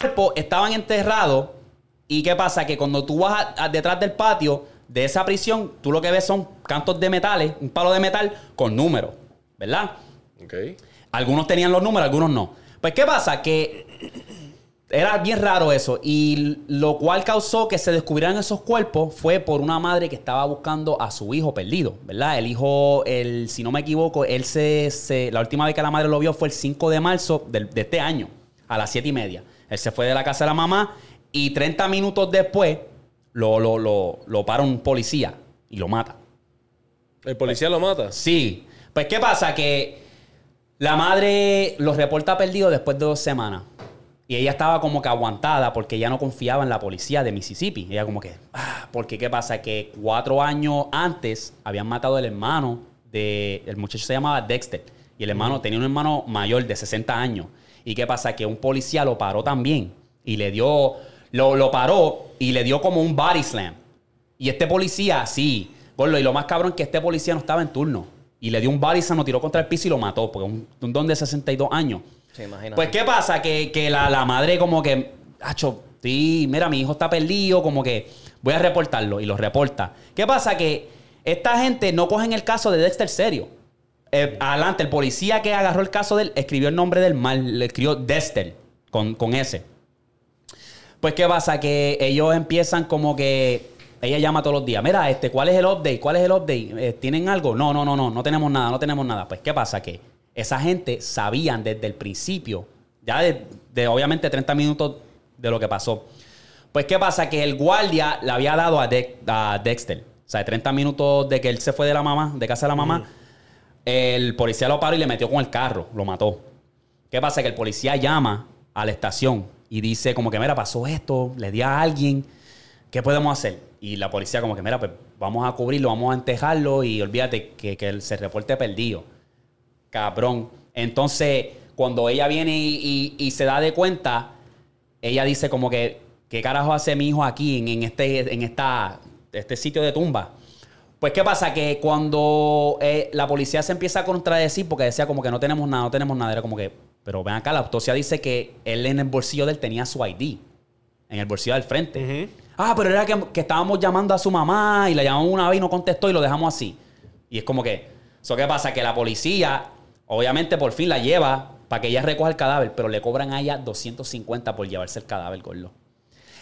Cuerpos estaban enterrados. ¿Y qué pasa? Que cuando tú vas a- a- detrás del patio de esa prisión, tú lo que ves son cantos de metales, un palo de metal con números, ¿verdad? Ok. Algunos tenían los números, algunos no. Pues, ¿qué pasa? Que era bien raro eso. Y lo cual causó que se descubrieran esos cuerpos fue por una madre que estaba buscando a su hijo perdido, ¿verdad? El hijo, el, si no me equivoco, él se, se- La última vez que la madre lo vio fue el 5 de marzo del- de este año, a las 7 y media. Él se fue de la casa de la mamá y 30 minutos después lo, lo, lo, lo para un policía y lo mata. ¿El policía lo mata? Sí. Pues, ¿qué pasa? Que la madre los reporta perdido después de dos semanas. Y ella estaba como que aguantada porque ella no confiaba en la policía de Mississippi. Ella como que, ah, porque ¿qué pasa? Que cuatro años antes habían matado al hermano de... El muchacho se llamaba Dexter. Y el hermano tenía un hermano mayor de 60 años. ¿Y qué pasa? Que un policía lo paró también. Y le dio... Lo, lo paró y le dio como un body slam. Y este policía, sí, y lo más cabrón es que este policía no estaba en turno. Y le dio un body slam, lo tiró contra el piso y lo mató, porque un, un don de 62 años. Sí, imagínate. Pues, ¿qué pasa? Que, que la, la madre como que, acho, sí, mira, mi hijo está perdido, como que voy a reportarlo y lo reporta. ¿Qué pasa? Que esta gente no cogen el caso de Dexter serio. Eh, adelante, el policía que agarró el caso de él escribió el nombre del mal, le escribió Dexter con, con S. Pues, ¿qué pasa? Que ellos empiezan como que. Ella llama todos los días. Mira, este, ¿cuál es el update? ¿Cuál es el update? Eh, ¿Tienen algo? No, no, no, no. No tenemos nada, no tenemos nada. Pues, ¿qué pasa? Que esa gente sabían desde el principio, ya de, de, obviamente 30 minutos de lo que pasó. Pues, ¿qué pasa? Que el guardia le había dado a, De- Dexter. O sea, 30 minutos de que él se fue de la mamá, de casa de la mamá. El policía lo paró y le metió con el carro. Lo mató. ¿Qué pasa? Que el policía llama a la estación y dice como que, mira, pasó esto, le di a alguien, ¿qué podemos hacer? Y la policía como que, mira, pues vamos a cubrirlo, vamos a entejarlo y olvídate que, que se reporte perdido. Cabrón. Entonces, cuando ella viene y, y- y se da de cuenta, ella dice como que, ¿qué carajo hace mi hijo aquí en, en este, en esta, este sitio de tumba? Pues, ¿qué pasa? Que cuando eh, la policía se empieza a contradecir, porque decía como que no tenemos nada, no tenemos nada, era como que, pero ven acá, la autopsia dice que él en el bolsillo de él tenía su ID, en el bolsillo del frente. Ah, pero era que, que estábamos llamando a su mamá y la llamamos una vez y no contestó y lo dejamos así. Y es como que, ¿eso qué pasa? Que la policía, obviamente, por fin la lleva para que ella recoja el cadáver, pero le cobran a ella 250 por llevarse el cadáver, gordo.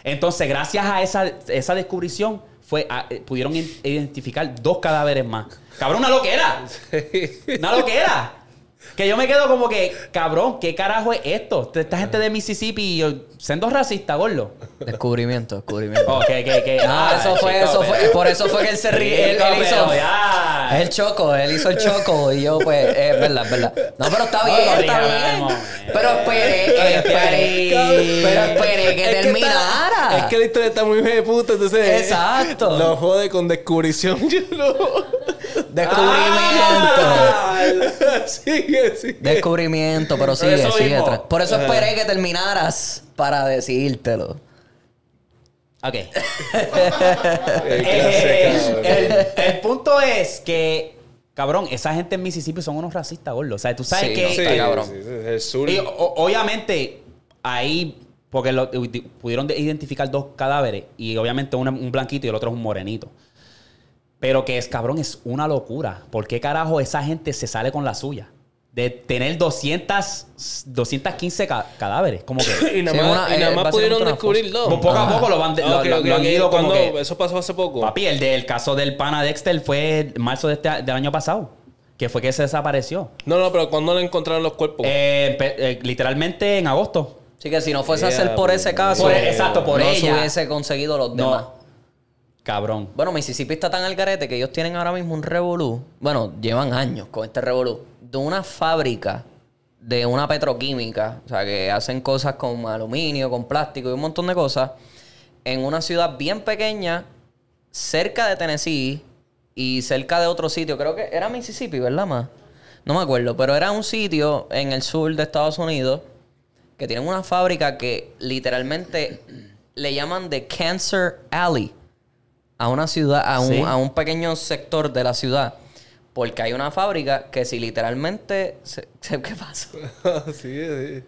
Entonces, gracias a esa, esa descubrición, fue, a- eh, pudieron identificar dos cadáveres más. Cabrón, una loquera. Una loquera. Que yo me quedo como que, cabrón, ¿qué carajo es esto? Esta gente de Mississippi, y yo, siendo racista, gordo. Descubrimiento, descubrimiento. Que, que, que. No, ah, eso fue, chico, eso fue. pero- Por eso fue que él se ríe. Él, hizo. Es el choco, él hizo el choco y yo, pues, es verdad, es verdad. No, pero está bien, está Rihanna, bien. Pero esperé, esperé, pero esperé que Es terminara. está- es que la historia está muy de puta, entonces. Exacto. Lo jode con descubrición. Yo no. Descubrimiento. sigue, sigue. Descubrimiento, pero sigue, sigue. mismo. tra- Por eso esperé que terminaras para decírtelo. Ok. Eh, Eh, el, el punto es que, cabrón, esa gente en Mississippi son unos racistas, gordo. O sea, tú sabes Sí, que. no, Sí, está cabrón. sí, sí, el sur. Y, o- obviamente, ahí, porque lo- pudieron de- identificar dos cadáveres y obviamente uno es un blanquito y el otro es un morenito. Pero que es, cabrón, es una locura. ¿Por qué carajo esa gente se sale con la suya? De tener 200, 215 ca- cadáveres. Como que... y nada más, una- y nada eh, más pudieron descubrir dos. Poco a poco lo, van de- lo- lo- ok, lo han ido como. Eso pasó hace poco. Papi, el del caso del pana Dexter fue en marzo de este, del año pasado. Que fue que se desapareció. No, no, pero ¿cuándo le encontraron los cuerpos? Eh, eh, literalmente en agosto. Así que si no fuese a ser por ese caso, Por- exacto, por no ella. se hubiese conseguido los No. Cabrón. Bueno, Mississippi está tan al garete que ellos tienen ahora mismo un revolú. Bueno, llevan años con este revolú. De una fábrica de una petroquímica. O sea, que hacen cosas con aluminio, con plástico y un montón de cosas. En una ciudad bien pequeña, cerca de Tennessee y cerca de otro sitio. Creo que era Mississippi, ¿verdad, más? No me acuerdo. Pero era un sitio en el sur de Estados Unidos que tienen una fábrica que literalmente le llaman The Cancer Alley a una ciudad, a un, Sí. a un pequeño sector de la ciudad. Porque hay una fábrica que si literalmente... se- se- ¿Qué pasa? sí, sí.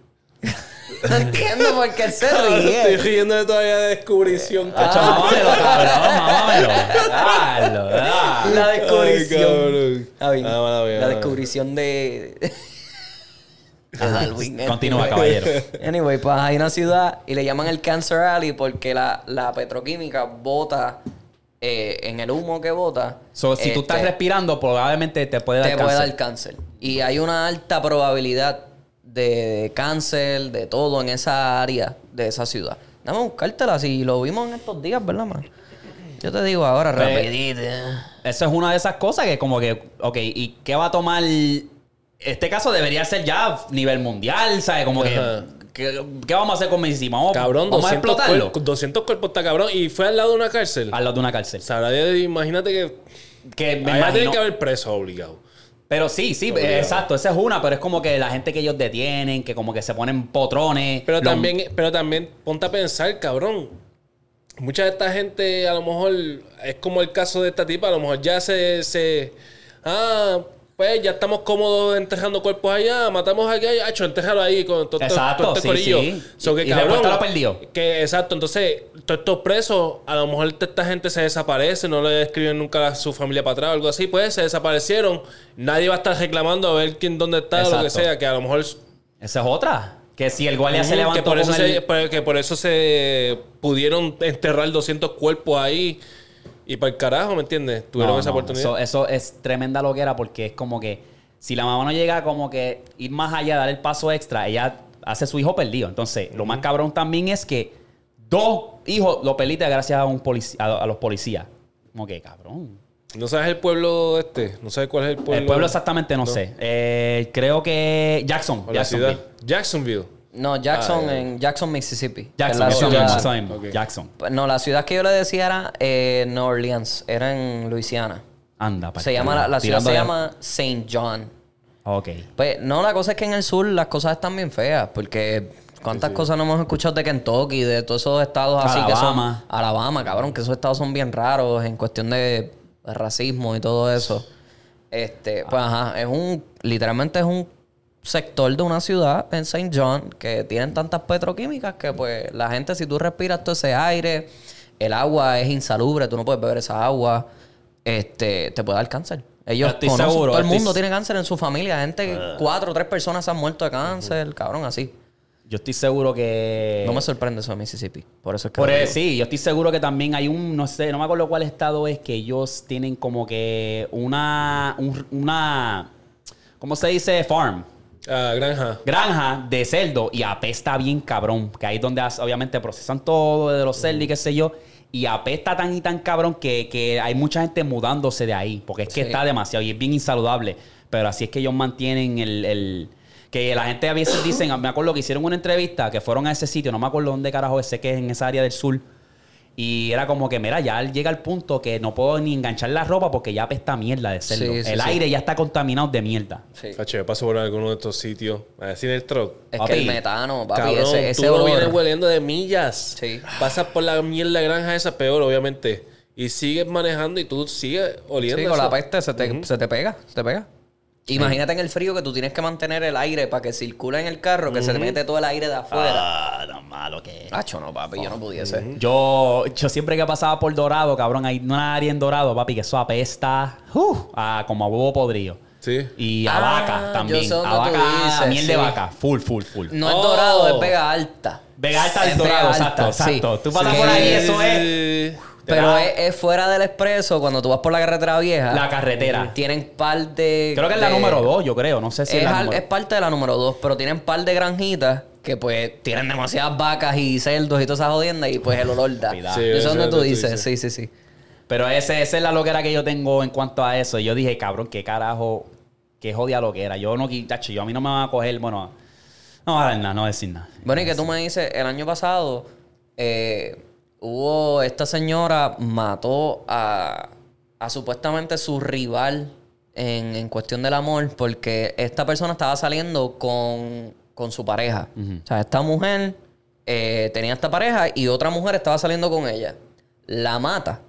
No entiendo por qué se Estoy ríe. riendo todavía de descubrición. Hacho, mámamelo, cabrón, mámamelo. Dalo, dalo. La Ay, descubrición. cabrón. Ah. Ah, mala mía, la descubrición de... de Darwin. Continúa, caballero. Anyway, pues hay una ciudad y le llaman el Cancer Alley porque la, la petroquímica bota eh, en el humo que bota. So, si tú este, estás respirando, probablemente te puede dar te puede cáncer. dar cáncer. Y hay una alta probabilidad de cáncer, de todo en esa área de esa ciudad. Dame a buscártela si lo vimos en estos días, ¿verdad, man? Yo te digo ahora rapidito. Eso es una de esas cosas que como que, ok, ¿y qué va a tomar? Este caso debería ser ya nivel mundial, ¿sabes? Como que. ¿Qué, qué vamos a hacer con Mississippi? ¿Vamos, Cabrón, vamos a 200 explotarlo? cuerpos, 200 cuerpos está cabrón. Y fue al lado de una cárcel. Al lado de una cárcel. Sabrá Dios, imagínate que. Que me imagino... tiene que haber preso obligado. Pero sí, sí, Obligado. exacto. Esa es una, pero es como que la gente que ellos detienen, que como que se ponen potrones. Pero también, pero también, ponte a pensar, cabrón. Mucha de esta gente, a lo mejor, es como el caso de esta tipa, a lo mejor ya se. se ah, pues ya estamos cómodos enterrando cuerpos allá, matamos aquí, hecho, enterralo ahí con todo, todo- Exacto, este sí, corillo. sí. So que, Y cabrón, lo perdió. Que, exacto, entonces, todos estos presos, a lo mejor esta gente se desaparece, no le escriben nunca a su familia para atrás o algo así, pues se desaparecieron. Nadie va a estar reclamando a ver quién dónde está o lo que sea, que a lo mejor Esa es otra. Que si el guardia se levantó que por, eso con se, por- que por eso se pudieron enterrar 200 cuerpos ahí. Y para el carajo, ¿me entiendes? Tuvieron No, esa no, oportunidad. Eso, eso es tremenda loquera porque es como que si la mamá no llega como que ir más allá, dar el paso extra, ella hace su hijo perdido. Entonces, lo más cabrón también es que dos hijos lo perdiste gracias a, un polici- a, a los policías. Como que cabrón. ¿No sabes el pueblo este? ¿No sabes cuál es el pueblo? el pueblo exactamente no, No. sé. Eh, creo que Jackson. O la Jacksonville. ciudad. Jacksonville. No, Jackson, Ah, ya. en Jackson, Mississippi. Jackson. Jackson. Pues No, la ciudad que yo le decía era eh, New Orleans. Era en Luisiana. Anda, pa' Se llama, la, la ciudad se llama St. John. Ok. Pues no, la cosa es que en el sur las cosas están bien feas. Porque cuántas cosas no hemos escuchado de Kentucky, de todos esos estados así que Alabama. son. Alabama, cabrón, que esos estados son bien raros en cuestión de racismo y todo eso. Este, pues ajá, es un. Literalmente es un sector de una ciudad en St. John que tienen tantas petroquímicas que pues la gente si tú respiras todo ese aire, el agua es insalubre, tú no puedes beber esa agua, este, te puede dar cáncer. Ellos conocen- seguro, todo el estoy- mundo tiene cáncer en su familia, gente, cuatro o tres personas han muerto de cáncer, cabrón, así. Yo estoy seguro que. No me sorprende eso de Mississippi, por eso es que Por eso, digo. sí, yo estoy seguro que también hay un, no sé, no me acuerdo cuál estado es, que ellos tienen como que una, un- una, ¿cómo se dice? Farm. Ah, granja. Granja de cerdo y apesta bien cabrón. Que ahí es donde obviamente procesan todo de los cerdos y qué sé yo. Y apesta tan y tan cabrón que, que hay mucha gente mudándose de ahí. Porque es que Sí. está demasiado y es bien insaludable. Pero así es que ellos mantienen el... el- que la gente a veces dicen, me acuerdo que hicieron una entrevista, que fueron a ese sitio, no me acuerdo dónde carajo sé que es en esa área del sur. Y era como que, mira, ya llega el punto que no puedo ni enganchar la ropa porque ya apesta mierda de cerdo. Sí, sí, el sí. aire ya está contaminado de mierda. Sí. Sacho, yo paso por alguno de estos sitios. A decir el truck. Es Papi, que el metano, papi, Cabrón, ese, ese tú lo olor- vienes hueliendo de millas. Sí. Pasas por la mierda granja esa, peor, obviamente. Y sigues manejando y tú sigues oliendo. Sí, con la peste se te, se te pega, se te pega. Imagínate en el frío que tú tienes que mantener el aire para que circule en el carro, que se te mete todo el aire de afuera. Ah, tan malo que es. Hacho, no, papi, yo no pudiese. Yo, yo siempre que pasaba por Dorado, cabrón, hay una área en Dorado, papi, que eso apesta uh, a, como a huevo podrido. Sí. Y a Ah, vaca yo también. A vaca, dices, miel de vaca. Full, full, full. No es Oh. dorado, es Vega Alta. Vega Alta Es es Dorado, exacto, sí. exacto. Tú pasas Sí. por ahí, eso es. Pero Ah. es, es fuera del expreso, cuando tú vas por la carretera vieja. la carretera. Tienen par de. Creo que es la de- número dos, yo creo. No sé si es, Es, la al- número es parte de la número dos, pero tienen par de granjitas que pues tienen demasiadas vacas y cerdos y todas esas jodiendas y pues el olor da. Sí, eso es que tú dices, sí, dices. sí, sí. Pero ese, esa es la loquera que yo tengo en cuanto a eso. Yo dije, cabrón, qué carajo, qué jodida loquera. Yo no, tacho, yo a mí no me van a coger, bueno, no voy a dar nada, no voy a decir nada. Bueno, y que tú me dices, el año pasado eh, hubo esta señora mató a, a supuestamente su rival en, en cuestión del amor porque esta persona estaba saliendo con, con su pareja. O sea, esta mujer eh, tenía esta pareja y otra mujer estaba saliendo con ella. La mata.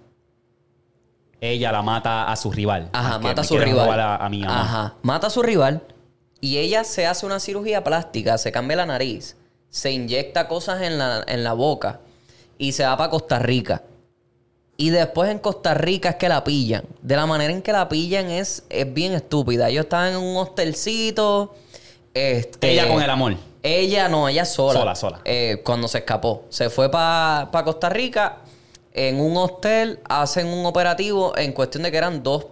Ella la mata a su rival. Ajá, que mata a su rival. robar A, a mi mamá. Ajá, mata a su rival y ella se hace una cirugía plástica, se cambia la nariz, se inyecta cosas en la, en la boca y se va para Costa Rica. Y después en Costa Rica es que la pillan. De la manera en que la pillan es, es bien estúpida. Ellos estaban en un hostelcito. Este, Ella con el amor. Ella no, ella sola. Sola, sola. Eh, cuando se escapó. Se fue para Costa Rica. En un hostel hacen un operativo en cuestión de que eran dos,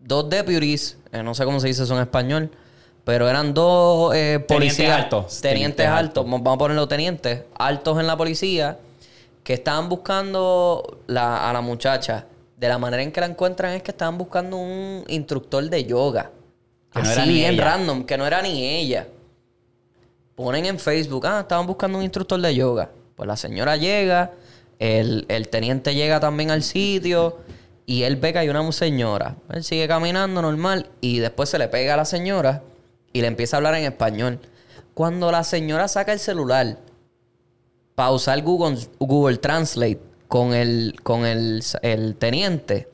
dos deputies. eh, no sé cómo se dice eso en español. Pero eran dos eh, policías. altos. Tenientes, Tenientes altos. altos. Vamos a ponerlo tenientes. Altos en la policía. Que estaban buscando la- a la muchacha. De la manera en que la encuentran es que estaban buscando un instructor de yoga. Que no Así era ni bien ella. random. Que no era ni ella ponen en Facebook, ah, estaban buscando un instructor de yoga. Pues la señora llega, el, el teniente llega también al sitio y él ve que hay una señora. Él sigue caminando normal y después se le pega a la señora y le empieza a hablar en español. Cuando la señora saca el celular para usar Google, Google Translate con el, con el, el teniente,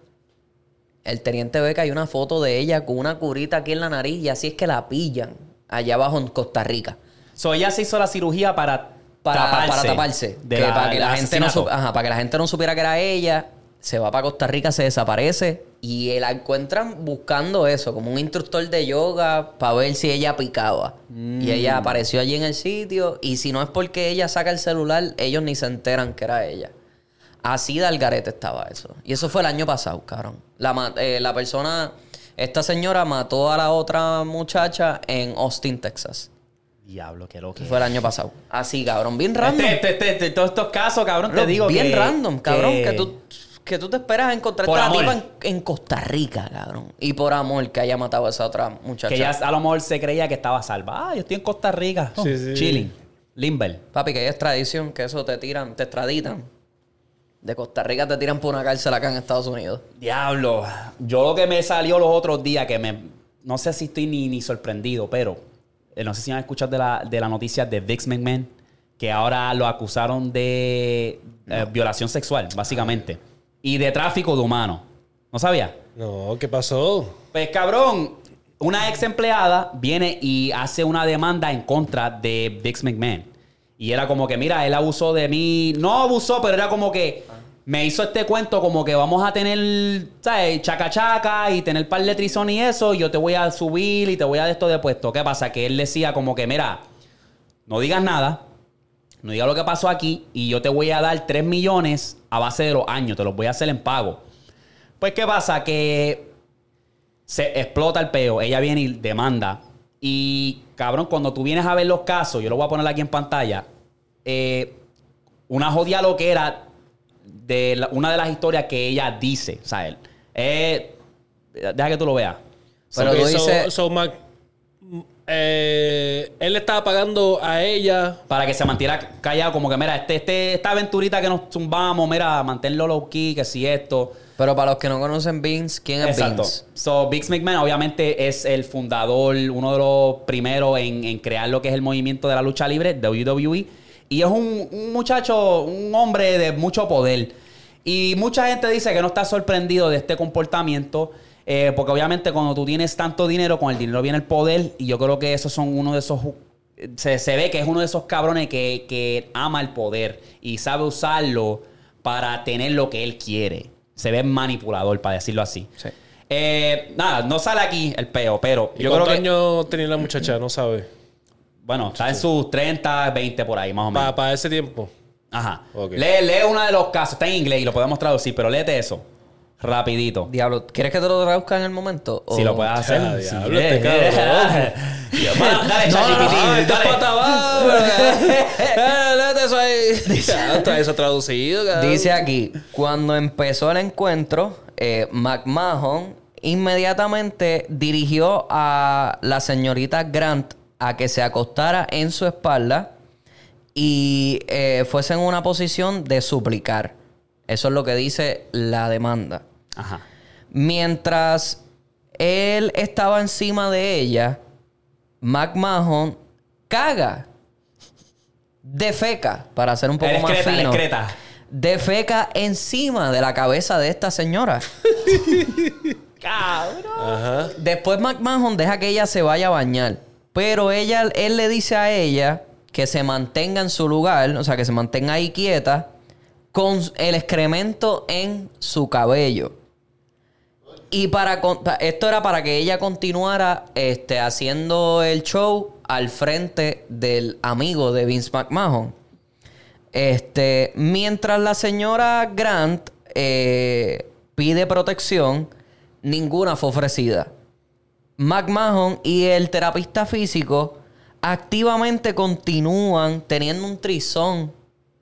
el teniente ve que hay una foto de ella con una curita aquí en la nariz y así es que la pillan allá abajo en Costa Rica. So, ella se hizo la cirugía para Para taparse. para taparse. de Que la- para, que la del gente no ajá, para que la gente no supiera que era ella. Se va para Costa Rica, se desaparece. Y la encuentran buscando eso, como un instructor de yoga, para ver si ella picaba. Mm. Y ella apareció allí en el sitio. Y si no es porque ella saca el celular, ellos ni se enteran que era ella. Así de algarete estaba eso. Y eso fue el año pasado, cabrón. La, eh, la persona, esta señora mató a la otra muchacha en Austin, Texas. Diablo, qué loco. Fue el año pasado. Así, cabrón. Bien random. Este, este, este, todos estos casos, cabrón, te digo bien que... random, cabrón. Que, que- tú, que tú te esperas encontrar Por esta amor. tipa en, en Costa Rica, cabrón. Y por amor que haya matado a esa otra muchacha. Que ella a lo mejor se creía que estaba salva. Ah, yo estoy en Costa Rica. Oh, Sí, sí. Chilling. Limber. Papi, que hay extradición, que eso te tiran, te extraditan. De Costa Rica te tiran por una cárcel acá en Estados Unidos. Diablo. Yo lo que me salió los otros días, que me... No sé si estoy ni, ni sorprendido, pero... eh, no sé si han escuchado de la, de la noticia de Vix McMahon, que ahora lo acusaron de eh, violación sexual, básicamente. Y de tráfico de humanos. ¿No sabía? No, ¿qué pasó? Pues cabrón, una ex empleada viene y hace una demanda en contra de Vix McMahon. Y era como que, mira, él abusó de mí. No abusó, pero era como que me hizo este cuento como que vamos a tener, ¿sabes? Chaca chaca y tener par de trizón y eso. Y yo te voy a subir y te voy a de esto de puesto. ¿Qué pasa? Que él decía como que, mira, no digas nada. No digas lo que pasó aquí. Y yo te voy a dar 3 millones a base de los años. Te los voy a hacer en pago. Pues, ¿qué pasa? Que se explota el peo. Ella viene y demanda. Y, cabrón, cuando tú vienes a ver los casos, yo lo voy a poner aquí en pantalla. eh, una jodida lo que era de la- una de las historias que ella dice. O sea, él. eh, deja que tú lo veas. Pero Ok, tú so- dices- so, eh, él le estaba pagando a ella. Para que se mantuviera callado, como que, mira, este, este, esta aventurita que nos zumbamos, mira, manténlo low key, que si esto. Pero para los que no conocen Vince, ¿quién es Exacto. Vince? So, Biggs McMahon obviamente es el fundador, uno de los primeros en, en crear lo que es el movimiento de la lucha libre, WWE. Y es un, un muchacho, un hombre de mucho poder. Y mucha gente dice que no está sorprendido de este comportamiento. Eh, porque obviamente cuando tú tienes tanto dinero, con el dinero viene el poder. Y yo creo que esos son uno de esos... Se, se ve que es uno de esos cabrones que, que ama el poder y sabe usarlo para tener lo que él quiere. Se ve manipulador, para decirlo así. Sí. Eh, nada, no sale aquí el peo, pero ¿Y yo creo cuántos que... años tenía la muchacha? No sabe. Bueno, está en sus 30, 20 por ahí, más o menos. Para ese tiempo. Ajá. Lee, lee uno de los casos. Está en inglés y lo podemos traducir, pero léete eso. Rapidito. Diablo, ¿quieres que te lo traduzca en el momento? Si lo puedes hacer. Ah, Sí. diablo, mano, Dale, dale. eso traducido, cabrón. Dice aquí, cuando empezó el encuentro, eh, McMahon inmediatamente dirigió a la señorita Grant a que se acostara en su espalda y eh, fuese en una posición de suplicar. Eso es lo que dice la demanda. Ajá. Mientras él estaba encima de ella, McMahon caga, defeca, para hacer un poco más fino, excreta. defeca encima de la cabeza de esta señora. Ajá. Después McMahon deja que ella se vaya a bañar. Pero ella, él le dice a ella que se mantenga en su lugar, o sea, que se mantenga ahí quieta, con el excremento en su cabello. Y para esto era para que ella continuara este, haciendo el show al frente del amigo de Vince McMahon. Este, mientras la señora Grant eh, pide protección, ninguna fue ofrecida. McMahon y el terapista físico activamente continúan teniendo un trizón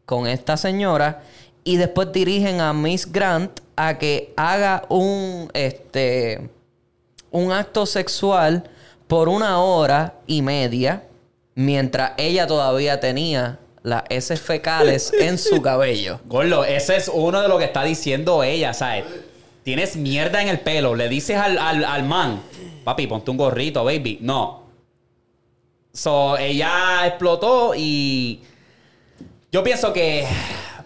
con esta señora y después dirigen a Miss Grant a que haga un este un acto sexual por una hora y media mientras ella todavía tenía las heces fecales en su cabello. Gordo, ese es uno de lo que está diciendo ella, ¿sabes? Tienes mierda en el pelo. Le dices al, al, al man, papi, ponte un gorrito, baby. No. So, ella explotó y yo pienso que,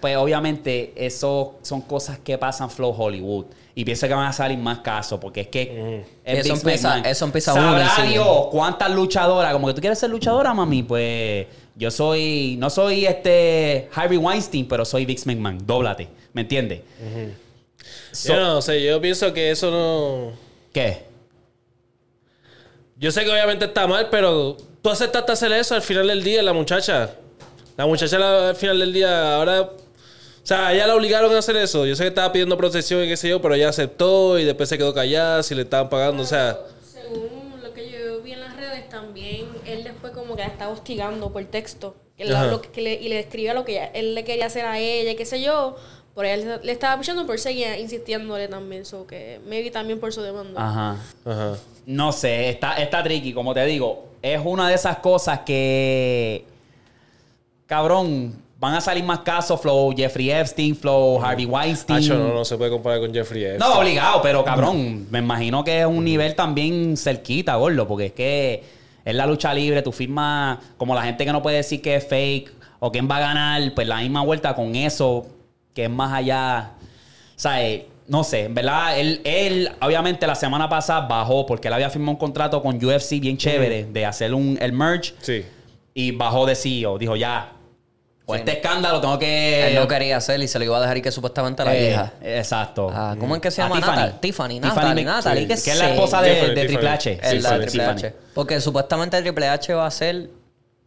pues obviamente, eso son cosas que pasan Flow Hollywood. Y pienso que van a salir más casos, porque es que... es Eso empieza- eso empieza Sabrá uno. Dios cuántas luchadoras, como que tú quieres ser luchadora, mami, pues yo soy, no soy este Harvey Weinstein, pero soy Vince McMahon, dóblate, ¿me entiendes? So- Yo no sé, yo pienso que eso no. ¿Qué? Yo sé que obviamente está mal, pero tú aceptaste hacer eso al final del día, la muchacha. La muchacha la- al final del día, ahora. O sea, ella la obligaron a hacer eso. Yo sé que estaba pidiendo protección y qué sé yo, pero ella aceptó y después se quedó callada si le estaban pagando. O sea, Según lo que yo vi en las redes, también él después como que la estaba hostigando por texto. Que lo que le- y le escribía lo que ella- él le quería hacer a ella, qué sé yo. Por él le estaba pichando, por seguía insistiéndole también. So que maybe también por su demanda. Ajá. ajá. No sé, está, está tricky, como te digo. Es una de esas cosas que. Cabrón, van a salir más casos. Flow Jeffrey Epstein, Flow Harvey Weinstein. Hacho, no, no se puede comparar con Jeffrey Epstein. No, obligado, pero cabrón, me imagino que es un nivel también cerquita, gordo, porque es que es la lucha libre, tú firmas como la gente que no puede decir que es fake o quién va a ganar, pues la misma vuelta con eso, que es más allá, ¿sabes? No sé, en verdad, él, él obviamente la semana pasada bajó porque él había firmado un contrato con UFC bien chévere de hacer un, el merge Sí. y bajó de CEO. Dijo, ya, con este escándalo tengo que... Él no quería hacer y se lo iba a dejar y que supuestamente la Eh, hija. Exacto. Ah, ¿Cómo es que se llama? Tiffany. Natal- Tiffany, Tiffany Natalie, Natalie, sí, que es la esposa de, de Triple. H. Es la sí, Triple. H. Porque supuestamente Triple H va a ser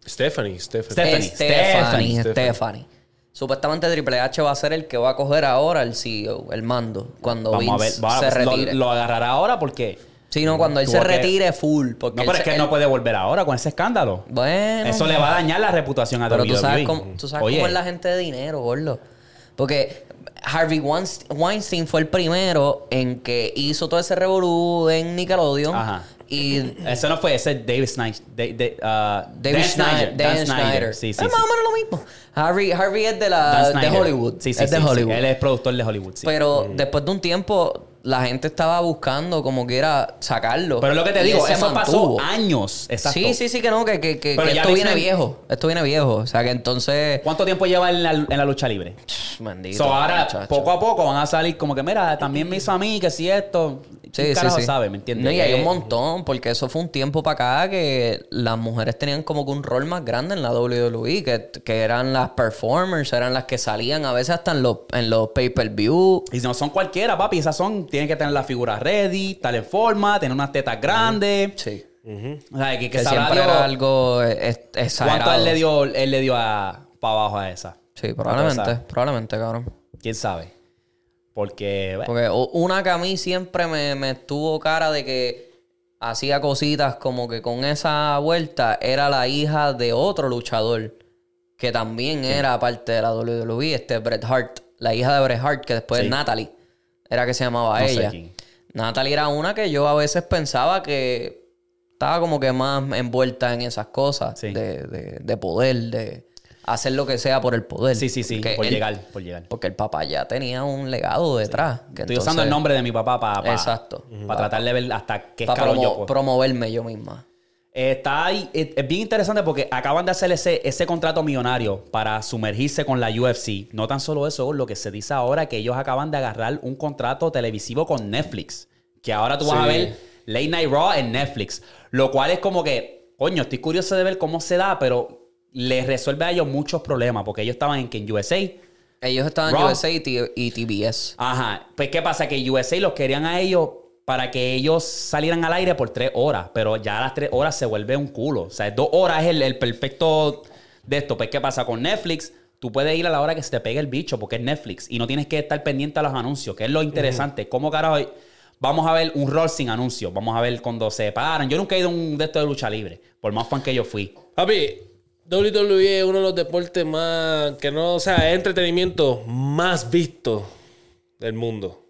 Stephanie, Stephanie. Stephanie. Stephanie. Supuestamente Triple H va a ser el que va a coger ahora el CEO, el mando, cuando Vamos a ver. Vince va- se lo, retire. lo agarrará ahora porque. Sí, no, cuando él se que- retire full. Porque No, él pero es que él- no puede volver ahora con ese escándalo. Bueno. Eso le va a dañar la reputación a Pero tú sabes, cómo, tú sabes Oye, cómo es la gente de dinero, gordo. Porque Harvey Weinst- Weinstein fue el primero en que hizo todo ese revolú en Nickelodeon. Ajá. Y Ese no fue, ese es David Snyder. Da- da- uh, David Dan Snyder. Dan Snyder. Sí, sí. es más o menos lo mismo. Harvey, Harvey es de, la, de. Hollywood. Sí, sí, es de. Hollywood. Él es productor de Hollywood, sí. Pero después de un tiempo, la gente estaba buscando como quiera sacarlo. Pero es lo que te digo, eso mantuvo. pasó años. Exacto. Sí, sí, sí, que no, que, que, que- que esto viene viejo. Esto viene viejo. O sea, que entonces. ¿Cuánto tiempo lleva en la, en la lucha libre? Bendito. So, ahora, muchacho. poco a poco van a salir como que, mira, también me hizo a mí, que si esto. Sí, ¿quién sí, sí. sabe? ¿Me entiendes? No, y hay Eh, un montón, porque eso fue un tiempo para acá que las mujeres tenían como que un rol más grande en la WWE, que, que eran las performers, eran las que salían a veces hasta en los, en los pay-per-view. Y no son cualquiera, papi. Esas son, tienen que tener la figura ready, estar en forma, tener unas tetas grandes. Sí. O sea, que, que Que siempre era algo eh, exagerado. ¿Cuánto él le dio, él le dio a, para abajo a esa? Sí, probablemente, ¿Cuánto probablemente, cabrón. ¿Quién sabe? Porque, bueno, Porque una que a mí siempre me, me estuvo cara de que hacía cositas como que con esa vuelta era la hija de otro luchador que también era parte de la WWE, este Bret Hart, la hija de Bret Hart, que después Sí. Natalie, era que se llamaba No ella. Natalie era una que yo a veces pensaba que estaba como que más envuelta en esas cosas Sí. de, de- de poder, de hacer lo que sea por el poder. sí, sí, sí, por él- llegar, por llegar. Porque el papá ya tenía un legado detrás. que Estoy usando el nombre de mi papá para Exacto. para tratar de ver hasta qué escalón yo puedo. promoverme yo misma. Eh, está ahí, es, es bien interesante porque acaban de hacer ese, ese contrato millonario para sumergirse con la UFC. No tan solo eso, lo que se dice ahora que ellos acaban de agarrar un contrato televisivo con Netflix. Que ahora tú vas a ver Late Night Raw en Netflix. Lo cual es como que, coño, estoy curioso de ver cómo se da, pero les resuelve a ellos muchos problemas porque ellos estaban en que en USA. Ellos estaban en. USA y, y TBS. Ajá. Pues, ¿qué pasa? Que USA los querían a ellos para que ellos salieran al aire por tres horas, pero ya a las tres horas se vuelve un culo. O sea, dos horas es el, el perfecto de esto. Pues, ¿qué pasa? Con Netflix, tú puedes ir a la hora que se te pegue el bicho, porque es Netflix, y no tienes que estar pendiente a los anuncios, que es lo interesante. ¿Cómo carajo? Vamos a ver un rol sin anuncios. Vamos a ver cuando se paran. Yo nunca he ido a un de estos de lucha libre, por más fan que yo fui. Papi, WWE es uno de los deportes más. que no, o sea, entretenimiento más visto del mundo.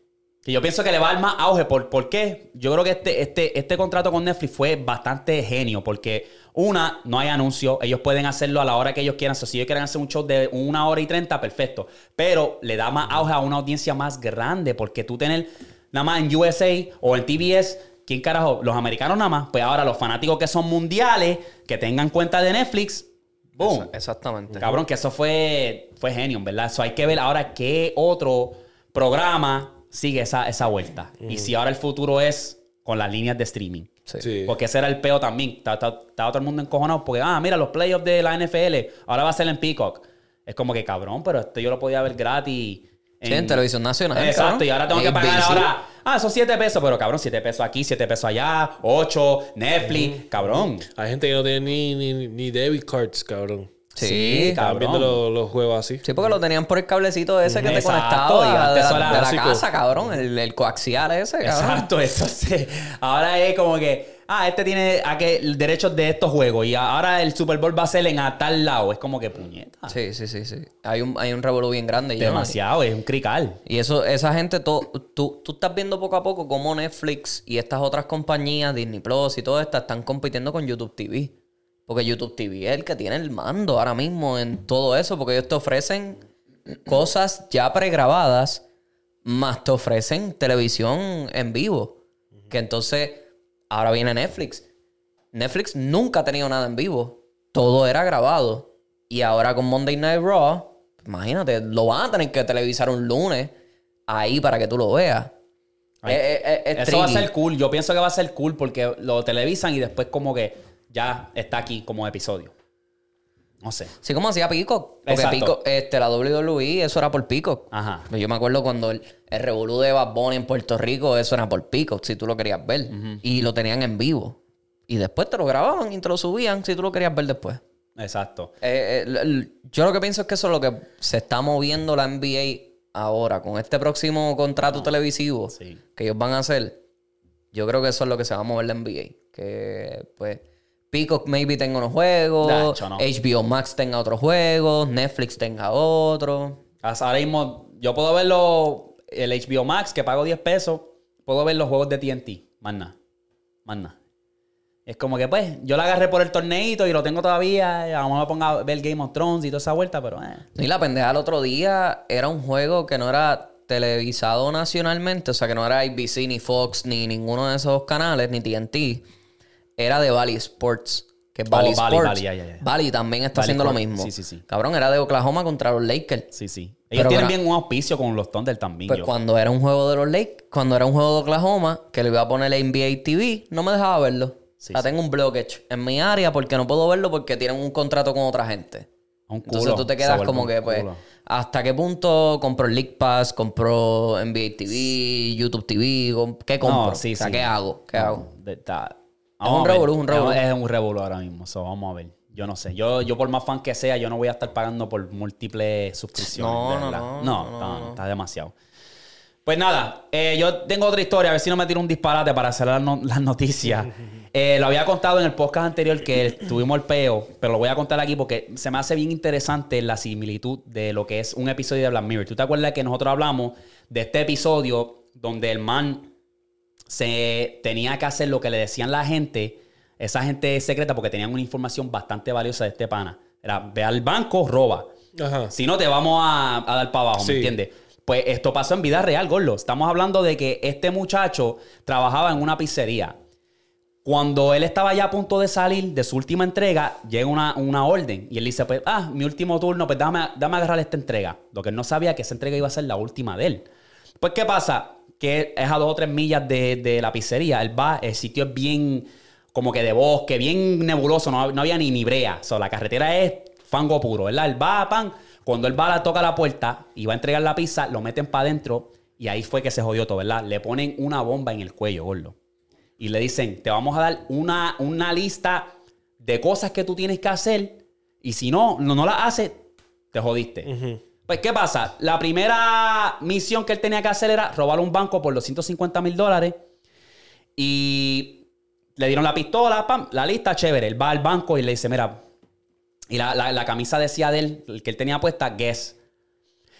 Que yo pienso que le va a dar más auge. ¿Por, ¿por qué? Yo creo que este, este, este contrato con Netflix fue bastante genio. Porque, una, no hay anuncio. Ellos pueden hacerlo a la hora que ellos quieran. O sea, si ellos quieren hacer un show de una hora y treinta, perfecto. Pero le da más auge a una audiencia más grande. Porque tú tener nada más en USA o en TBS. ¿Quién carajo? Los americanos nada más. Pues ahora los fanáticos que son mundiales, que tengan cuenta de Netflix. Boom. Esa- Exactamente. Cabrón, que eso fue, fue genio, ¿verdad? Eso hay que ver ahora qué otro programa sigue esa, esa vuelta. Y si ahora el futuro es con las líneas de streaming. Sí. Sí. Porque ese era el peo también. Estaba estaba- estaba todo el mundo encojonado porque, ah, mira, los playoffs de la NFL, ahora va a ser en Peacock. Es como que, cabrón, pero esto yo lo podía ver gratis. Sí, en televisión nacional, Exacto, cabrón. y ahora tengo que pagar ABC. ahora. Ah, son 7 pesos, pero cabrón, 7 pesos aquí, 7 pesos allá, 8, Netflix, cabrón. Hay gente que no tiene ni, ni, ni debit cards, cabrón. Sí, Sí, cabrón. viendo los, los juegos así. Sí, porque lo tenían por el cablecito ese que te conectaba y de, la- eso de la casa, cabrón. El, el coaxial ese, cabrón. Exacto, entonces ahora es como que, ah, este tiene aquel derechos de estos juegos y ahora el Super Bowl va a ser en a tal lado. Es como que puñeta. Sí, sí, sí, sí. Hay un, hay un revolú bien grande. y Demasiado, es un crical. Y eso, esa gente, to- tú, tú estás viendo poco a poco cómo Netflix y estas otras compañías, Disney Plus y todo esto, están compitiendo con YouTube TV. Porque YouTube TV es el que tiene el mando ahora mismo en todo eso, porque ellos te ofrecen cosas ya pregrabadas, más te ofrecen televisión en vivo. Que entonces, ahora viene Netflix. Netflix nunca ha tenido nada en vivo. Todo era grabado. Y ahora con Monday Night Raw, imagínate, lo van a tener que televisar un lunes ahí para que tú lo veas. Ay, Es- es- es- es Eso va a ser cool. Yo pienso que va a ser cool porque lo televisan y después como que ya está aquí como episodio. No sé. Sí, como hacía Peacock. Porque Exacto. Peacock, este, la WWE, eso era por Peacock. Ajá. Pues Yo me acuerdo cuando el, el revolú de Bad Bunny en Puerto Rico, eso era por Peacock, si tú lo querías ver. Y lo tenían en vivo. Y después te lo grababan y te lo subían si tú lo querías ver después. Exacto. Eh, eh, yo lo que pienso es que eso es lo que se está moviendo la NBA ahora. Con este próximo contrato televisivo Sí. que ellos van a hacer, yo creo que eso es lo que se va a mover la NBA. Que pues Peacock maybe tenga unos juegos, no. HBO Max tenga otros juegos, Netflix tenga otro. Ahora mismo yo puedo verlo, el HBO Max que pago 10 pesos, puedo ver los juegos de TNT. Más nada. Más nada. Es como que pues, yo la agarré por el torneito y lo tengo todavía. y A lo mejor me ponga a ver Game of Thrones y toda esa vuelta, pero eh. Y la pendeja el otro día era un juego que no era televisado nacionalmente, o sea que no era ABC, ni Fox, ni ninguno de esos canales, ni TNT. Era de Valley Sports. Que es Oh, Valley Valley, Sports. Valley, también está Valley haciendo lo mismo. sí, sí, sí. Cabrón, era de Oklahoma contra los Lakers. Sí, sí. Ellos Pero tienen bien un auspicio con los Thunder también. Pues yo. cuando era un juego de los Lakers, cuando era un juego de Oklahoma, que le iba a poner la NBA TV, no me dejaba verlo. Sí, o sea, sí. tengo un blockage en mi área porque no puedo verlo porque tienen un contrato con otra gente. Un culo, Entonces tú te quedas como que, pues, culo. ¿hasta qué punto compro League Pass, compro NBA TV, YouTube TV? ¿Qué compro? No, sí, o sea. ¿qué hago? ¿Qué No, hago? está- Es un revolú, un revolú. Es un revolú ahora mismo. so, vamos a ver. Yo no sé. Yo, yo por más fan que sea, yo no voy a estar pagando por múltiples suscripciones. No, no, verdad. no, No, no, está, no. está demasiado. Pues nada, eh, yo tengo otra historia, a ver si no me tiro un disparate para hacer las, no- las noticias. Eh, lo había contado en el podcast anterior que tuvimos el peo, pero lo voy a contar aquí porque se me hace bien interesante la similitud de lo que es un episodio de Black Mirror. ¿Tú te acuerdas que nosotros hablamos de este episodio donde el man se tenía que hacer lo que le decían la gente, esa gente secreta, porque tenían una información bastante valiosa de este pana? Era, ve al banco, roba. Ajá. Si no, te vamos a, a dar para abajo, Sí. ¿me entiendes? Pues esto pasó en vida real, Gordo. Estamos hablando de que este muchacho trabajaba en una pizzería. Cuando él estaba ya a punto de salir de su última entrega, llega una, una orden y él dice, pues, ah, mi último turno, pues dame, dame agarrar esta entrega. Lo que él no sabía que esa entrega iba a ser la última de él. Pues, ¿qué pasa? Que es a dos o tres millas de, la pizzería. Él va, el sitio es bien como que de bosque, bien nebuloso, no, no había ni, ni brea. La carretera es fango puro, ¿verdad? Él va, pan, cuando él va, toca la puerta y va a entregar la pizza, lo meten para adentro y ahí fue que se jodió todo, ¿verdad? Le ponen una bomba en el cuello, gordo. Y le dicen, te vamos a dar una, una lista de cosas que tú tienes que hacer y si no, no, no las haces, te jodiste. Pues, ¿qué pasa? La primera misión que él tenía que hacer era robar un banco por los 150 mil dólares y le dieron la pistola, pam, la lista, chévere. Él va al banco y le dice, mira, y la, la- camisa decía de él, que él tenía puesta, Guess.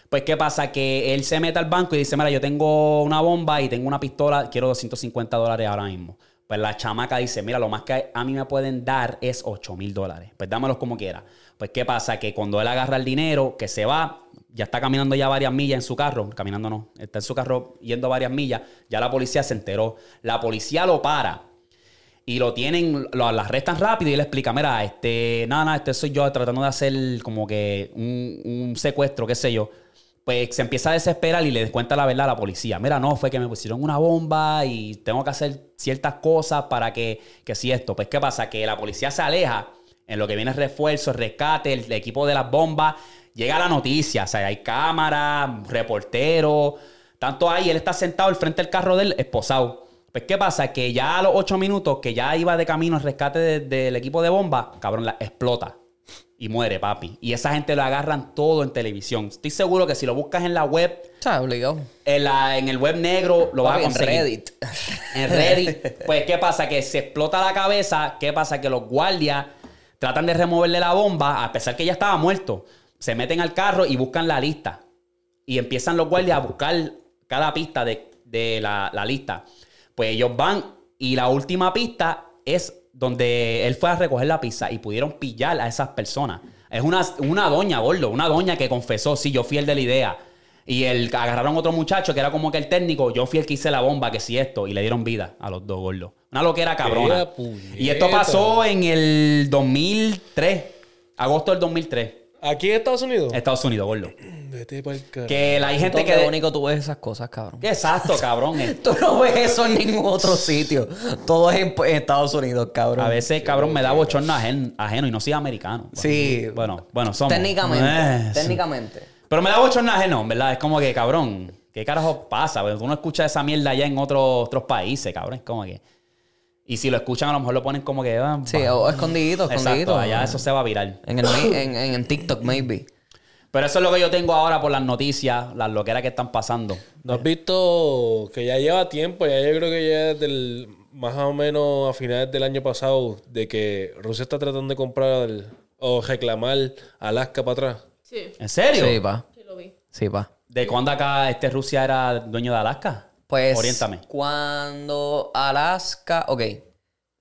Pues, ¿qué pasa? Que él se mete al banco y dice, mira, yo tengo una bomba y tengo una pistola, quiero 250 dólares ahora mismo. Pues la chamaca dice, mira, lo más que a mí me pueden dar es 8 mil dólares. Pues dámelos como quiera. Pues, ¿qué pasa? Que cuando él agarra el dinero, que se va, ya está caminando ya varias millas en su carro, caminando no, está en su carro yendo varias millas, ya la policía se enteró. La policía lo para y lo tienen, lo, lo arrestan rápido y le explica, mira, este, nada, nada, este soy yo tratando de hacer como que un, un secuestro, qué sé yo. Pues se empieza a desesperar y le cuenta la verdad a la policía. Mira, no, fue que me pusieron una bomba y tengo que hacer ciertas cosas para que, que si esto. Pues, ¿qué pasa? Que la policía se aleja en lo que viene refuerzo, rescate, el, equipo de las bombas. Llega la noticia, o sea, hay cámara, reportero, tanto ahí, él está sentado al frente del carro del esposado. Pues, ¿qué pasa? Que ya a los ocho minutos, que ya iba de camino al rescate de- del equipo de bomba, cabrón, la explota. Y muere, papi. Y esa gente lo agarran todo en televisión. Estoy seguro que si lo buscas en la web, sea, obligado. en, la- en el web negro, lo vas a Papi, en conseguir. Reddit. En Reddit. Pues, ¿qué pasa? Que se explota la cabeza. ¿Qué pasa? Que los guardias tratan de removerle la bomba, a pesar que ya estaba muerto. Se meten al carro y buscan la lista. Y empiezan los guardias a buscar cada pista de, de la, la lista. Pues ellos van y la última pista es donde él fue a recoger la pizza y pudieron pillar a esas personas. Es una, una doña, gordo, una doña que confesó, sí, yo fui el de la idea. Y el, agarraron otro muchacho que era como que el técnico, yo fui el que hice la bomba, que sí esto, y le dieron vida a los dos gordos. Una loquera cabrona. Y esto pasó en el 2003, agosto del 2003, ¿Aquí en Estados Unidos? Estados Unidos, gordo. Vete pa'l carajo. Que la hay gente que... único tú ves esas cosas, cabrón. Exacto, cabrón. eh. Tú no ves eso en ningún otro sitio. Todo es en, en Estados Unidos, cabrón. A veces, cabrón, me da bochorno ajen- ajeno y no soy americano. Sí. Bueno, bueno, somos. Técnicamente. Eh, sí. técnicamente. Pero me da bochorno ajeno, ¿verdad? Es como que, cabrón, ¿qué carajo pasa? Porque tú no escuchas esa mierda allá en otros, otros países, cabrón. Es como que... Y si lo escuchan, a lo mejor lo ponen como que... ah, Sí, o escondidito, escondidito. Exacto, allá eso se va a virar. En, el, en, en, en TikTok, maybe. Pero eso es lo que yo tengo ahora por las noticias, las loqueras que están pasando. ¿No has visto que ya lleva tiempo? Ya yo creo que ya desde el, más o menos a finales del año pasado, de que Rusia está tratando de comprar el- o reclamar Alaska para atrás. Sí, ¿En serio? Sí, pa. sí lo vi. Sí, pa. ¿De cuándo acá este Rusia era dueño de Alaska? Pues. Oriéntame. Cuando Alaska. Ok.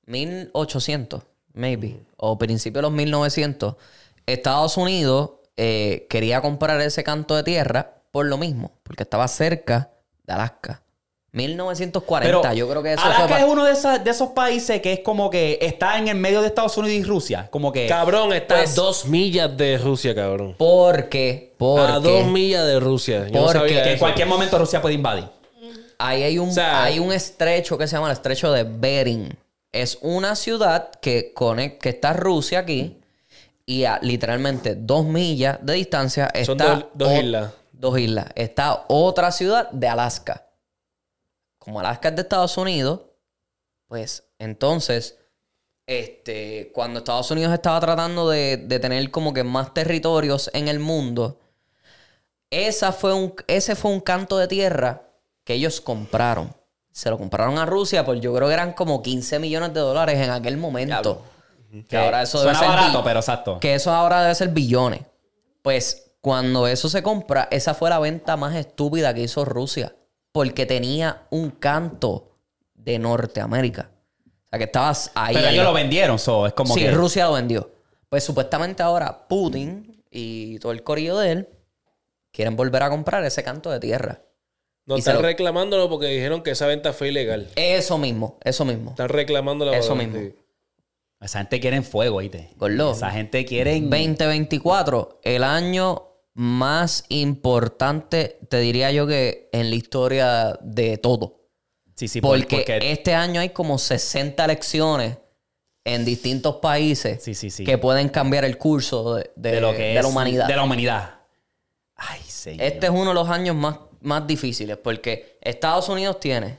1800, maybe. O principio de los 1900. Estados Unidos eh, quería comprar ese canto de tierra por lo mismo. Porque estaba cerca de Alaska. 1940. Pero yo creo que eso Alaska fue. es uno de, esas- de esos países que es como que está en el medio de Estados Unidos y Rusia. Como que... Cabrón, está Pues- a dos millas de Rusia, cabrón. Porque. Porque. A dos millas de Rusia. Yo no Porque- sabía que en cualquier momento Rusia puede invadir. Ahí hay un, O sea- hay un estrecho que se llama el estrecho de Bering. Es una ciudad que, conec- que está Rusia aquí y a literalmente dos millas de distancia está... Son dos- dos o- islas. Dos islas. Está otra ciudad de Alaska. Como Alaska es de Estados Unidos, pues entonces, este, cuando Estados Unidos estaba tratando de, de tener como que más territorios en el mundo, esa fue un, ese fue un canto de tierra que ellos compraron. Se lo compraron a Rusia por yo creo que eran como 15 millones de dólares en aquel momento. Que ahora eso debe ser barato, pero exacto. que eso ahora debe ser billones. Pues cuando eso se compra, esa fue la venta más estúpida que hizo Rusia. Porque tenía un canto de Norteamérica. O sea, que estabas ahí. Pero ellos lo vendieron, so, es como sí, que... Rusia lo vendió. Pues supuestamente ahora Putin y todo el corillo de él quieren volver a comprar ese canto de tierra. No están lo- reclamándolo porque dijeron que esa venta fue ilegal. Eso mismo, eso mismo. Están reclamándolo. Eso mismo. Esa gente quiere fuego, ¿oíste? Gordo. Esa gente quiere... 2024, el año más importante, te diría yo que en la historia de todo. Sí, sí, por- porque, porque... este año hay como 60 elecciones en distintos países Sí, sí, sí. que pueden cambiar el curso de, de- de lo que de es... la humanidad. De la humanidad. Ay, señor. Este es uno de los años más, más difíciles porque Estados Unidos tiene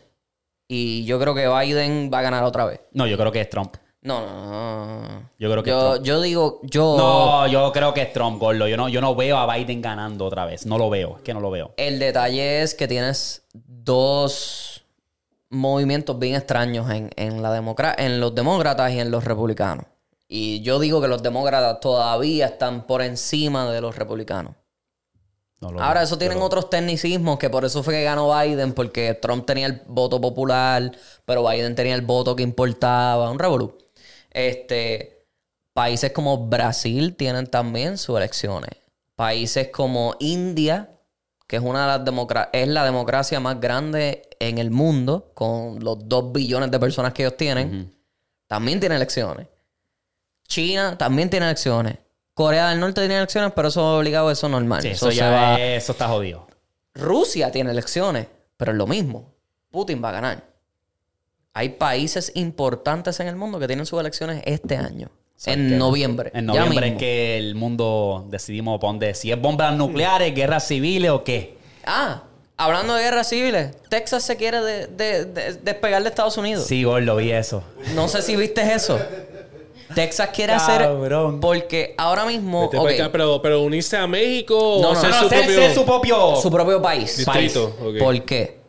y yo creo que Biden va a ganar otra vez. No, yo creo que es Trump. No, no, no. Yo creo que es yo, Trump. yo digo, yo... No, yo creo que es Trump, gordo. Yo no, yo no veo a Biden ganando otra vez. No lo veo. Es que no lo veo. El detalle es que tienes dos movimientos bien extraños en, en, la democra- en los demócratas y en los republicanos. Y yo digo que los demócratas todavía están por encima de los republicanos. No lo Ahora, eso tienen otros tecnicismos que por eso fue que ganó Biden, porque Trump tenía el voto popular, pero Biden tenía el voto que importaba. Un revolú. Este, países como Brasil tienen también sus elecciones. Países como India, que es una de las democra- es la democracia más grande en el mundo, con los dos billones de personas que ellos tienen, también tiene elecciones. China también tiene elecciones. Corea del Norte tiene elecciones, pero eso es obligado, eso es normal. Sí, eso ya va- es- eso está jodido. Rusia tiene elecciones, pero es lo mismo. Putin va a ganar. Hay países importantes en el mundo que tienen sus elecciones este año. En noviembre. En noviembre es que el mundo decidimos poner si es bombas nucleares, guerras civiles o qué. Ah, hablando de guerras civiles, Texas se quiere de- de- de- despegar de Estados Unidos. Sí, gordo, vi eso. No sé si viste eso. Texas quiere Cabrón. hacer. Porque ahora mismo. Acá, pero, pero unirse a México No, o no, hacer no, No, su ser- propio ser su propio... su propio país. distrito. ¿Por qué?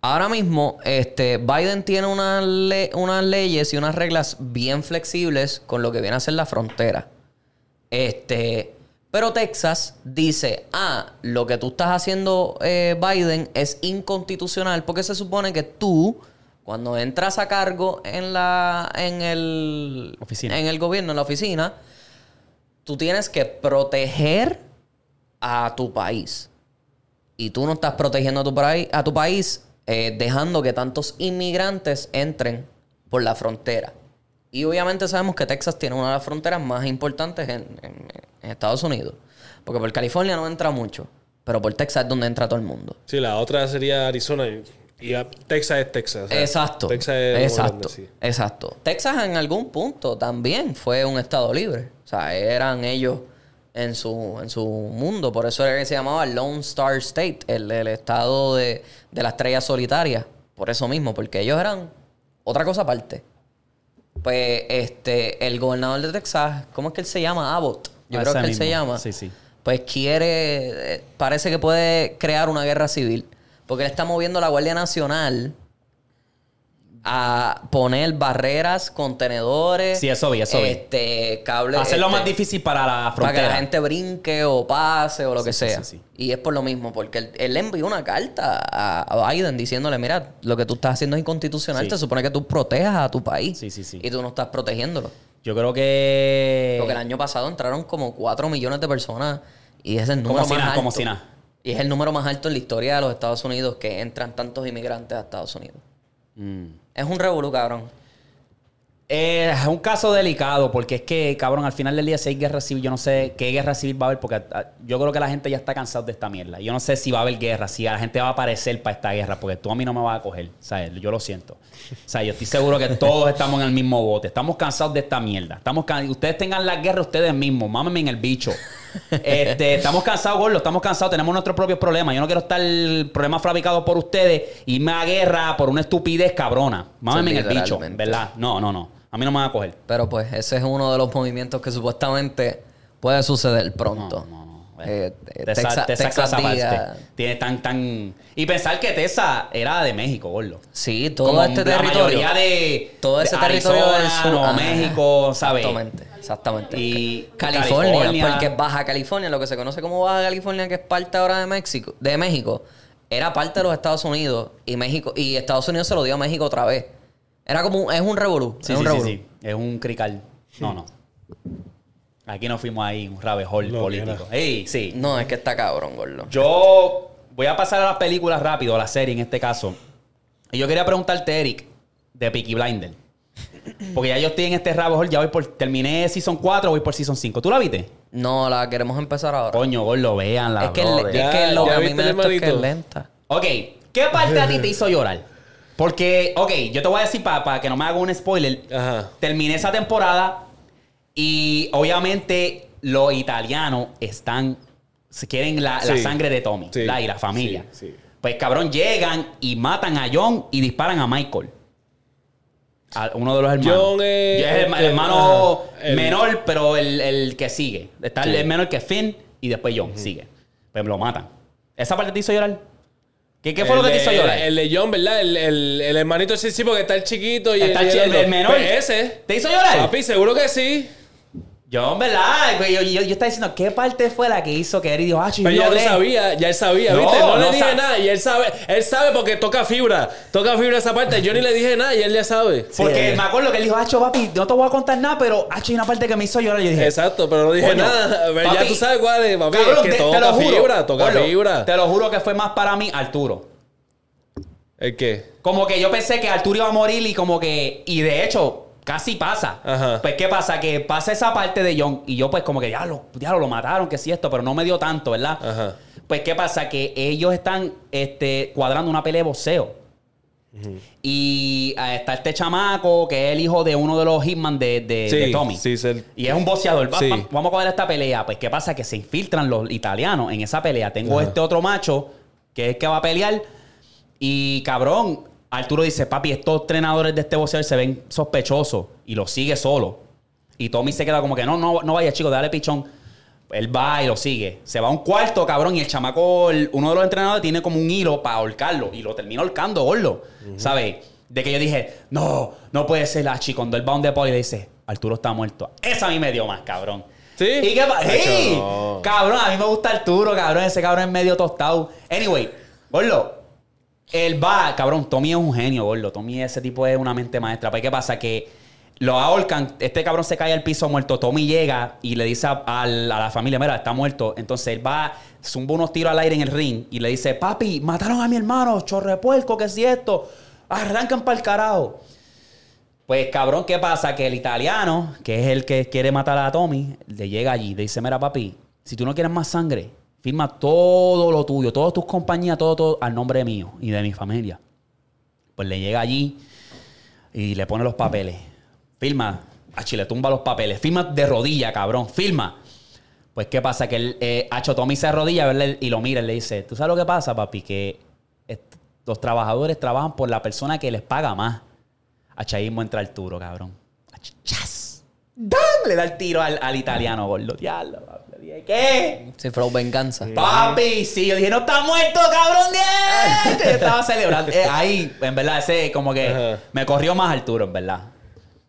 Ahora mismo, este, Biden tiene unas le- unas leyes y unas reglas bien flexibles con lo que viene a ser la frontera. Este, pero Texas dice, ah, lo que tú estás haciendo, eh, Biden, es inconstitucional porque se supone que tú, cuando entras a cargo en la, en el, Oficina. en el gobierno, en la oficina, tú tienes que proteger a tu país. Y tú no estás protegiendo a tu, país- a tu país eh, dejando que tantos inmigrantes entren por la frontera. Y obviamente sabemos que Texas tiene una de las fronteras más importantes en, en- en Estados Unidos. Porque por California no entra mucho. Pero por Texas es donde entra todo el mundo. Sí, la otra sería Arizona y, y a- Texas es Texas. o sea, Exacto. Texas es exacto. grande, sí. Exacto. Texas en algún punto también fue un estado libre. O sea, eran ellos en su, en su mundo. Por eso era que se llamaba Lone Star State, el, el estado de, de la estrella solitaria. Por eso mismo, porque ellos eran otra cosa aparte. Pues este, el gobernador de Texas, ¿cómo es que él se llama? Abbott. Yo Ah, creo que él se llama. Sí, sí. Pues quiere, eh, parece que puede crear una guerra civil. Porque él está moviendo la Guardia Nacional a poner barreras, contenedores. Sí, eso vi, eso vi. Este, cables. Hacerlo este, más difícil para la Para que frontera. la gente brinque o pase o lo que Sí, sea. sí. Y es por lo mismo, porque él, él le envió una carta a, a Biden diciéndole, mira, lo que tú estás haciendo es inconstitucional, se supone que tú protejas a tu país. Sí, sí, sí. Y tú no estás protegiéndolo. Yo creo que... Porque el año pasado entraron como 4 millones de personas y es el Como número si más nada, alto. como si nada. Y es el número más alto en la historia de los Estados Unidos que entran tantos inmigrantes a Estados Unidos. Mm. Es un revolú, cabrón. Eh, es un caso delicado porque es que, cabrón, al final del día si hay guerra civil, yo no sé qué guerra civil va a haber porque ah, yo creo que la gente ya está cansada de esta mierda. Yo no sé si va a haber guerra, si a la gente va a aparecer para esta guerra porque tú a mí no me vas a coger, ¿sabes? Yo lo siento. O sea, yo estoy seguro que todos estamos en el mismo bote. Estamos cansados de esta mierda. Estamos can- Ustedes tengan la guerra ustedes mismos. Mámenme en el bicho. Este, estamos cansados, gordo. Estamos cansados. Tenemos nuestros propios problemas. Yo no quiero estar el problema fabricado por ustedes y me a guerra por una estupidez cabrona. Mámenme en el bicho. ¿verdad? No, no, no. A mí no me van a coger. Pero pues ese es uno de los movimientos que supuestamente puede suceder pronto. No, no, no. Eh, eh, Texas, te Texas. Tiene tan, tan... Y pensar que Texas era de México, gordo. Sí, todo Como este la territorio. mayoría de, todo ese de territorio del Arizona, sur. Nuevo. México, ¿sabes? Exactamente, exactamente. Y California, California. porque Baja California, lo que se conoce como Baja California, que es parte ahora de México, de México, era parte de los Estados Unidos y México y Estados Unidos se lo dio a México otra vez. Era como un- es un revolú, Sí, es sí, un sí, revolú. sí. Es un crical. No, no. Aquí nos fuimos ahí, un rabejol político. Ey, sí. No, es que está cabrón, gordo. Yo voy a pasar a las películas rápido, a la serie en este caso. Y yo quería preguntarte, Eric, de Peaky Blinder. Porque ya yo estoy en este rabo, ya voy por. Terminé Season 4, voy por Season 5. ¿Tú la viste? No, la queremos empezar ahora. Coño, gordo, vean la es que, es Ya, que lo que a mí me es que es lenta. Ok, ¿qué parte a ti te hizo llorar? Porque, ok, yo te voy a decir para que no me haga un spoiler. Ajá. Terminé esa temporada y obviamente los italianos están. se quieren la, la Sí. sangre de Tommy Sí. ¿verdad? y la familia. Sí, sí. Pues cabrón, llegan y matan a John y disparan a Michael. A uno de los hermanos. John es- es el, el hermano el- menor, pero el, el que sigue. Está el- Sí. el menor que Finn y después John sigue. Pues lo matan. ¿Esa parte te hizo llorar? ¿Qué, qué fue lo que te hizo llorar? El, de John, ¿verdad? El, el, el hermanito ese sí, porque está el chiquito y Está el, menor. Pues ese. ¿Te hizo llorar? Papi, seguro que sí. Yo, ¿verdad? Güey, Yo, yo, yo estaba diciendo, ¿qué parte fue la que hizo que Eric dijo, ah, yo Pero ya lo lloré"? sabía, ya él sabía, No, ¿viste? No, no le dije sabe. nada y él sabe, él sabe porque toca fibra, toca fibra esa parte. Yo ni le dije nada y él ya sabe. Porque me acuerdo que él dijo, Hacho, papi, no te voy a contar nada, pero Hacho, hay una parte que me hizo llorar. Yo dije, Exacto, pero no dije Coño, nada. Papi, ya tú sabes cuál es, papi. cabrón, es que te- te toca lo juro, fibra, toca fibra. Te lo juro que fue más para mí Arturo. ¿El qué? Como que yo pensé que Arturo iba a morir y como que... Y de hecho, casi pasa. Ajá. Pues, ¿qué pasa? Que pasa esa parte de John y yo pues como que, ya lo, ya lo mataron, que sí esto, pero no me dio tanto, ¿verdad? Ajá. Pues, ¿qué pasa? Que ellos están este, cuadrando una pelea de boxeo. Y ah, está este chamaco que es el hijo de uno de los hitman de, de, Sí, de Tommy. sí, Y es un boxeador. Va- Sí. va- vamos a cuadrar esta pelea. Pues, ¿qué pasa? Que se infiltran los italianos en esa pelea. Tengo este otro macho que es el que va a pelear. Y cabrón, Arturo dice: Papi, estos entrenadores de este boxeador se ven sospechosos. Y lo sigue solo. Y Tommy se queda como que no, no, no vaya, chico, dale pichón. Él va y lo sigue. Se va a un cuarto, cabrón, y el chamaco, el- uno de los entrenadores, tiene como un hilo para ahorcarlo. Y lo termina ahorcando, gordo. ¿Sabes? De que yo dije, no, no puede ser la chica. Cuando él va a un y le dice, Arturo está muerto. Esa a mí me dio más, cabrón. ¿Sí? ¿Y qué no. Cabrón, a mí me gusta Arturo, cabrón. Ese cabrón es medio tostado. Anyway, gordo. Él va, cabrón, Tommy es un genio, gordo. Tommy ese tipo es una mente maestra. Pues, ¿qué pasa? Que lo ahorcan, este cabrón se cae al piso muerto. Tommy llega y le dice a la familia, mira, está muerto. Entonces él va, zumba unos tiros al aire en el ring y le dice, papi, mataron a mi hermano, chorre puerco, ¿qué es esto? Arrancan para el carajo. Pues cabrón, ¿qué pasa? Que el italiano, que es el que quiere matar a Tommy, le llega allí, le dice, mira papi, si tú no quieres más sangre, firma todo lo tuyo, todas tus compañías, todo, todo al nombre mío y de mi familia. Pues le llega allí y le pone los papeles. Firma, a Chile tumba los papeles, firma de rodilla, cabrón, firma. Pues qué pasa, que el eh, Tommy se arrodilla y lo mira y le dice, ¿tú sabes lo que pasa, papi? Que los trabajadores trabajan por la persona que les paga más. Achaísmo entra Arturo, cabrón. Ach-. ¡Dan! Le da el tiro al, al italiano, gordo. Diablo. Le dije, ¿qué? Sí, Flow Venganza. Papi, sí, yo dije, no está muerto, cabrón, bien. Yo estaba celebrando. Eh, ahí, en verdad, ese como que Ajá. me corrió más Arturo, en verdad.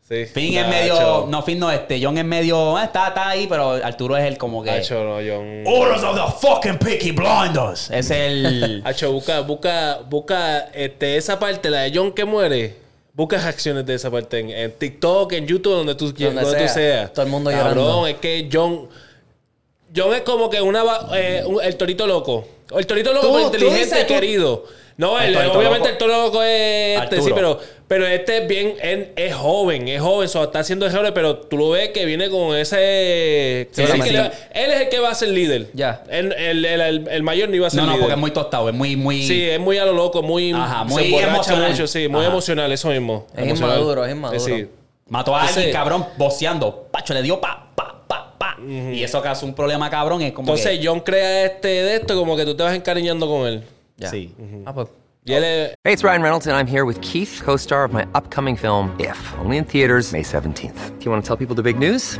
Sí. Finn es Nacho. medio, no, Finn no, este, John es medio, eh, está, está ahí, pero Arturo es el como que. Nacho, no, John. Orders of the fucking Peaky Blinders. Es el. Hacho, busca, busca, busca este, esa parte, la de John que muere. Busca reacciones de esa parte en, en TikTok, en YouTube, donde tú, Donde donde tú sea. seas. Todo el mundo Cabrón, llorando. es que John. John es como que una va- eh, un- el torito loco. El torito loco, Tú- pero tú inteligente dices, y tú- querido. No, El el- torito obviamente loco. el torito loco es este, sí, Arturo. pero, pero este es bien, es, es joven, es joven, so, está haciendo ejemplo, pero tú lo ves que viene con ese. Sí, que sí, que sí. le va- él es el que va a ser líder. Ya. El, el, el- el- el mayor no iba a ser No, no, líder. porque es muy tostado, es muy, muy. Sí, es muy a lo loco, muy, Ajá, muy emborracha emocional. mucho, sí, muy Ajá. emocional, eso mismo. Es Emocional. inmaduro, es inmaduro. Sí. Mató a alguien, cabrón, boceando. Pacho, le dio pa, pa, pa, pa. Y eso causó un problema, cabrón. Es como Entonces que. John crea este de esto como que tú te vas encariñando con él. Ya. Sí. Ah, pues. Y él es... Hey, it's Ryan Reynolds, and I'm here with Keith, co star of my upcoming film, If, only in theaters, May 17th. Do you want to tell people the big news?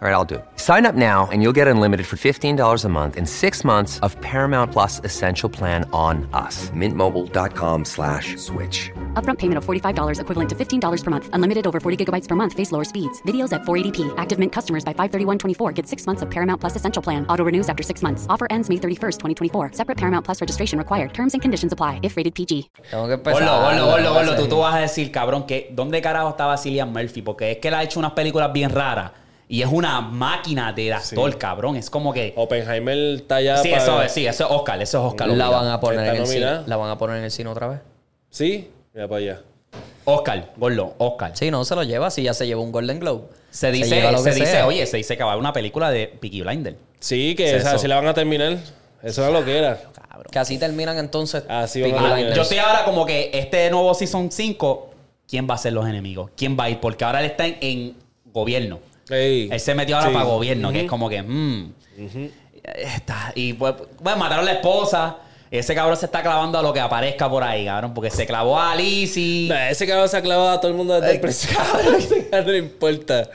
All right, I'll do it. Sign up now and you'll get unlimited for $15 a month in six months of Paramount Plus Essential Plan on us. Mintmobile.com slash switch. Upfront payment of $45 equivalent to $15 per month. Unlimited over 40 gigabytes per month. Face lower speeds. Videos at 480p. Active Mint customers by 531.24 get six months of Paramount Plus Essential Plan. Auto renews after six months. Offer ends May 31st, 2024. Separate Paramount Plus registration required. Terms and conditions apply if rated PG. Tengo que empezar. Gordo, gordo, gordo, gordo. Sí. Tú, tú vas a decir, cabrón, que ¿dónde carajo estaba Cillian Murphy? Porque es que él ha hecho unas películas bien raras. Y es una máquina de actor, cabrón. Es como que. Oppenheimer está allá sí, para- eso es, sí, eso es Oscar, eso es Oscar. La van a poner en el cine. La van a poner en el cine otra vez. Sí, mira para allá. Oscar, gordo, Oscar. Sí, no se lo lleva si ya se llevó un Golden Globe. Se dice, lo se que dice, sea. oye, se dice que va a haber una película de Peaky Blinder. Sí, que esa, si la van a terminar. Eso era lo que era. Cabrón. Que así terminan entonces. Así Peaky van a- Blinders. Yo estoy ahora como que este nuevo Season 5, ¿quién va a ser los enemigos? ¿Quién va a ir? Porque ahora él está en, en gobierno. Ey. Él se metió ahora Sí. para gobierno, que es como que, mm, está. Y pues, bueno, mataron a la esposa. Ese cabrón se está clavando a lo que aparezca por ahí, cabrón, porque se clavó a Lizzie. Nah, ese cabrón se ha clavado a todo el mundo desde el principio. no le importa.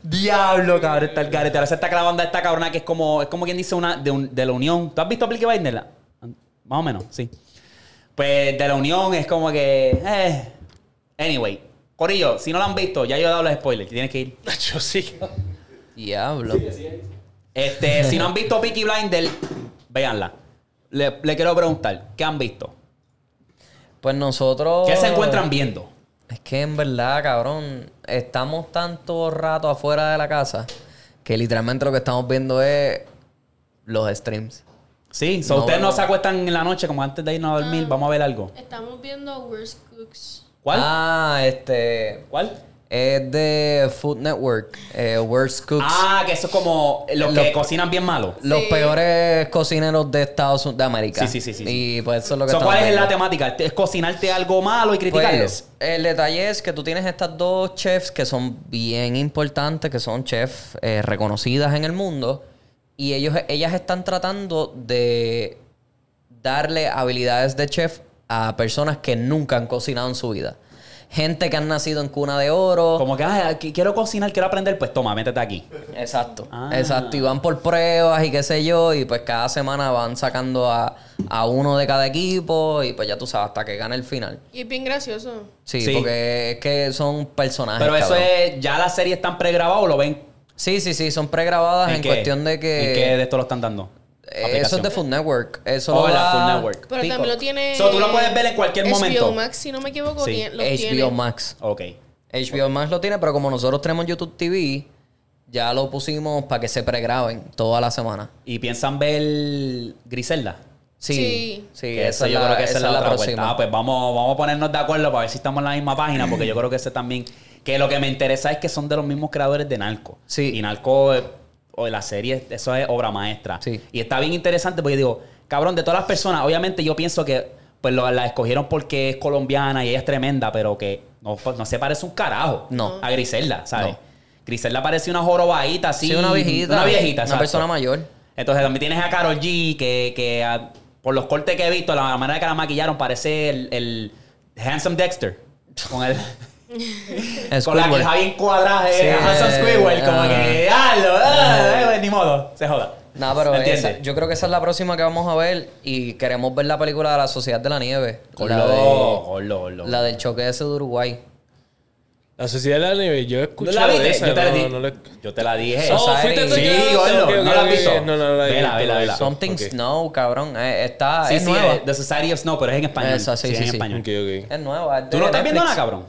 Diablo, cabrón, está el garete. Ahora se está clavando a esta cabrona que es como, es como quien dice una de, un- de la Unión. ¿Tú has visto Peaky Blinders? Más o menos, sí. Pues de la Unión es como que. Eh. Anyway, Corillo, si no lo han visto, ya yo he dado los spoilers. Tienes que ir. Yo sí. Diablo. Este, si no han visto Peaky Blinders, véanla. Le, le quiero preguntar, ¿qué han visto? Pues nosotros. ¿Qué se encuentran viendo? Es que en verdad, cabrón, estamos tanto rato afuera de la casa que literalmente lo que estamos viendo es los streams. Sí, so No, ustedes no no. se acuestan en la noche como antes de irnos a dormir, vamos a ver algo. Estamos viendo Worst Cooks. ¿Cuál? Ah, este. ¿Cuál? Es de Food Network. Eh, Worst Cooks. Ah, que eso es como los Lo- que cocinan bien malo. Los Sí. peores cocineros de Estados Unidos, de América. Sí, sí, sí, sí, Y pues eso es lo que So, estamos ¿Cuál es la temática? ¿Es cocinarte algo malo y criticarlo? Pues, el detalle es que tú tienes estas dos chefs que son bien importantes, que son chefs eh, reconocidas en el mundo, y ellos, ellas están tratando de darle habilidades de chef a personas que nunca han cocinado en su vida. Gente que han nacido en cuna de oro. como que, ay, aquí quiero cocinar, quiero aprender, pues toma, métete aquí. Exacto, Ah. exacto. Y van por pruebas y qué sé yo, y pues cada semana van sacando a, a uno de cada equipo, y pues ya tú sabes, hasta que gane el final. Y es bien gracioso. Sí, Sí. porque es que son personajes. Pero eso cabrón. es, ya las series están pregrabadas o lo ven. Sí, sí, sí, son pregrabadas en, qué? cuestión de que. ¿En qué de esto lo están dando? Eso es de Food Network. Eso Oh, lo la Food Network. Pero Pico. también lo tiene. So, tú lo puedes ver en cualquier HBO momento. Max, si no me equivoco, Sí. tiene- los HBO tiene. Max. Ok. HBO Max lo tiene, pero como nosotros tenemos YouTube TV, ya lo pusimos para que se pregraben toda la semana. ¿Y piensan ver Griselda? Sí, Sí. sí, esa yo la, creo que esa es la, otra próxima. vuelta. Ah, pues vamos, vamos a ponernos de acuerdo para ver si estamos en la misma página, porque yo creo que ese también. Que lo que me interesa es que son de los mismos creadores de Narco. Sí. Y Narco, eh, o la serie, eso es obra maestra. Sí. Y está bien interesante porque digo, cabrón, de todas las personas, obviamente yo pienso que pues lo- la escogieron porque es colombiana y ella es tremenda, pero que no, no se parece un carajo No. a Griselda, ¿sabes? No. Griselda parece una jorobadita así. Sí, una viejita. Una viejita, Una exacto. persona mayor. Entonces también tienes a Carol G, que, que por los cortes que he visto, la manera que la maquillaron, parece el, el Handsome Dexter. Con el. con la Squidward. queja bien cuadrada, Sí, eh, Handsome Squidward, como ah. que. ¡Halo! ah, eh, ni modo, se joda. No, pero esa- yo creo que esa es la próxima que vamos a ver y queremos ver la película de la Sociedad de la Nieve. Gordo, La, de- la del choque ese de Uruguay. La sociedad de la nieve, yo he ¿No escuchado la esa, yo, te la no, di- no yo te la dije. Oh, fuiste tú Sí, que- gordo, ok, ok, ¿no la visto? No, no, no la he Vela, visto, vela, no vela. Something. Snow, cabrón. eh, está, Sí, es sí, nueva. The Society of Snow, pero es en español. Esa, sí, es sí, en sí. español. Es nueva. es ¿Tú no estás viendo nada, cabrón?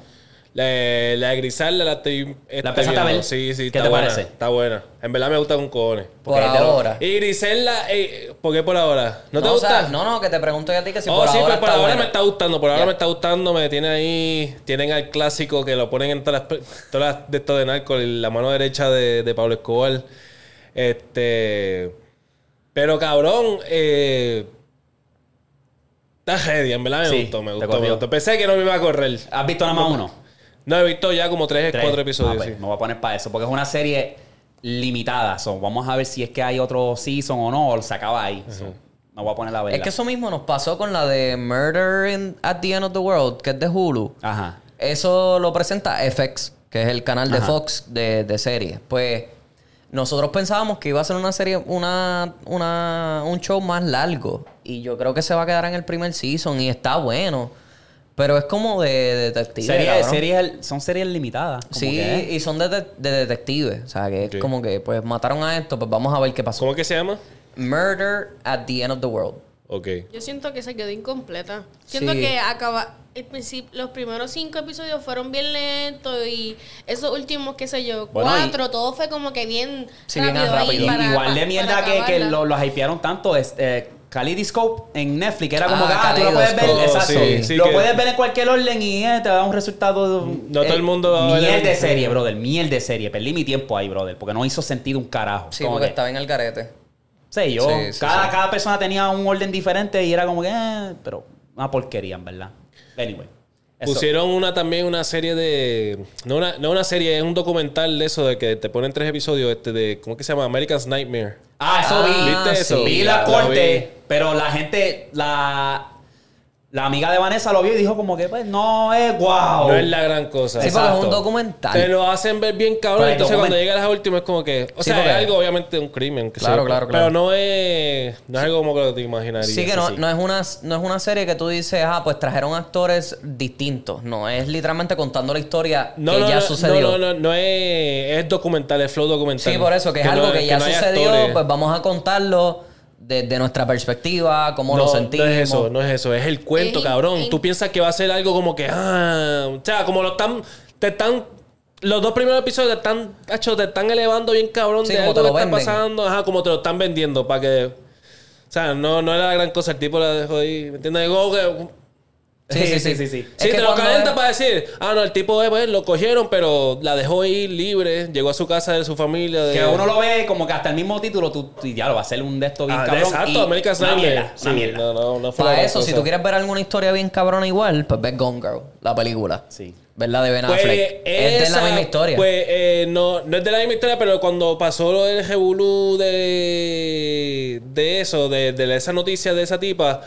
La, la de Griselda la estoy. estoy empezaste a viendo. ver? Sí, sí, ¿Qué está te buena, parece? Está buena. En verdad me gusta con cojones. Por lo- ahora. Y Griselda, eh, ¿por qué por ahora? ¿No te o gusta? sea, no, no, que te pregunto yo a ti que si oh, por sí, ahora pues por está ahora buena. me está gustando. Por ahora me está gustando. Me tiene ahí. Tienen al clásico que lo ponen en todas las, todas las de esto de narco. La mano derecha de, de Pablo Escobar. Este. Pero cabrón, eh. Está heavy, en verdad me Sí, gustó, me gustó, me gustó. Pensé que no me iba a correr. ¿Has visto nada más uno? No, he visto ya como tres, Tres. cuatro Ah, episodios. pues, sí. Me voy a poner para eso, porque es una serie limitada. So, vamos a ver si es que hay otro season o no, o se acaba ahí. So, me voy a poner la verdad. Es que eso mismo nos pasó con la de Murder in- at the End of the World, que es de Hulu. Ajá. Eso lo presenta FX, que es el canal de Ajá. Fox de, de series. Pues nosotros pensábamos que iba a ser una serie, una, una, un show más largo. Y yo creo que se va a quedar en el primer season y está bueno. Pero es como de, de detective. Series, series- son series limitadas. como Sí, que, y son de, de, de detectives. O sea, que es como que, pues mataron a esto, pues vamos a ver qué pasó. ¿Cómo que se llama? Murder at the End of the World. Ok. Yo siento que se quedó incompleta. Siento Sí. que acaba el principio, los primeros cinco episodios fueron bien lentos y esos últimos, qué sé yo, Bueno, cuatro, todo fue como que bien Sí, bien rápido, ahí rápido. Y- para- igual de mierda que, que lo, los hypearon tanto es eh, Kaleidoscope en Netflix. Era como Ah, que ah, tú lo puedes ver, exacto. sí, sí lo que- puedes ver en cualquier orden y eh, te da un resultado. No todo el mundo va a ver Miel el- de serie, brother. Miel de serie. Perdí mi tiempo ahí, brother. Porque no hizo sentido un carajo. Sí, Como porque que- estaba en el garete. Sí, yo. Sí, sí, cada, sí. cada persona tenía un orden diferente y era como que, eh, pero una porquería, en verdad. Anyway. Eso. Pusieron una también una serie de. No una, no una serie, es un documental de eso, de que te ponen tres episodios este de. ¿Cómo que se llama? American's Nightmare. Ah, eso Ah, vi. ¿viste eso? Vi La- la la corte, pero la gente, la, la amiga de Vanessa lo vio y dijo como que, pues, no es guau. No es la gran cosa. Sí, porque es Exacto. un documental. Te lo hacen ver bien cabrón. Pero el Entonces, cuando document- llega a las últimas, es como que. O Sí, sea, porque- es algo, obviamente, un crimen. que Claro, claro, claro. Pero no es. No es algo como que te imaginarías. Sí que no, así. no, es una, no es una serie que tú dices, ah, pues trajeron actores distintos. No, es literalmente contando la historia No, que no, ya no, sucedió. No, no, no, no es, es documental, es flow documental. Sí, por eso, que es algo no- que ya no hay sucedió, actores. pues vamos a contarlo desde nuestra perspectiva, cómo no, lo sentimos. No es eso, no es eso, es el cuento, Es cabrón. in- Tú piensas que va a ser algo como que, ah, o sea, como lo están, te están, los dos primeros episodios te están, hacho, te están elevando bien cabrón Sí, de algo te que lo está pasando, ajá, como te lo están vendiendo para que, o sea, no, no era la gran cosa, el tipo la dejó ahí, ¿me entiendes? Como que- Sí, sí, sí. Sí, sí, sí. Te lo calienta para decir, ah, no, el tipo eh, pues, lo cogieron, pero la dejó ir libre, llegó a su casa de su familia. De... Que uno lo ve como que hasta el mismo título, tú, tú ya lo va a hacer un de estos bien Ah, cabrón. exacto, y American una mierda, una mierda. No, no, no fue la Para eso, si tú quieres ver alguna historia bien cabrona igual, pues ves Gone Girl, la película. Sí. ¿Verdad? De Ben Pues Affleck. es de la misma historia. Pues eh, no, no es de la misma historia, pero cuando pasó lo del revolú de, de eso, de, de esa noticia de esa tipa,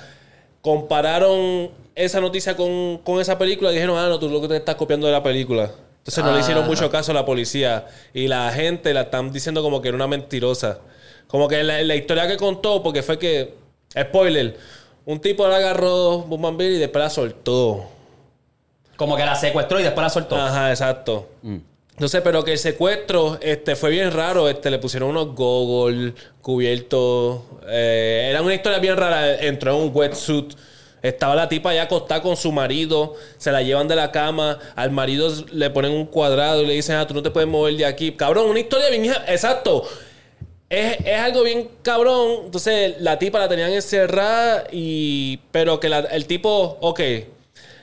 compararon esa noticia con, con esa película y dijeron, ah, no, tú lo que te estás copiando de la película. Entonces no le hicieron Ah. mucho caso a la policía. Y la gente la están diciendo como que era una mentirosa. Como que la, la historia que contó, porque fue que, spoiler, un tipo la agarró Bumambir y después la soltó. Como que la secuestró y después la soltó. Ajá, exacto. Entonces, pero que el secuestro este, fue bien raro. Este, le pusieron unos goggles cubiertos. Eh, era una historia bien rara. Entró en un wetsuit. Estaba la tipa ya acostada con su marido. Se la llevan de la cama. Al marido le ponen un cuadrado y le dicen, ah, tú no te puedes mover de aquí. Cabrón, una historia bien... Exacto. Es, es algo bien cabrón. Entonces, la tipa la tenían encerrada y... Pero que la- el tipo, ok,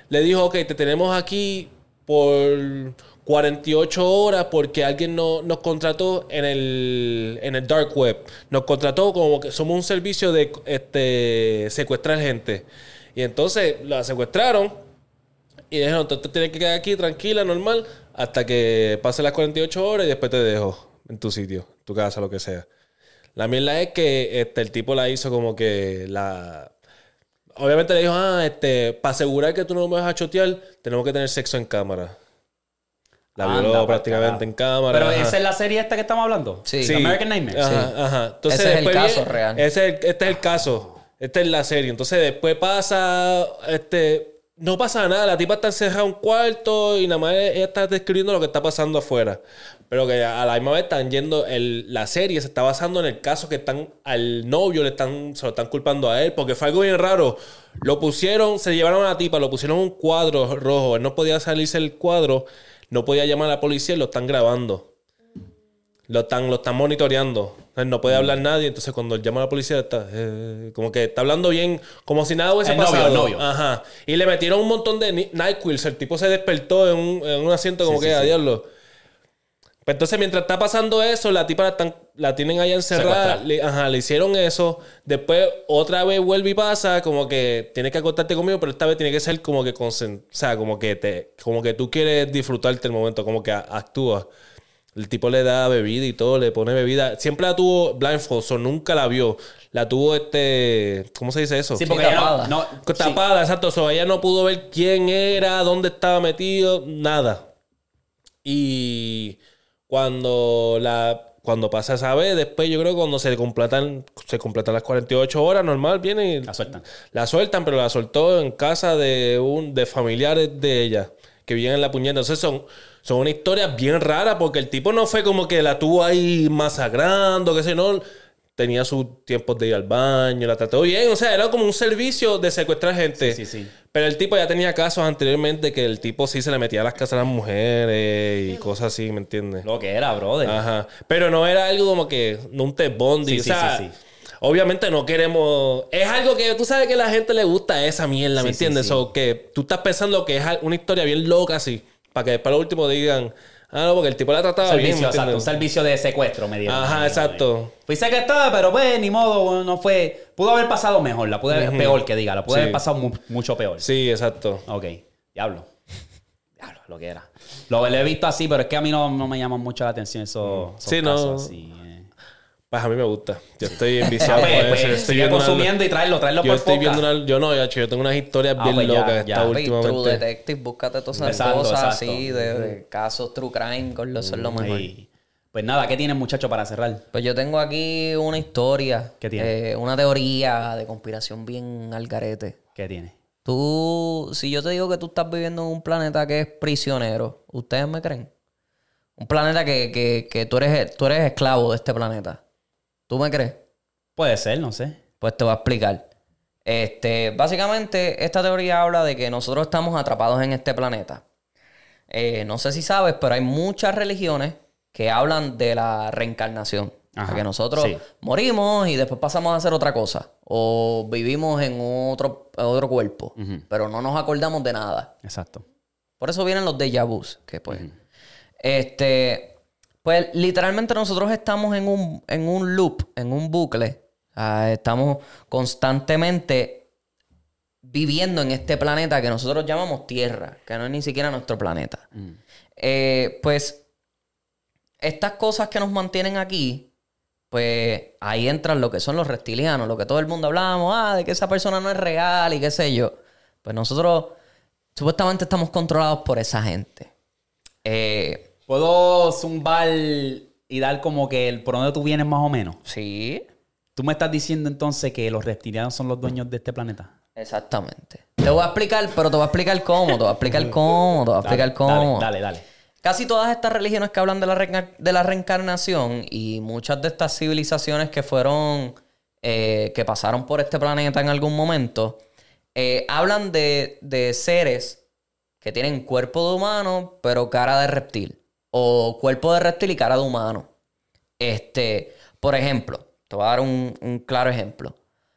le dijo, ok, te tenemos aquí por 48 horas porque alguien no, nos contrató en el, en el dark web. Nos contrató como que somos un servicio de este, secuestrar gente. Y entonces la secuestraron y dijeron, tú tienes que quedar aquí tranquila, normal, hasta que pase las 48 horas y después te dejo en tu sitio, tu casa, lo que sea. La mierda es que este, el tipo la hizo como que la... Obviamente le dijo, ah, este, para asegurar que tú no me vas a chotear, tenemos que tener sexo en cámara. La Anda, violó pa'l prácticamente carajo. en cámara. Pero ajá. esa es la serie esta que estamos hablando. Sí. Sí. American Nightmare. Ajá, ajá. Entonces, Ese es el caso viene- real. ese es el- este es el caso. Esta es la serie. Entonces después pasa, este, no pasa nada. La tipa está encerrada en un cuarto y nada más ella está describiendo lo que está pasando afuera. Pero que a la misma vez están yendo, el- la serie se está basando en el caso que están al novio, le están, se lo están culpando a él, porque fue algo bien raro. Lo pusieron, se llevaron a la tipa, lo pusieron en un cuadro rojo. Él no podía salirse del cuadro, no podía llamar a la policía y lo están grabando. Lo están, lo están monitoreando. No puede hablar nadie. Entonces, cuando él llama a la policía, está eh, como que está hablando bien, como si nada hubiese El novio, pasado. el novio. Ajá. Y le metieron un montón de NyQuil. El tipo se despertó en un, en un asiento, como Sí, que, sí, a sí. diablo. Pues entonces, mientras está pasando eso, la tipa la, están- la tienen allá encerrada. Le, ajá, le hicieron eso. Después, otra vez vuelve y pasa, como que tienes que acostarte conmigo, pero esta vez tiene que ser como que o sea, como que te, como que tú quieres disfrutarte el momento, como que a- actúa. El tipo le da bebida y todo, le pone bebida. Siempre la tuvo blindfold, so nunca la vio. La tuvo este. ¿Cómo se dice eso? Sí, porque ella tapada. no, no- sí. Tapada, exacto. So, ella no pudo ver quién era, dónde estaba metido, nada. Y cuando la cuando pasa esa vez, después yo creo que cuando se completan, se completan las 48 horas, normal, viene y La sueltan. la sueltan, pero la soltó en casa de un de familiares de ella que vivían en la puñeta. Entonces son, son una historia bien rara porque el tipo no fue como que la tuvo ahí masacrando, que sé, no. Tenía sus tiempos de ir al baño, la trató bien. O sea, era como un servicio de secuestrar gente. Sí, sí, sí. Pero el tipo ya tenía casos anteriormente que el tipo sí se le metía a las casas a las mujeres y cosas así, ¿me entiendes? Lo que era, brother. Ajá. Pero no era algo como que no un Bundy. Sí, o sí, sea, sí, sí. obviamente no queremos. Es algo que tú sabes que a la gente le gusta esa mierda, ¿me Sí, sí, entiendes? sí. O que tú estás pensando que es una historia bien loca así. Para que después lo último digan, ah, no, porque el tipo la trataba bien. servicio, ¿me exacto, un servicio de secuestro me dieron. Ajá, Me dieron exacto. Fui secuestrada, pero pues ni modo, no fue. Pudo haber pasado mejor, la pude haber peor que diga, la pude Sí. haber pasado mu- mucho peor. Sí, exacto. Ok, diablo. Diablo, lo que era. Lo, lo he visto así, pero es que a mí no, no me llaman mucho la atención esos, esos Sí, no. casos así, eh. Pues a mí me gusta. Yo estoy Ah, enviciado pues, con pues, eso. Estoy sigue viendo una- consumiendo y traerlo, traerlo Yo por estoy podcast. viendo una... Yo no, yo, yo tengo unas historias Ah, bien pues ya, locas ya. esta Papi, Papi, True últimamente. Detective, búscate todas esas Exacto, cosas exacto. así de, de casos true crime, con eso es lo mejor. Y, pues nada, ¿qué tienen muchachos para cerrar? Pues yo tengo aquí una historia, ¿Qué tiene? eh, una teoría de conspiración bien al garete. ¿Qué tiene? Tú, si yo te digo que tú estás viviendo en un planeta que es prisionero, ¿ustedes me creen? Un planeta que, que, que tú, eres, tú eres esclavo de este planeta. ¿Tú me crees? Puede ser, no sé. Pues te voy a explicar. Este, básicamente, esta teoría habla de que nosotros estamos atrapados en este planeta. Eh, no sé si sabes, pero hay muchas religiones que hablan de la reencarnación. O sea, Ajá, que nosotros sí. morimos y después pasamos a hacer otra cosa. O vivimos en otro, otro cuerpo. Pero no nos acordamos de nada. Exacto. Por eso vienen los déjà vus, que pues. Este. Pues literalmente nosotros estamos en un, en un loop, en un bucle. Ah, estamos constantemente viviendo en este planeta que nosotros llamamos Tierra, que no es ni siquiera nuestro planeta. Eh, pues estas cosas que nos mantienen aquí, pues ahí entran lo que son los reptilianos, lo que todo el mundo hablábamos, ah, de que esa persona no es real y qué sé yo. Pues nosotros supuestamente estamos controlados por esa gente. Eh, ¿Puedo zumbar y dar como que el por dónde tú vienes más o menos? sí, ¿Tú me estás diciendo entonces que los reptilianos son los dueños de este planeta? exactamente. Te voy a explicar, pero te voy a explicar cómo, te voy a explicar cómo, te voy a explicar Dale, cómo. Dale, dale, dale. Casi todas estas religiones que hablan de la, reencar- de la reencarnación y muchas de estas civilizaciones que fueron, eh, que pasaron por este planeta en algún momento, eh, hablan de, de seres que tienen cuerpo de humano, pero cara de reptil. O cuerpo de reptil y cara de humano. Este, por ejemplo, te voy a dar un, un claro ejemplo.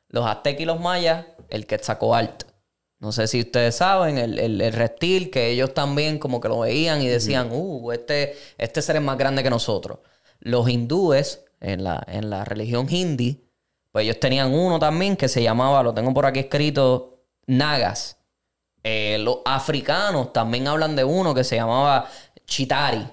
Los aztecas y los mayas, el Quetzalcoatl. No sé si ustedes saben, el, el- el reptil, que ellos también como que lo veían y decían, uh, este, este ser es más grande que nosotros. Los hindúes, en la, en la religión hindi, pues ellos tenían uno también que se llamaba, lo tengo por aquí escrito, Nagas. Eh, los africanos también hablan de uno que se llamaba Chitari.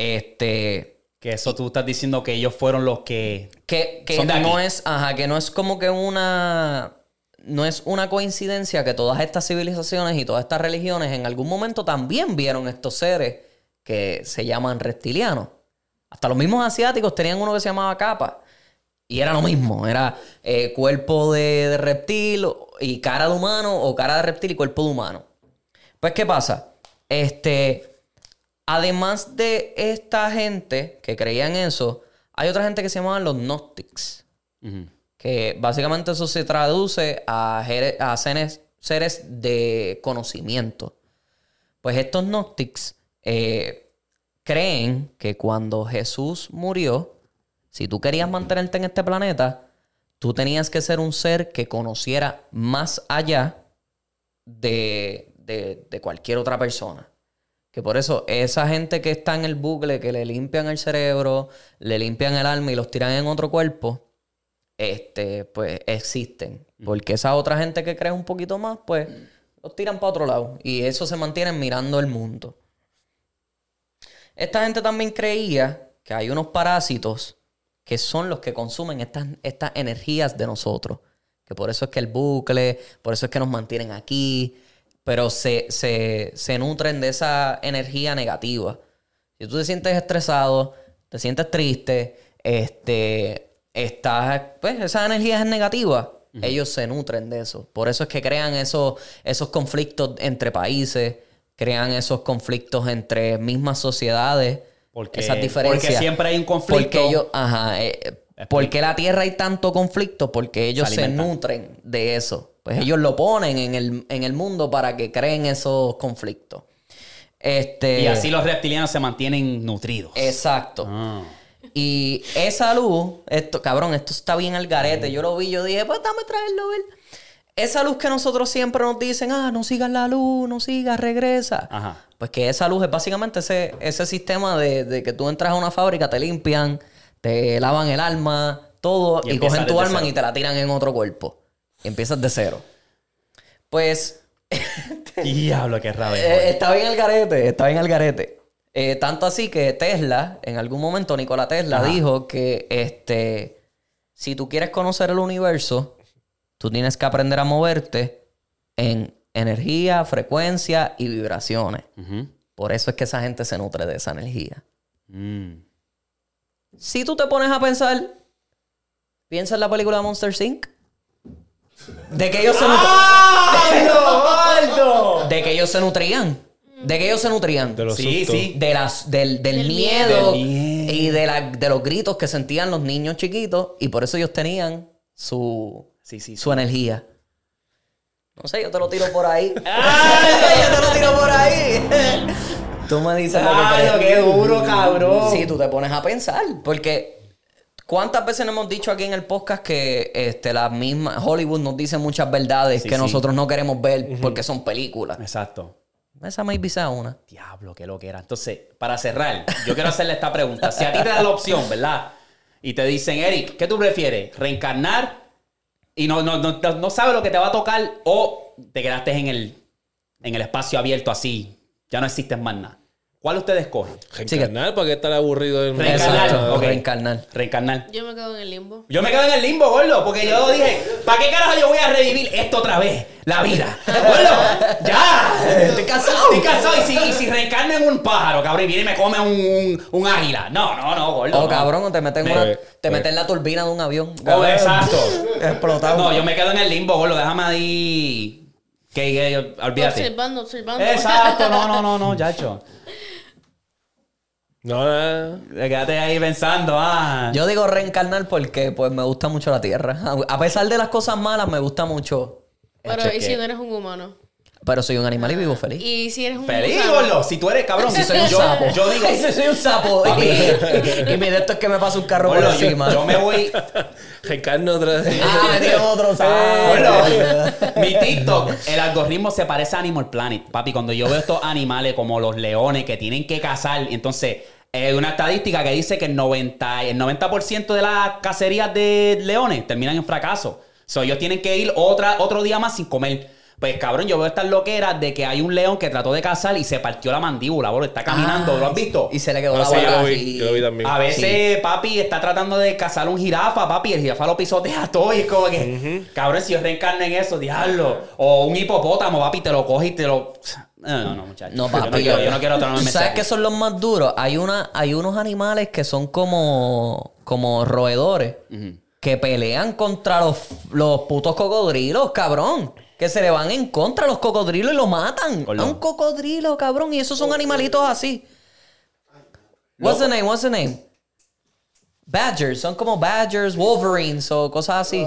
Este. Que eso tú estás diciendo que ellos fueron los que... Que, que Son de no aquí. es, ajá, que no es como que una. No es una coincidencia que todas estas civilizaciones y todas estas religiones en algún momento también vieron estos seres que se llaman reptilianos. Hasta los mismos asiáticos tenían uno que se llamaba capa. Y era lo mismo, era eh, cuerpo de, de reptil y cara de humano o cara de reptil y cuerpo de humano. Pues, ¿qué pasa? Este, además de esta gente que creía en eso, hay otra gente que se llamaban los Gnostics. Que básicamente eso se traduce a, a seres, seres de conocimiento. Pues estos Gnostics eh, creen que cuando Jesús murió, si tú querías mantenerte en este planeta, tú tenías que ser un ser que conociera más allá de, de- de cualquier otra persona. Que por eso esa gente que está en el bucle, que le limpian el cerebro, le limpian el alma y los tiran en otro cuerpo, este, pues existen. Porque esa otra gente que cree un poquito más, pues los tiran para otro lado. Y eso se mantienen mirando el mundo. Esta gente también creía que hay unos parásitos que son los que consumen estas, estas energías de nosotros. Que por eso es que el bucle, por eso es que nos mantienen aquí, pero se, se, se nutren de esa energía negativa. Si tú te sientes estresado, te sientes triste, este, estás, pues esa energía es negativa. Ellos se nutren de eso. Por eso es que crean esos, esos conflictos entre países, crean esos conflictos entre mismas sociedades. Porque- esas diferencias. porque siempre hay un conflicto. Porque ellos, ajá, eh, ¿Por qué la Tierra hay tanto conflicto? Porque ellos Se nutren de eso. Pues ellos lo ponen en el, en el mundo para que creen esos conflictos. Este, Y así los reptilianos se mantienen nutridos. Exacto. Ah. Y esa luz, esto, cabrón, esto está bien al garete. Yo lo vi, yo dije, pues dame traerlo, ver. Esa luz que nosotros siempre nos dicen, ah, no sigas la luz, no sigas, regresa. Ajá. Pues que esa luz es básicamente ese, ese sistema de, de que tú entras a una fábrica, te limpian, te lavan el alma, todo, Y cogen tu alma y te la tiran en otro cuerpo. Empiezas de cero. Pues Diablo, qué rabia. eh, está bien el garete, está bien el garete. Eh, tanto así que Tesla, en algún momento Nikola Tesla Ajá. dijo que este, si tú quieres conocer el universo, tú tienes que aprender a moverte en energía, frecuencia y vibraciones. Por eso es que esa gente se nutre de esa energía. Mm. Si tú te pones a pensar, piensa en la película Monster Inc. De que ellos se nutrían. De que ellos se nutrían. De que ellos se nutrían. De los Sí, sustos. sí. de las, del, del Del miedo, y de, la- de los gritos que sentían los niños chiquitos y por eso ellos tenían su, Sí, sí, su energía. No sé, yo te lo tiro por ahí. yo te lo tiro por ahí. Tú me dices lo que Ay, qué duro, cabrón. Sí, tú te pones a pensar. Porque ¿cuántas veces nos hemos dicho aquí en el podcast que este, la misma Hollywood nos dice muchas verdades Sí, que sí. nosotros no queremos ver porque son películas? Exacto. Esa maybe sea una. Diablo, qué lo que era. Entonces, para cerrar, yo quiero hacerle esta pregunta. Si a ti te dan la opción, ¿verdad? Y te dicen, Eric, ¿qué tú prefieres? ¿Reencarnar y no, no, no, no sabes lo que te va a tocar o te quedaste en el, en el espacio abierto así? Ya no existes más nada. ¿Cuál usted escoge? Reencarnar, ¿para qué estar aburrido en Reencarnar. Ok. reencarnar. Reencarnar. Yo me quedo en el limbo. Yo me quedo en el limbo, gordo, porque yo dije, ¿para qué carajo yo voy a revivir esto otra vez? La vida. Gordo, ya. Estoy cansado. Estoy cansado. Y si, y si reencarno en un pájaro, cabrón, y viene y me come un, un, un águila. No, no, no, gordo. Oh, no. cabrón, o te meten, Me- una- te meten en la turbina de un avión. Oh, exacto. Explotado. No, yo me quedo en el limbo, gordo. Déjame ahí. Que, que olvídate. Observando, observando. Exacto, no, no, no, no, chacho. No, nada. Quédate ahí pensando, ah. Yo digo reencarnar porque pues me gusta mucho la Tierra. A pesar de las cosas malas, me gusta mucho. Pero, ¿y si no eres un humano? Pero soy un animal y vivo feliz. ¿Y si eres un Feliz, gusano? gordo. Si tú eres cabrón. Si soy un yo, sapo. yo digo. Si soy un sapo. Y, y mi de esto es que me pasa un carro por gordo, yo, encima. yo me voy. Reencarno otra vez. Ah, me dio otro sapo. Mi TikTok, el algoritmo se parece a Animal Planet. Papi, cuando yo veo estos animales como los leones que tienen que cazar, entonces, hay una estadística que dice que el 90%, el 90 de las cacerías de leones terminan en fracaso. So, ellos tienen que ir otra, otro día más sin comer. Pues cabrón, yo veo estas loqueras de que hay un león que trató de cazar y se partió la mandíbula, bro. Está caminando, ¿lo has visto? Y se le quedó Ah, la sí, yo boca lo vi, así. yo lo vi también. A veces, papi, está tratando de cazar un jirafa, papi, y el jirafa lo pisotea todo y es como que, cabrón, si yo reencarno en eso, diablo. O un hipopótamo, papi, te lo coge y te lo... No, no, no, muchachos. No, yo no papi. quiero, yo no quiero ¿Tú tomarme ¿Sabes qué son los más duros? Hay, una, hay unos animales que son como, como roedores que pelean contra los, los putos cocodrilos, cabrón. Que se le van en contra a los cocodrilos y lo matan. Gordo. A un cocodrilo, cabrón. Y esos son animalitos así. What's the name? What's the name? Badgers. Son como badgers, wolverines o cosas así.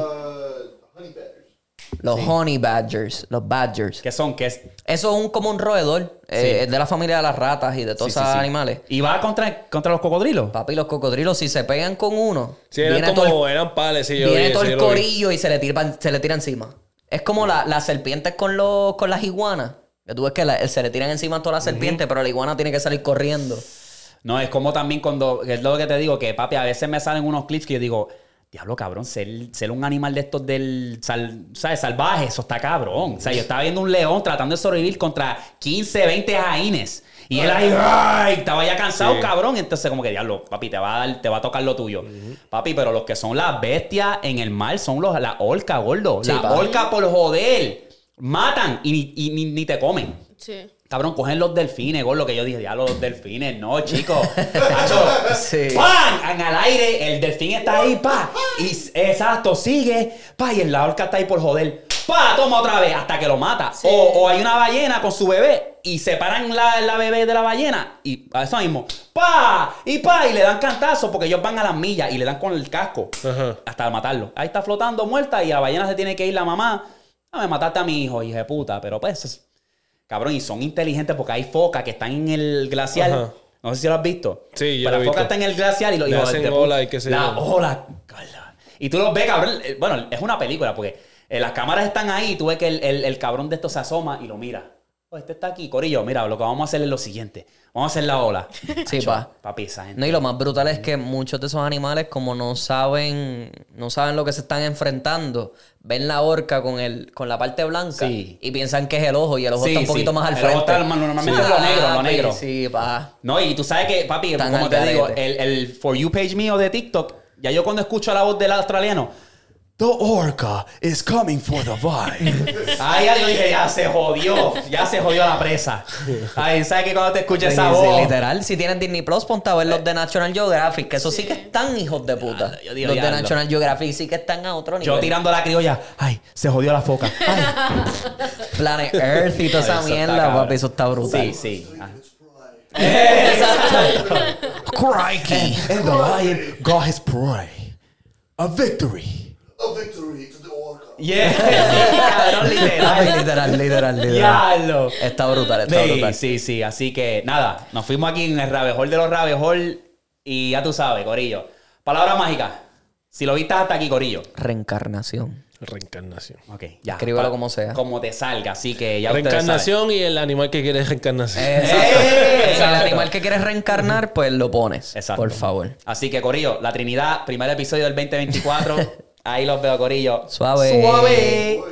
Los honey badgers. Los badgers. ¿Qué son? ¿Qué es? Eso es un, como un roedor. eh, es de la familia de las ratas y de todos Sí, esos sí, sí. animales. ¿Y va contra, contra los cocodrilos? Papi, los cocodrilos, si se pegan con uno, Sí, eran como, el, eran pales, sí, yo viene vi, todo sí, el vi. corillo y se le, tira, se le tira encima. Es como la- las serpientes con, los, con las iguanas. Que tú ves que la- se le tiran encima todas las serpientes, pero la iguana tiene que salir corriendo. No, es como también cuando, es lo que te digo, que papi, a veces me salen unos clips que yo digo, diablo cabrón, ser, ser un animal de estos del, sal- ¿sabes? Salvaje, eso está cabrón. O sea, yo estaba viendo un león tratando de sobrevivir contra 15, 20 jaines. Y él ahí, ¡ay! Estaba ya cansado, Sí. cabrón. Entonces, como que, diablo, papi, te va a dar, te va a tocar lo tuyo. Papi, pero los que son las bestias en el mar son los, la orca, gordo. Sí, la papi. orca por joder. Matan y, y ni, ni te comen. Sí. Cabrón, cogen los delfines, gordo, que yo dije, diablo, los delfines, no, chicos. Macho, Sí. ¡pam! En al aire, el delfín está ahí, pa. Y exacto, sigue, pa. Y el la orca está ahí por joder. ¡Pa! Toma otra vez hasta que lo mata. Sí. O, o hay una ballena con su bebé y separan la, la bebé de la ballena y a eso mismo, ¡pa! Y pa, y le dan cantazo porque ellos van a las millas y le dan con el casco Ajá. hasta matarlo. Ahí está flotando muerta y a la ballena se tiene que ir la mamá. Ah, me mataste a mi hijo, hija de puta. Pero pues, es- cabrón, y son inteligentes porque hay focas que están en el glacial. Ajá. No sé si lo has visto. Sí, yo Pero lo he la foca visto. está en el glacial y los Le hijos hacen ola y qué sé La yo. ola. Y tú los ves, cabrón. eh, Bueno, es una película porque eh, las cámaras están ahí tú ves que el, el- el cabrón de esto se asoma y lo mira. Oh, este está aquí, Corillo. Mira, lo que vamos a hacer es lo siguiente. Vamos a hacer la ola. Sí, Acho, pa. Papi, esa gente. No, y lo más brutal es que muchos de esos animales, como no saben, no saben lo que se están enfrentando, ven la orca con el, con la parte blanca Sí. y piensan que es el ojo y el ojo Sí, está un sí. poquito más al El frente. ojo está normalmente es lo negro, lo negro. Sí, pa. No, y tú sabes que, papi, Tan como te digo, el, el For You page mío de TikTok, ya yo cuando escucho la voz del australiano, The orca is coming for the vine. Ahí ya yo dije, ya se jodió, ya se jodió la presa. Ay, ¿sabes que cuando te escuchas esa voz? literal, si tienen Disney Plus, ponte a ver los de National Geographic, que esos sí, que están hijos de puta. Ah, yo digo, los de. National Geographic sí que están a otro nivel. Yo tirando la criolla, ay, se jodió la foca. Ay, Planet Earth y toda esa mierda, papi, eso está brutal. Sí, sí. Ah. Crikey. And the lion got his prey. A victory. A victory to the orca. Yeah. Sí, cabrón, Papi, literal. literal, literal, literal. Diablo. Está brutal, está Sí, brutal. sí, sí. Así que nada, nos fuimos aquí en el rabejol de los rabejol y ya tú sabes, Corillo. Palabra mágica. Si lo viste hasta aquí, Corillo. Reencarnación. Reencarnación. Ok, ya. Escríbelo Pa- como sea. Como te salga, así que ya ustedes Reencarnación y el animal que quiere reencarnación. Exacto. ¡Eh! Si el Exacto. animal que quieres reencarnar, pues lo pones. Exacto. Por favor. saben. Así que, Corillo, la Trinidad, primer episodio del 2024. Ahí los veo, Corillo. Suave. Suave.